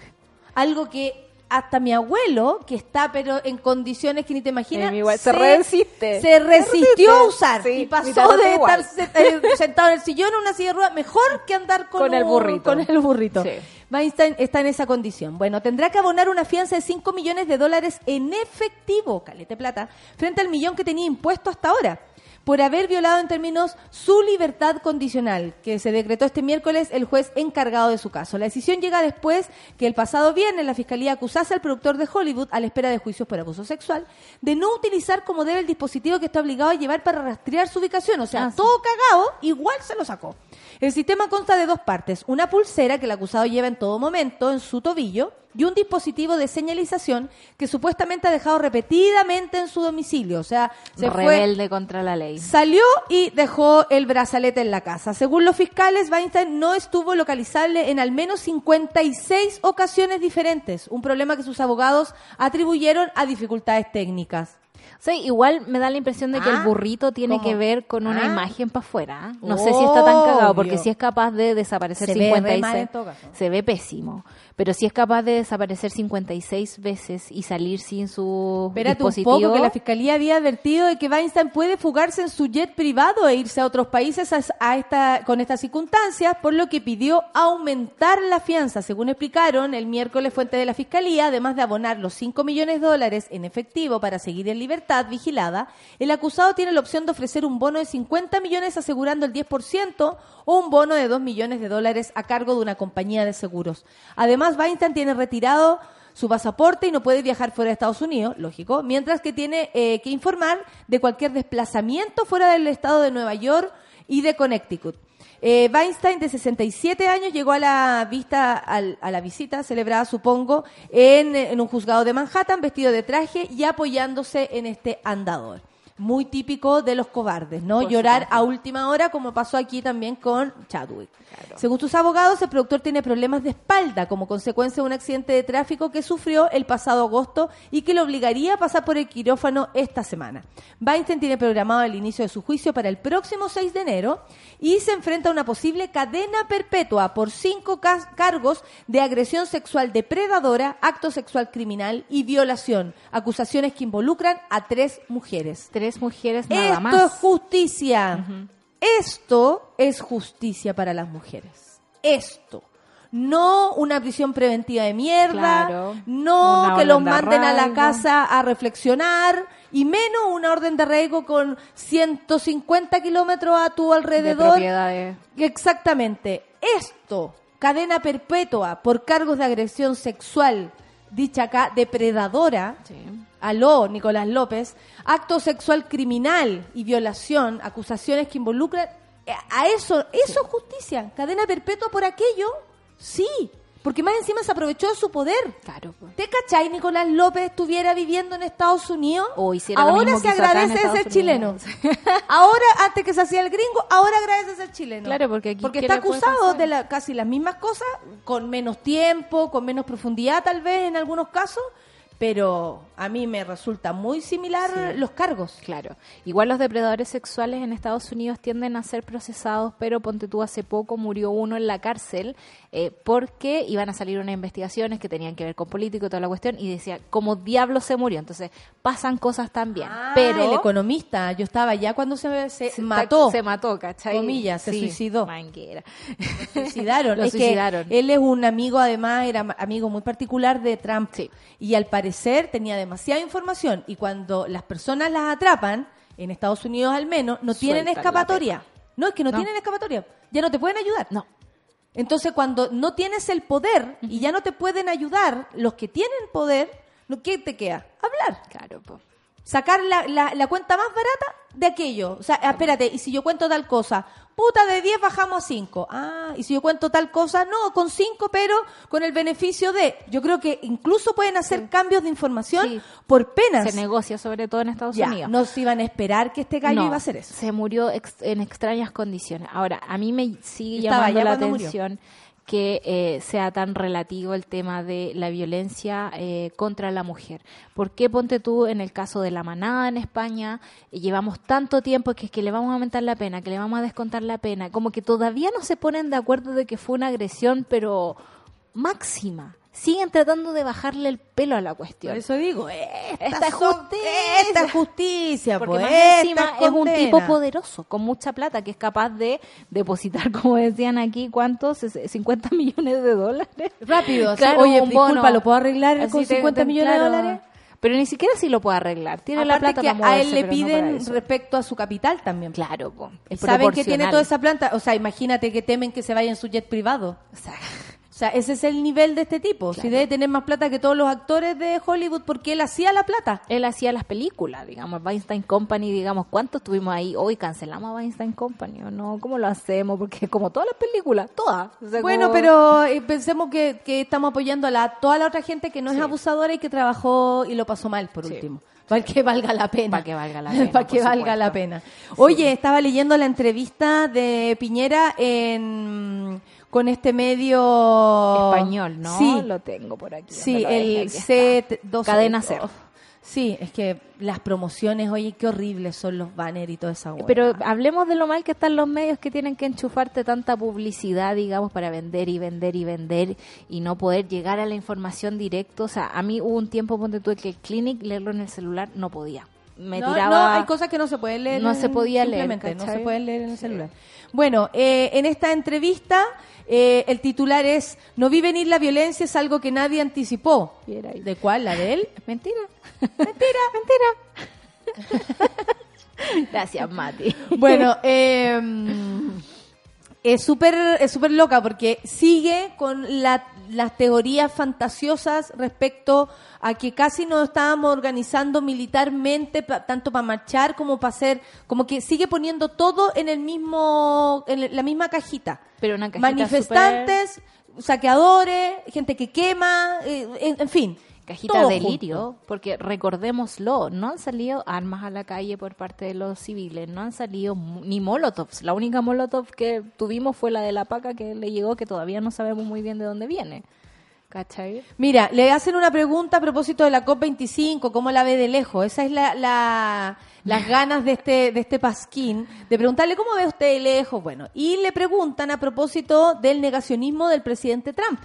algo que hasta mi abuelo, que está pero en condiciones que ni te imaginas, Eh, igual, se resiste. se resistió a usar sí, y pasó de igual. estar eh, [LAUGHS] sentado en el sillón en una silla de ruedas mejor que andar con, Con el burrito. con el burrito. Sí. Weinstein está en esa condición. Bueno, tendrá que abonar una fianza de 5 millones de dólares en efectivo, calete plata, frente al millón que tenía impuesto hasta ahora, por haber violado en términos su libertad condicional, que se decretó este miércoles el juez encargado de su caso. La decisión llega después que el pasado viernes la Fiscalía acusase al productor de Hollywood, a la espera de juicios por abuso sexual, de no utilizar como debe el dispositivo que está obligado a llevar para rastrear su ubicación. O sea, Ah, sí. todo cagado, igual se lo sacó. El sistema consta de dos partes, una pulsera que el acusado lleva en todo momento en su tobillo y un dispositivo de señalización que supuestamente ha dejado repetidamente en su domicilio. O sea, se fue, Rebelde contra la ley. salió y dejó el brazalete en la casa. Según los fiscales, Weinstein no estuvo localizable en al menos 56 ocasiones diferentes, un problema que sus abogados atribuyeron a dificultades técnicas. O sea, igual me da la impresión de que Ah, el burrito tiene ¿cómo? que ver con una Ah. imagen para afuera. No sé si está tan cagado, porque si es capaz de desaparecer Se ve re 56, mal en todo caso. se ve pésimo. Pero si es capaz de desaparecer 56 veces y salir sin su Espérate un dispositivo, poco, que la fiscalía había advertido de que Weinstein puede fugarse en su jet privado e irse a otros países a, a esta, con estas circunstancias, por lo que pidió aumentar la fianza. Según explicaron el miércoles fuente de la fiscalía, además de abonar los 5 millones de dólares en efectivo para seguir en libertad vigilada, el acusado tiene la opción de ofrecer un bono de 50 millones asegurando el 10% o un bono de 2 millones de dólares a cargo de una compañía de seguros. Además, Weinstein tiene retirado su pasaporte y no puede viajar fuera de Estados Unidos, lógico, mientras que tiene eh, que informar de cualquier desplazamiento fuera del estado de Nueva York y de Connecticut. Eh, Weinstein, de 67 años, llegó a la vista, al- a la visita celebrada, supongo, en, en un juzgado de Manhattan, vestido de traje y apoyándose en este andador. Muy típico de los cobardes, ¿no? Por Llorar supuesto. a última hora, como pasó aquí también con Chadwick. Según sus abogados, el productor tiene problemas de espalda como consecuencia de un accidente de tráfico que sufrió el pasado agosto y que le obligaría a pasar por el quirófano esta semana. Weinstein tiene programado el inicio de su juicio para el próximo 6 de enero y se enfrenta a una posible cadena perpetua por cinco cargos de agresión sexual depredadora, acto sexual criminal y violación, acusaciones que involucran a tres mujeres. tres mujeres nada Esto más. es justicia. Esto es justicia para las mujeres. Esto. No una prisión preventiva de mierda, Claro. no Una que los manden a la casa a reflexionar y menos una orden de arraigo con 150 kilómetros a tu de alrededor. Exactamente. Esto, cadena perpetua por cargos de agresión sexual, dicha acá, depredadora. Aló, Nicolás López. Acto sexual criminal y violación, acusaciones que involucran. eh, A eso, eso es justicia. Cadena perpetua por aquello, sí. Porque más encima se aprovechó de su poder. Claro. pues. ¿Te cachai Nicolás López estuviera viviendo en Estados Unidos? O hiciera lo ahora mismo se que agradece ser chileno. [LAUGHS] Ahora, antes que se hacía el gringo, ahora agradece ser chileno. Claro, porque aquí, ¿qué está acusado de la- casi las mismas cosas, con menos tiempo, con menos profundidad tal vez en algunos casos, pero a mí me resulta muy similar Sí. los cargos. Claro. Igual los depredadores sexuales en Estados Unidos tienden a ser procesados, pero ponte tú hace poco murió uno en la cárcel eh, porque iban a salir unas investigaciones que tenían que ver con político y toda la cuestión y decía, como diablo se murió. Entonces pasan cosas también. Ah, pero el economista, yo estaba ya cuando se, se se mató. Se mató, ¿cachai? Comillas, se suicidó. Manguera. suicidaron. [LAUGHS] Lo Es que suicidaron. él es un amigo, además, era amigo muy particular de Trump. Sí. Y al parecer tenía demasiada información. Y cuando las personas las atrapan, en Estados Unidos al menos, no tienen Sueltan escapatoria. No, es que no, No. tienen escapatoria. Ya no te pueden ayudar. No. Entonces, cuando no tienes el poder y ya no te pueden ayudar, los que tienen poder. ¿qué te queda? Hablar. Claro, po. Sacar la, la, la cuenta más barata de aquello. O sea, espérate, y si yo cuento tal cosa, puta, de 10 bajamos a 5. Ah, y si yo cuento tal cosa, no, con 5, pero con el beneficio de. Yo creo que incluso pueden hacer cambios de información Sí. por penas. Se negocia sobre todo en Estados Ya, Unidos. no se iban a esperar que este gallo No, iba a hacer eso. Se murió ex- en extrañas condiciones. Ahora, a mí me sigue Estaba llamando la murió. Que eh, sea tan relativo el tema de la violencia eh, contra la mujer. ¿Por qué ponte tú en el caso de la manada en España? eh, llevamos tanto tiempo que es que le vamos a aumentar la pena, que le vamos a descontar la pena, como que todavía no se ponen de acuerdo de que fue una agresión, pero máxima. Siguen tratando de bajarle el pelo a la cuestión. Por eso digo, esta, Esta es son- justicia. Esta es justicia, Porque pues, más esta encima es es un tipo poderoso, con mucha plata, que es capaz de depositar, [LAUGHS] como decían aquí, ¿cuántos? Ses- 50 millones de dólares. Rápido, Claro, oye, un disculpa, bono. ¿lo puedo arreglar con te- 50 te- millones de dólares? Pero ni siquiera si lo puede arreglar. Tiene la Aparte plata que para a él le no piden respecto a su capital también. Claro, po, es Saben que tiene toda esa planta. O sea, imagínate que temen que se vaya en su jet privado. O sea, O sea, ese es el nivel de este tipo. Si debe tener más plata que todos los actores de Hollywood porque él hacía la plata. él hacía las películas, digamos, Weinstein Company, digamos, ¿cuántos tuvimos ahí? Hoy cancelamos a Weinstein Company, ¿o no? ¿Cómo lo hacemos? Porque como todas las películas, todas. O sea, Bueno, como- pero eh, pensemos que, que estamos apoyando a la, toda la otra gente que no es abusadora y que trabajó y lo pasó mal, por Sí. último. Para que valga la pena. Para que valga la [LAUGHS] pena, Para que valga supuesto. la pena. Oye, estaba leyendo la entrevista de Piñera en con este medio español, ¿no? Sí, Lo tengo por aquí. sí, el Aquí está. C2. Cadena Ser. Sí, es que las promociones, oye, qué horribles son los banners y toda esa hueá. Pero hablemos de lo mal que están los medios que tienen que enchufarte tanta publicidad, digamos, para vender y vender y vender y no poder llegar a la información directo. O sea, a mí hubo un tiempo, ponte tú, que el clinic, leerlo en el celular, no podía. Me no, tiraba... no, hay cosas que no se pueden leer. No en- se podía leer, No se pueden leer en el celular. Bueno, eh, en esta entrevista eh, el titular es No vi venir la violencia, es algo que nadie anticipó. ¿De cuál? ¿La de él? [LAUGHS] [LAUGHS] Mentira. Mentira, mentira. [LAUGHS] Gracias, Mati. Bueno, eh, es súper es súper loca porque sigue con la- las teorías fantasiosas respecto a que casi nos estábamos organizando militarmente pa- tanto para marchar como para hacer como que sigue poniendo todo en el mismo en la misma cajita. Pero una cajita manifestantes saqueadores gente que quema eh, en, en fin Cajita todo delirio, junto. porque recordémoslo, no han salido armas a la calle por parte de los civiles, no han salido ni molotovs. La única molotov que tuvimos fue la de la paca que le llegó, que todavía no sabemos muy bien de dónde viene. ¿Cachai? Mira, le hacen una pregunta a propósito de la COP25, ¿cómo la ve de lejos? Esa es la, la- las [LAUGHS] ganas de este, de este pasquín, de preguntarle cómo ve usted de lejos. Bueno, y le preguntan a propósito del negacionismo del presidente Trump.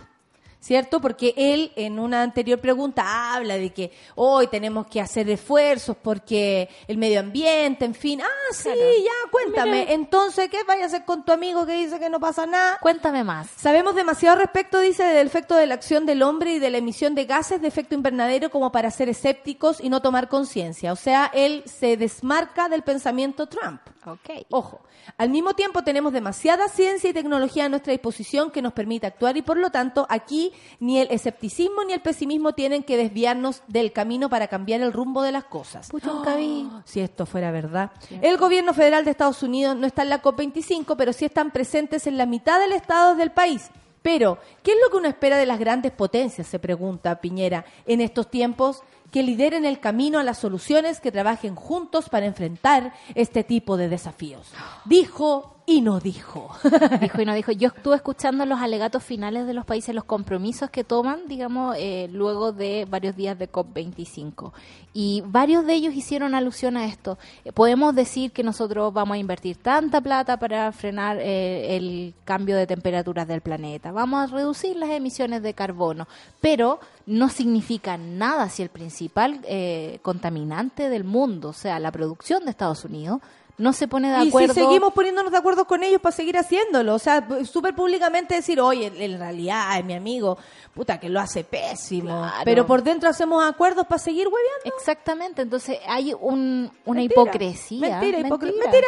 ¿Cierto? Porque él en una anterior pregunta habla de que hoy tenemos que hacer esfuerzos porque el medio ambiente, en fin. Ah, sí, Claro. ya, cuéntame. Mira. Entonces, ¿qué vaya a hacer con tu amigo que dice que no pasa nada? Cuéntame más. Sabemos demasiado respecto, dice, del efecto de la acción del hombre y de la emisión de gases de efecto invernadero como para ser escépticos y no tomar conciencia. O sea, él se desmarca del pensamiento Trump. Ok. Ojo, al mismo tiempo tenemos demasiada ciencia y tecnología a nuestra disposición que nos permite actuar y por lo tanto aquí ni el escepticismo ni el pesimismo tienen que desviarnos del camino para cambiar el rumbo de las cosas. Puchón cabí. Si esto fuera verdad. El gobierno federal de Estados Unidos no está en la COP25, pero sí están presentes en la mitad del estado del país. Pero, ¿qué es lo que uno espera de las grandes potencias? Se pregunta Piñera en estos tiempos. Que lideren el camino a las soluciones, que trabajen juntos para enfrentar este tipo de desafíos. Dijo y no dijo. [LAUGHS] dijo y no dijo. Yo estuve escuchando los alegatos finales de los países, los compromisos que toman, digamos, eh, luego de varios días de COP25. Y varios de ellos hicieron alusión a esto. Eh, podemos decir que nosotros vamos a invertir tanta plata para frenar eh, el cambio de temperaturas del planeta. Vamos a reducir las emisiones de carbono. Pero no significa nada si el principal eh, contaminante del mundo, o sea, la producción de Estados Unidos, no se pone de Y acuerdo. si seguimos poniéndonos de acuerdo con ellos para seguir haciéndolo, o sea, súper públicamente decir, oye, en realidad es mi amigo, puta, que lo hace pésimo, Claro. pero por dentro hacemos acuerdos para seguir hueveando. Exactamente, entonces hay un, una Mentira. hipocresía. Mentira, mentira, mentira.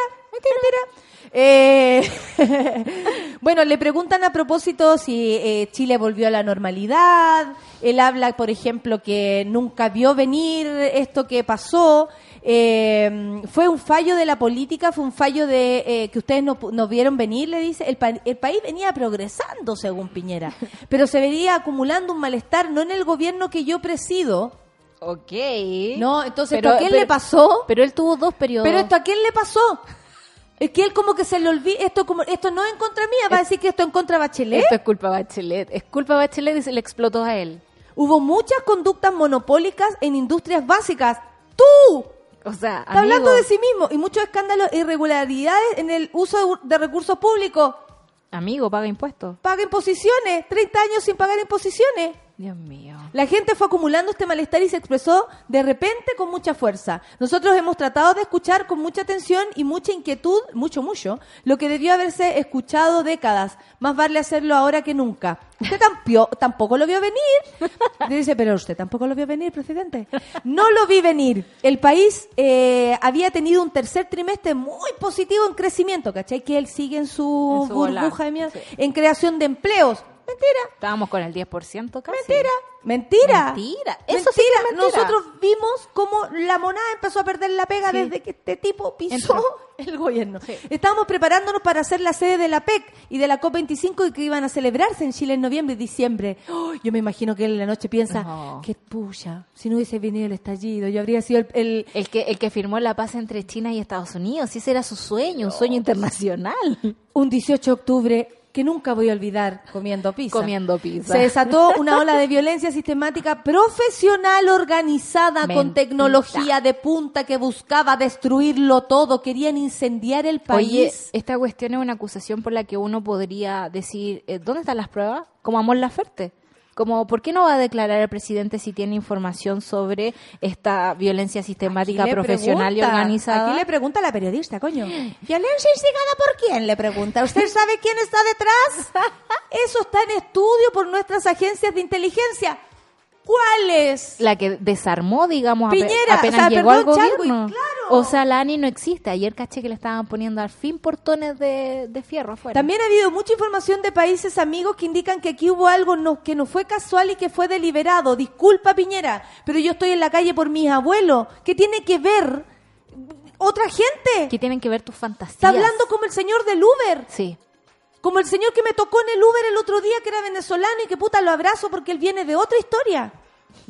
Eh, [LAUGHS] bueno, le preguntan a propósito si eh, Chile volvió a la normalidad. Él habla, por ejemplo, que nunca vio venir esto que pasó. Eh, fue un fallo de la política, fue un fallo de eh, que ustedes no, no vieron venir, le dice. El, pa- el país venía progresando, según Piñera, [LAUGHS] pero se venía acumulando un malestar, no en el gobierno que yo presido. Ok. No, entonces, Pero- ¿esto a quién pero- le pasó? Pero él tuvo dos periodos. Pero esto a quién le pasó? Es que él como que se le olvida, esto como esto no es en contra mía, va a decir que esto es en contra de Bachelet. Esto es culpa de Bachelet. Es culpa de Bachelet y se le explotó a él. Hubo muchas conductas monopólicas en industrias básicas. ¡Tú! O sea, Está hablando de sí mismo. Y muchos escándalos e irregularidades en el uso de, de recursos públicos. Amigo, paga impuestos. Paga imposiciones. 30 años sin pagar imposiciones. Dios mío. La gente fue acumulando este malestar y se expresó de repente con mucha fuerza. Nosotros hemos tratado de escuchar con mucha atención y mucha inquietud, mucho, mucho, lo que debió haberse escuchado décadas. Más vale hacerlo ahora que nunca. Usted tampio- tampoco lo vio venir. [LAUGHS] Dice, pero usted tampoco lo vio venir, presidente. No lo vi venir. El país eh, había tenido un tercer trimestre muy positivo en crecimiento, ¿cachai? Que él sigue en su, En su burbuja de mierda, sí. en creación de empleos. Mentira. Estábamos con el 10% casi. Mentira. Mentira. Mentira. Eso sí que es mentira. Nosotros vimos cómo la monada empezó a perder la pega Sí. desde que este tipo pisó Entró. [LAUGHS] el gobierno. Estábamos preparándonos para hacer la sede de la PEC y de la COP25 y que iban a celebrarse en Chile en noviembre y diciembre. Oh, yo me imagino que él en la noche piensa, No. que puya, si no hubiese venido el estallido, yo habría sido el... el- El que, el que firmó la paz entre China y Estados Unidos. Ese era su sueño, un sueño internacional. un 18 de octubre que nunca voy a olvidar comiendo pizza. Comiendo pizza. Se desató una ola de violencia sistemática profesional organizada con tecnología de punta que buscaba destruirlo todo, querían incendiar el país. Oye, esta cuestión es una acusación por la que uno podría decir, eh, ¿dónde están las pruebas? Como Amor Laferte. Como, ¿por qué no va a declarar el presidente si tiene información sobre esta violencia sistemática, profesional y organizada? Aquí le pregunta la periodista, coño. ¿Violencia instigada por quién? Le pregunta. ¿Usted sabe quién está detrás? [LAUGHS] Eso está en estudio por nuestras agencias de inteligencia. ¿Cuáles? La que desarmó, digamos, Piñera, apenas o sea, llegó al perdón, gobierno. claro. O sea, la ANI no existe. Ayer caché que le estaban poniendo al fin portones de, de fierro afuera. También ha habido mucha información de países amigos que indican que aquí hubo algo no- que no fue casual y que fue deliberado. Disculpa, Piñera, pero yo estoy en la calle por mis abuelos. ¿Qué tiene que ver otra gente? ¿Qué tienen que ver tus fantasías? Está hablando como el señor del Uber. Sí. Como el señor que me tocó en el Uber el otro día, que era venezolano y que puta lo abrazo porque él viene de otra historia.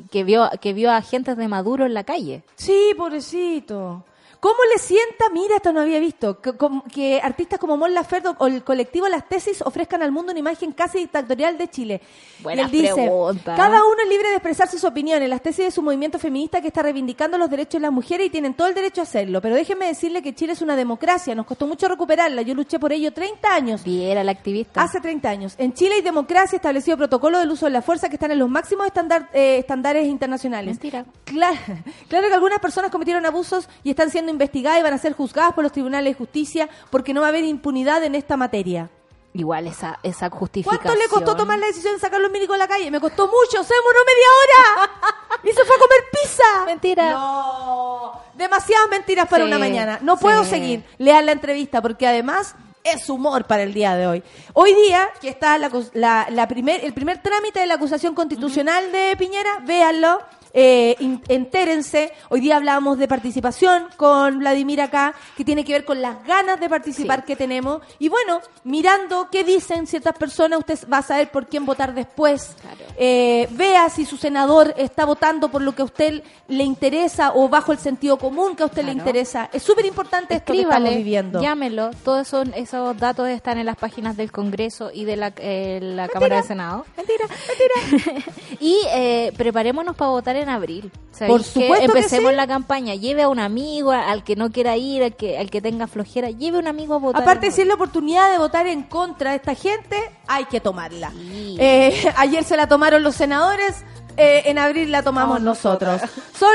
Que vio, que vio a agentes de Maduro en la calle. Sí, pobrecito. ¿Cómo le sienta? Mira, esto no había visto. Que, que artistas como Mon Laferte o el colectivo Las Tesis ofrezcan al mundo una imagen casi dictatorial de Chile. Buena y él dice, pregunta. cada uno es libre de expresar sus opiniones. Las tesis de su movimiento feminista que está reivindicando los derechos de las mujeres y tienen todo el derecho a hacerlo. Pero déjenme decirle que Chile es una democracia. Nos costó mucho recuperarla. Yo luché por ello 30 años. Viera la activista. Hace 30 años. En Chile hay democracia, establecido protocolo del uso de la fuerza que están en los máximos estandar- eh, estándares internacionales. Mentira. Claro, [LAUGHS] claro que algunas personas cometieron abusos y están siendo investigadas y van a ser juzgadas por los tribunales de justicia porque no va a haber impunidad en esta materia. Igual esa, esa justificación. ¿Cuánto le costó tomar la decisión de sacar los milicos a la calle? Me costó mucho, se demoró media hora. [LAUGHS] Y se fue a comer pizza. Mentira. No, demasiadas mentiras para Sí, una mañana. No puedo sí. seguir. Lean la entrevista porque además es humor para el día de hoy. Hoy día, que está la, la- la primer, el primer trámite de la acusación constitucional de Piñera, véanlo. Eh, entérense. Hoy día hablábamos de participación con Vladimir acá, que tiene que ver con las ganas de participar que tenemos. Y bueno, mirando qué dicen ciertas personas, usted va a saber por quién votar después. Eh, vea si su senador está votando por lo que a usted le interesa o bajo el sentido común que a usted le interesa. Es súper importante esto que estamos viviendo. llámelo. Todos esos, esos datos están en las páginas del Congreso y de la, eh, la Cámara de Senado. Mentira, mentira. [LAUGHS] y eh, preparémonos para votar en abril. ¿Sabéis Por supuesto que Empecemos sí. la campaña. Lleve a un amigo, al que no quiera ir, al que, al que tenga flojera. Lleve a un amigo a votar. Aparte, en si es la oportunidad de votar en contra de esta gente, hay que tomarla. Sí. Eh, [LAUGHS] ayer se la tomaron los senadores, eh, en abril la tomamos nosotros. Son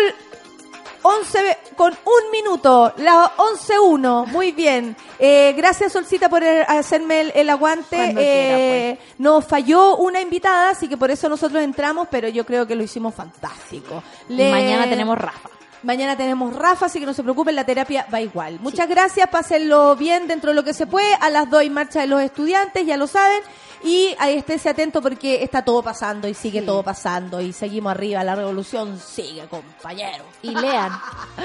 11 con un minuto, la 11.1, muy bien. Eh, gracias Solcita por hacerme el, el aguante. Eh, Nos falló una invitada, así que por eso nosotros entramos, pero yo creo que lo hicimos fantástico. Le- mañana tenemos Rafa. Mañana tenemos Rafa, así que no se preocupen, la terapia va igual. Muchas gracias, pásenlo bien dentro de lo que se puede. A las dos hay marcha de los estudiantes, ya lo saben. Y ahí esténse atento porque está todo pasando y sigue todo pasando. Y seguimos arriba, la revolución sigue, compañero. Y lean,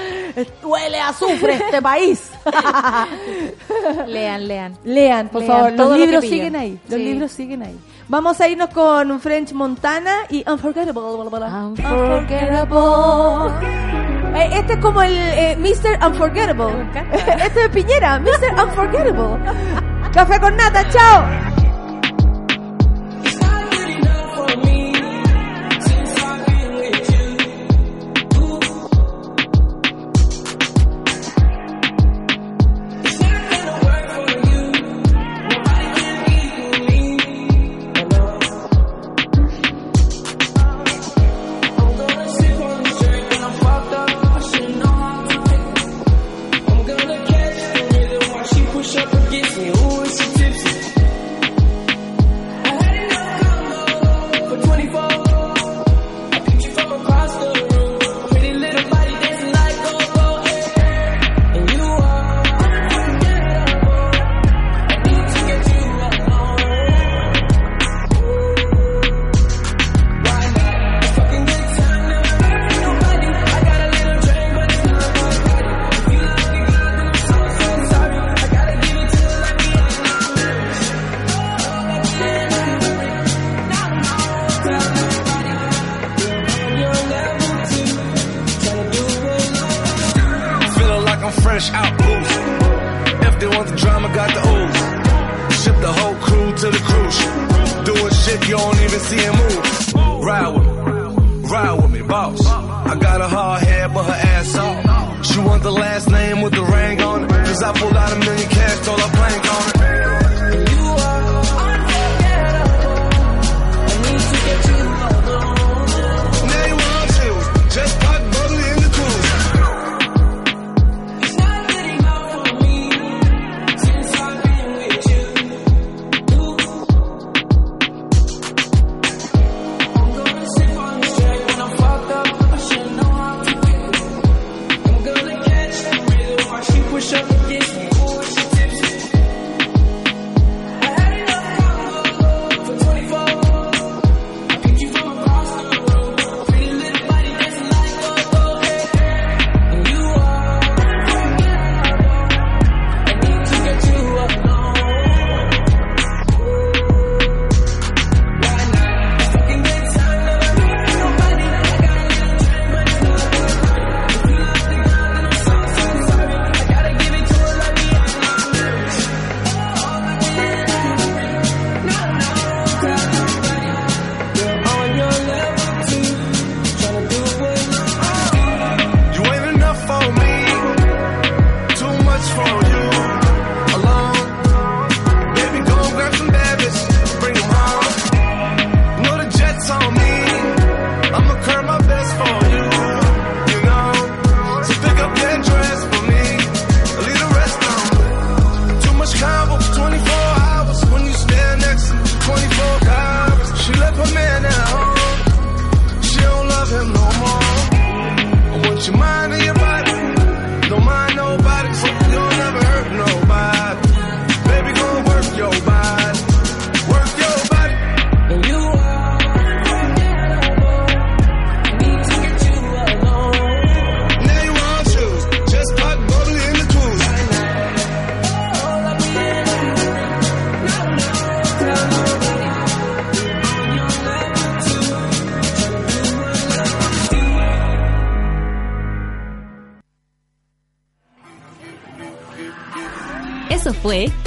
[LAUGHS] Huele a azufre este país. [LAUGHS] lean, lean. Lean, por Lean favor, los libros siguen ahí. Los Sí. libros siguen ahí. Vamos a irnos con French Montana y Unforgettable. Unforgettable. Eh, Este es como el eh, Mr. Unforgettable. [LAUGHS] Este es Piñera, Mr. Unforgettable. Café con nata, chao.